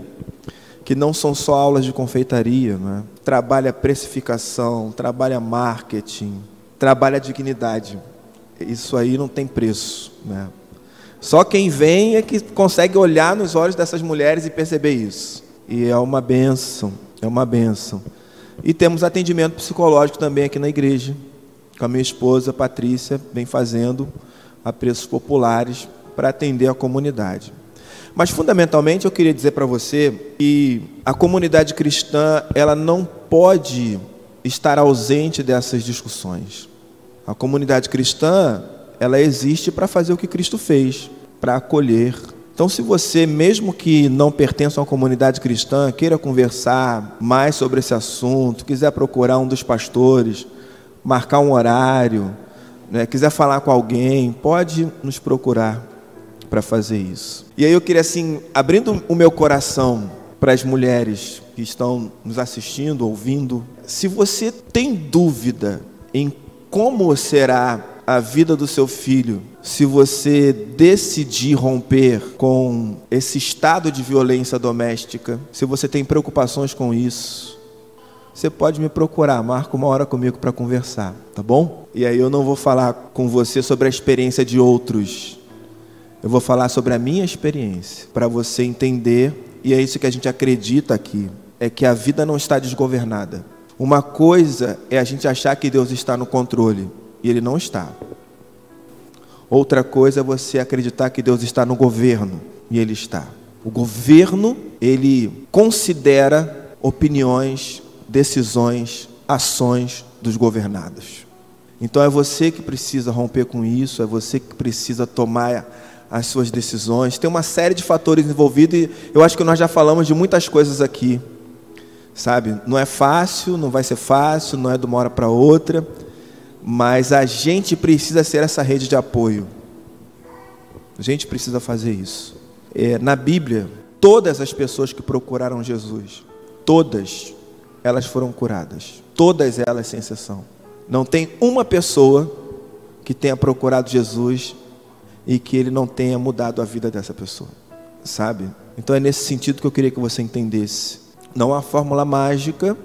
que não são só aulas de confeitaria, né? trabalha precificação, trabalha marketing, trabalha dignidade. Isso aí não tem preço. Né? Só quem vem é que consegue olhar nos olhos dessas mulheres e perceber isso. E é uma benção é uma benção. E temos atendimento psicológico também aqui na igreja, com a minha esposa Patrícia, vem fazendo a preços populares para atender a comunidade. Mas fundamentalmente eu queria dizer para você que a comunidade cristã, ela não pode estar ausente dessas discussões. A comunidade cristã, ela existe para fazer o que Cristo fez, para acolher, então, se você, mesmo que não pertença a uma comunidade cristã, queira conversar mais sobre esse assunto, quiser procurar um dos pastores, marcar um horário, né, quiser falar com alguém, pode nos procurar para fazer isso. E aí eu queria assim, abrindo o meu coração para as mulheres que estão nos assistindo, ouvindo, se você tem dúvida em como será a vida do seu filho se você decidir romper com esse estado de violência doméstica, se você tem preocupações com isso, você pode me procurar, marca uma hora comigo para conversar, tá bom? E aí eu não vou falar com você sobre a experiência de outros. Eu vou falar sobre a minha experiência, para você entender, e é isso que a gente acredita aqui, é que a vida não está desgovernada. Uma coisa é a gente achar que Deus está no controle e Ele não está. Outra coisa é você acreditar que Deus está no governo e Ele está. O governo, ele considera opiniões, decisões, ações dos governados. Então é você que precisa romper com isso, é você que precisa tomar as suas decisões. Tem uma série de fatores envolvidos e eu acho que nós já falamos de muitas coisas aqui. Sabe? Não é fácil, não vai ser fácil, não é de uma hora para outra, mas a gente precisa ser essa rede de apoio. A gente precisa fazer isso. É, na Bíblia, todas as pessoas que procuraram Jesus, todas elas foram curadas. Todas elas, sem exceção. Não tem uma pessoa que tenha procurado Jesus e que ele não tenha mudado a vida dessa pessoa. Sabe? Então é nesse sentido que eu queria que você entendesse. Não há fórmula mágica,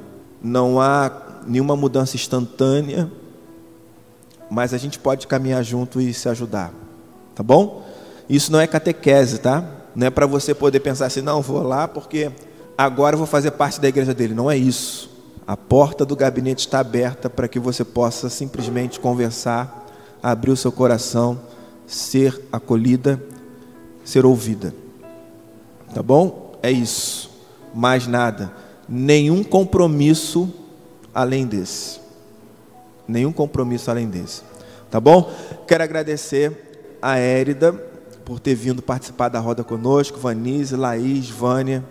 não há nenhuma mudança instantânea, mas a gente pode caminhar junto e se ajudar. Tá bom? Isso não é catequese, tá? Não é para você poder pensar assim, não, vou lá porque agora eu vou fazer parte da igreja dele. Não é isso. A porta do gabinete está aberta para que você possa simplesmente conversar, abrir o seu coração, ser acolhida, ser ouvida. Tá bom? É isso. Mais nada. Nenhum compromisso além desse. Nenhum compromisso além desse. Tá bom? Quero agradecer a Érida por ter vindo participar da roda conosco, Vanise, Laís, Vânia,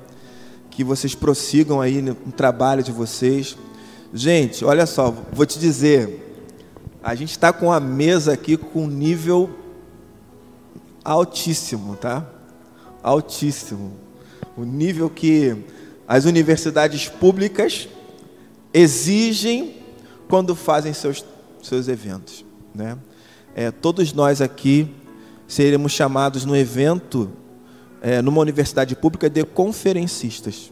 que vocês prossigam aí no trabalho de vocês. Gente, olha só, vou te dizer, a gente está com a mesa aqui com um nível altíssimo, tá? Altíssimo. O nível que as universidades públicas exigem quando fazem seus, seus eventos, né? É, todos nós aqui seremos chamados no evento, é, numa universidade pública, de conferencistas.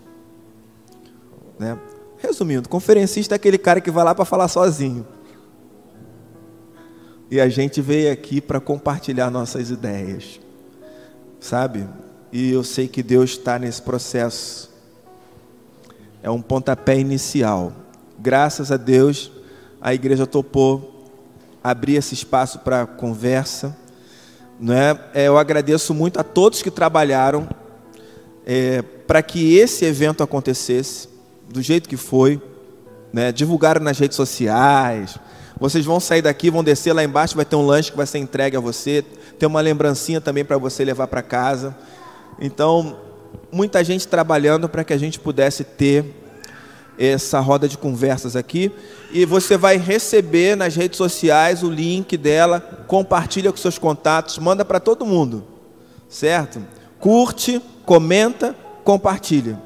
Né? Resumindo, conferencista é aquele cara que vai lá para falar sozinho. E a gente veio aqui para compartilhar nossas ideias, sabe? E eu sei que Deus está nesse processo. É um pontapé inicial. Graças a Deus, a igreja topou abrir esse espaço para conversa né? É, eu agradeço muito a todos que trabalharam é, para que esse evento acontecesse do jeito que foi. Né? Divulgaram nas redes sociais. Vocês vão sair daqui, vão descer lá embaixo, vai ter um lanche que vai ser entregue a você. Tem uma lembrancinha também para você levar para casa. Então, muita gente trabalhando para que a gente pudesse ter essa roda de conversas aqui. E você vai receber nas redes sociais o link dela, compartilha com seus contatos, manda para todo mundo, certo? Curte, comenta, compartilha,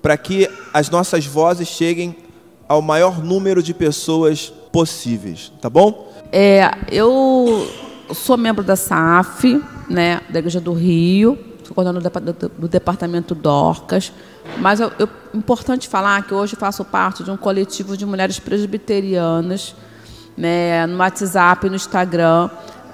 para que as nossas vozes cheguem ao maior número de pessoas possíveis, tá bom? É, eu sou membro da SAF, né, da Igreja do Rio, sou coordenador do, departamento Dorcas. Mas é importante falar que hoje faço parte de um coletivo de mulheres presbiterianas, né, no WhatsApp, no Instagram.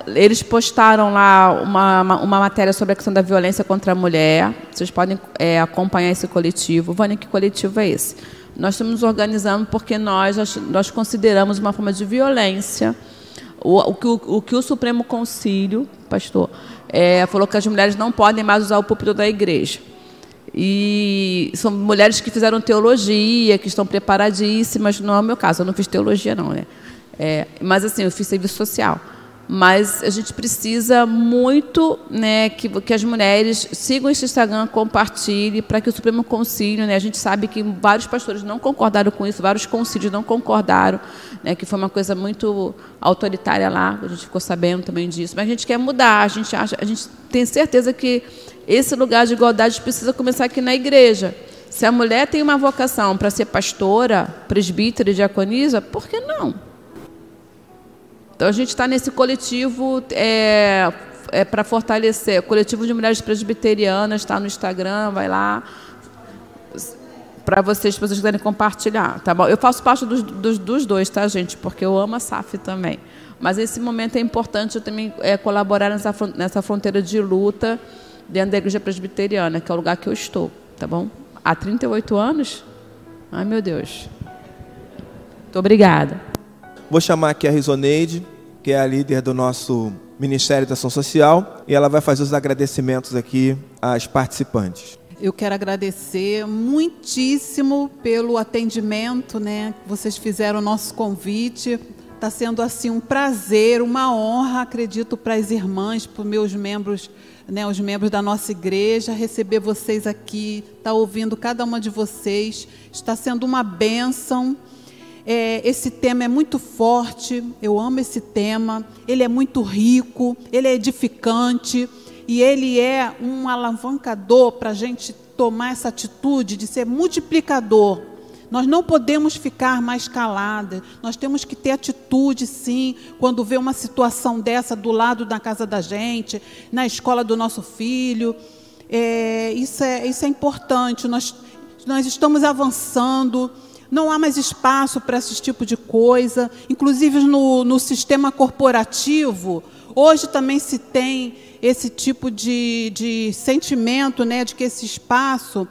Eles postaram lá uma, uma matéria sobre a questão da violência contra a mulher. Vocês podem é, acompanhar esse coletivo. Vânia, que coletivo é esse? Nós estamos organizando porque nós, nós consideramos uma forma de violência o, o, o, o que o Supremo Concílio, pastor, é, falou que as mulheres não podem mais usar o púlpito da igreja. E são mulheres que fizeram teologia, que estão preparadíssimas. Não é o meu caso, eu não fiz teologia, não, né? É, mas assim, eu fiz serviço social. Mas a gente precisa muito né, que, que as mulheres sigam esse Instagram, compartilhem, para que o Supremo Concílio, né, a gente sabe que vários pastores não concordaram com isso, vários concílios não concordaram, né, que foi uma coisa muito autoritária lá, a gente ficou sabendo também disso. Mas a gente quer mudar, a gente, acha, a gente tem certeza que esse lugar de igualdade precisa começar aqui na igreja. Se a mulher tem uma vocação para ser pastora, presbítera e diaconisa, por que não? Então a gente está nesse coletivo é, é para fortalecer, coletivo de mulheres presbiterianas, está no Instagram, vai lá para vocês, se vocês quiserem compartilhar, tá bom? Eu faço parte dos, dos, dos, dois, tá, gente? Porque eu amo a SAF também. Mas esse momento é importante eu também é, colaborar nessa, nessa fronteira de luta dentro da igreja presbiteriana, que é o lugar que eu estou, tá bom? Há 38 anos? Ai, meu Deus. Muito obrigada. Vou chamar aqui a Risoneide, que é a líder do nosso Ministério da Ação Social, e ela vai fazer os agradecimentos aqui às participantes. Eu quero agradecer muitíssimo pelo atendimento, né? Vocês fizeram o nosso convite. Está sendo assim um prazer, uma honra, acredito, para as irmãs, para os meus membros, né, os membros da nossa igreja, receber vocês aqui, estar tá ouvindo cada uma de vocês. Está sendo uma bênção. É, esse tema é muito forte, eu amo esse tema, ele é muito rico, ele é edificante e ele é um alavancador para a gente tomar essa atitude de ser multiplicador. Nós não podemos ficar mais caladas, nós temos que ter atitude, sim, quando vê uma situação dessa do lado da casa da gente, na escola do nosso filho. É, isso, é, isso é importante, nós, nós estamos avançando não há mais espaço para esse tipo de coisa. Inclusive no, no sistema corporativo, hoje também se tem esse tipo de, de sentimento né, de que esse espaço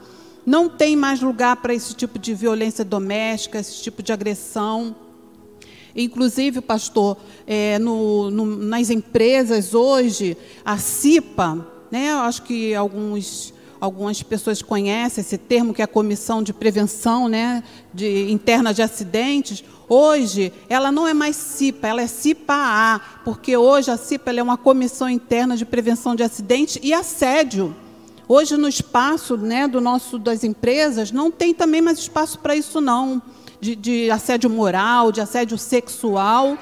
não tem mais lugar para esse tipo de violência doméstica, esse tipo de agressão. Inclusive, pastor, é, no, no, nas empresas hoje, a CIPA, né, acho que alguns algumas pessoas conhecem esse termo, que é a Comissão de Prevenção né, de, Interna de Acidentes. Hoje, ela não é mais CIPA, ela é CIPA-A, porque hoje a CIPA é uma Comissão Interna de Prevenção de Acidentes e Assédio. Hoje, no espaço né, do nosso, das empresas, não tem também mais espaço para isso, não, de, de assédio moral, de assédio sexual,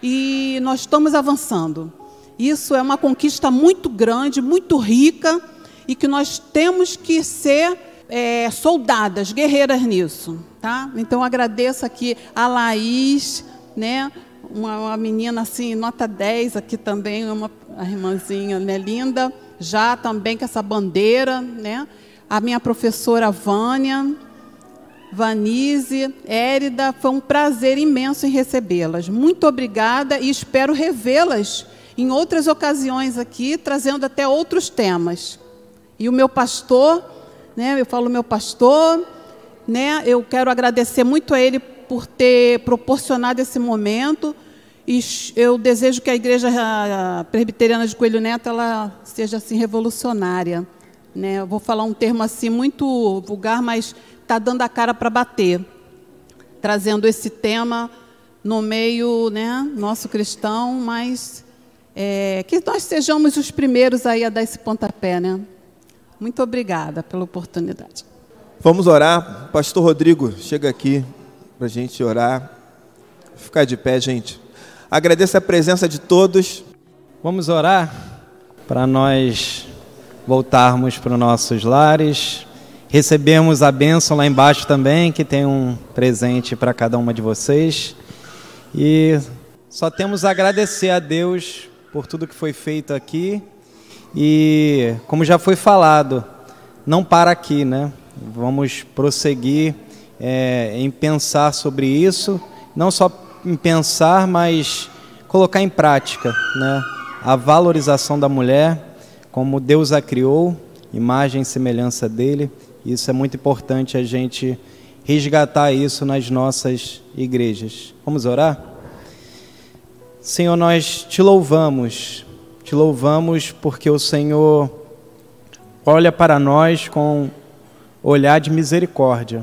e nós estamos avançando. Isso é uma conquista muito grande, muito rica, e que nós temos que ser é, soldadas, guerreiras nisso. Tá? Então agradeço aqui a Laís, né? Uma, uma, menina assim, nota 10 aqui também, uma irmãzinha né, linda, já também com essa bandeira, né? A minha professora Vânia, Vanise, Érida, foi um prazer imenso em recebê-las. Muito obrigada e espero revê-las em outras ocasiões aqui, trazendo até outros temas. E o meu pastor, né, eu falo meu pastor, né, eu quero agradecer muito a ele por ter proporcionado esse momento. E eu desejo que a igreja presbiteriana de Coelho Neto ela seja assim revolucionária, né? Eu vou falar um termo assim muito vulgar, mas está dando a cara para bater, trazendo esse tema no meio, né, nosso cristão, mas é, que nós sejamos os primeiros aí a dar esse pontapé, né? Muito obrigada pela oportunidade. Vamos orar. Pastor Rodrigo, chega aqui para a gente orar. Ficar de pé, gente. Agradeço a presença de todos. Vamos orar para nós voltarmos para os nossos lares. Recebemos a bênção lá embaixo também, que tem um presente para cada uma de vocês. E só temos a agradecer a Deus por tudo que foi feito aqui e, como já foi falado, não para aqui, né? Vamos prosseguir é, em pensar sobre isso, não só em pensar, mas colocar em prática, né? A valorização da mulher, como Deus a criou, imagem e semelhança dele. Isso é muito importante a gente resgatar isso nas nossas igrejas. Vamos orar? Senhor, nós te louvamos te louvamos porque o Senhor olha para nós com olhar de misericórdia.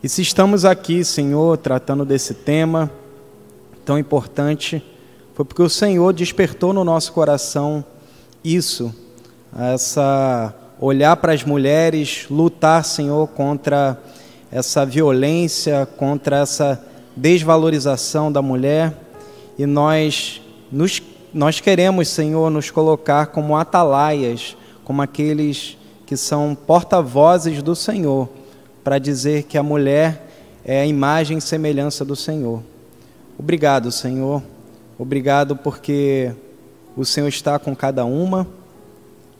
E se estamos aqui, Senhor, tratando desse tema tão importante, foi porque o Senhor despertou no nosso coração isso, essa olhar para as mulheres, lutar, Senhor, contra essa violência, contra essa desvalorização da mulher, e nós nos nós queremos, Senhor, nos colocar como atalaias, como aqueles que são porta-vozes do Senhor, para dizer que a mulher é a imagem e semelhança do Senhor. Obrigado, Senhor. Obrigado porque o Senhor está com cada uma,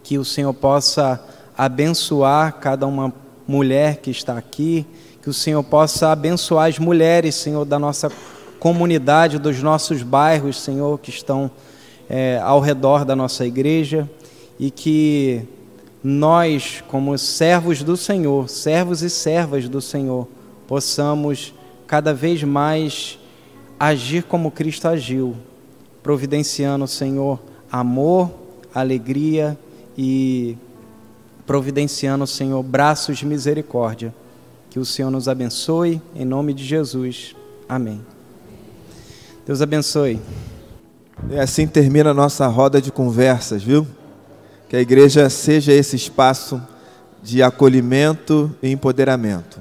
que o Senhor possa abençoar cada uma mulher que está aqui, que o Senhor possa abençoar as mulheres, Senhor, da nossa comunidade, dos nossos bairros, Senhor, que estão é, ao redor da nossa igreja e que nós, como servos do Senhor, servos e servas do Senhor, possamos cada vez mais agir como Cristo agiu, providenciando, Senhor, amor, alegria e providenciando, Senhor, braços de misericórdia. Que o Senhor nos abençoe, em nome de Jesus. Amém. Deus abençoe. E assim termina a nossa roda de conversas, viu? Que a igreja seja esse espaço de acolhimento e empoderamento.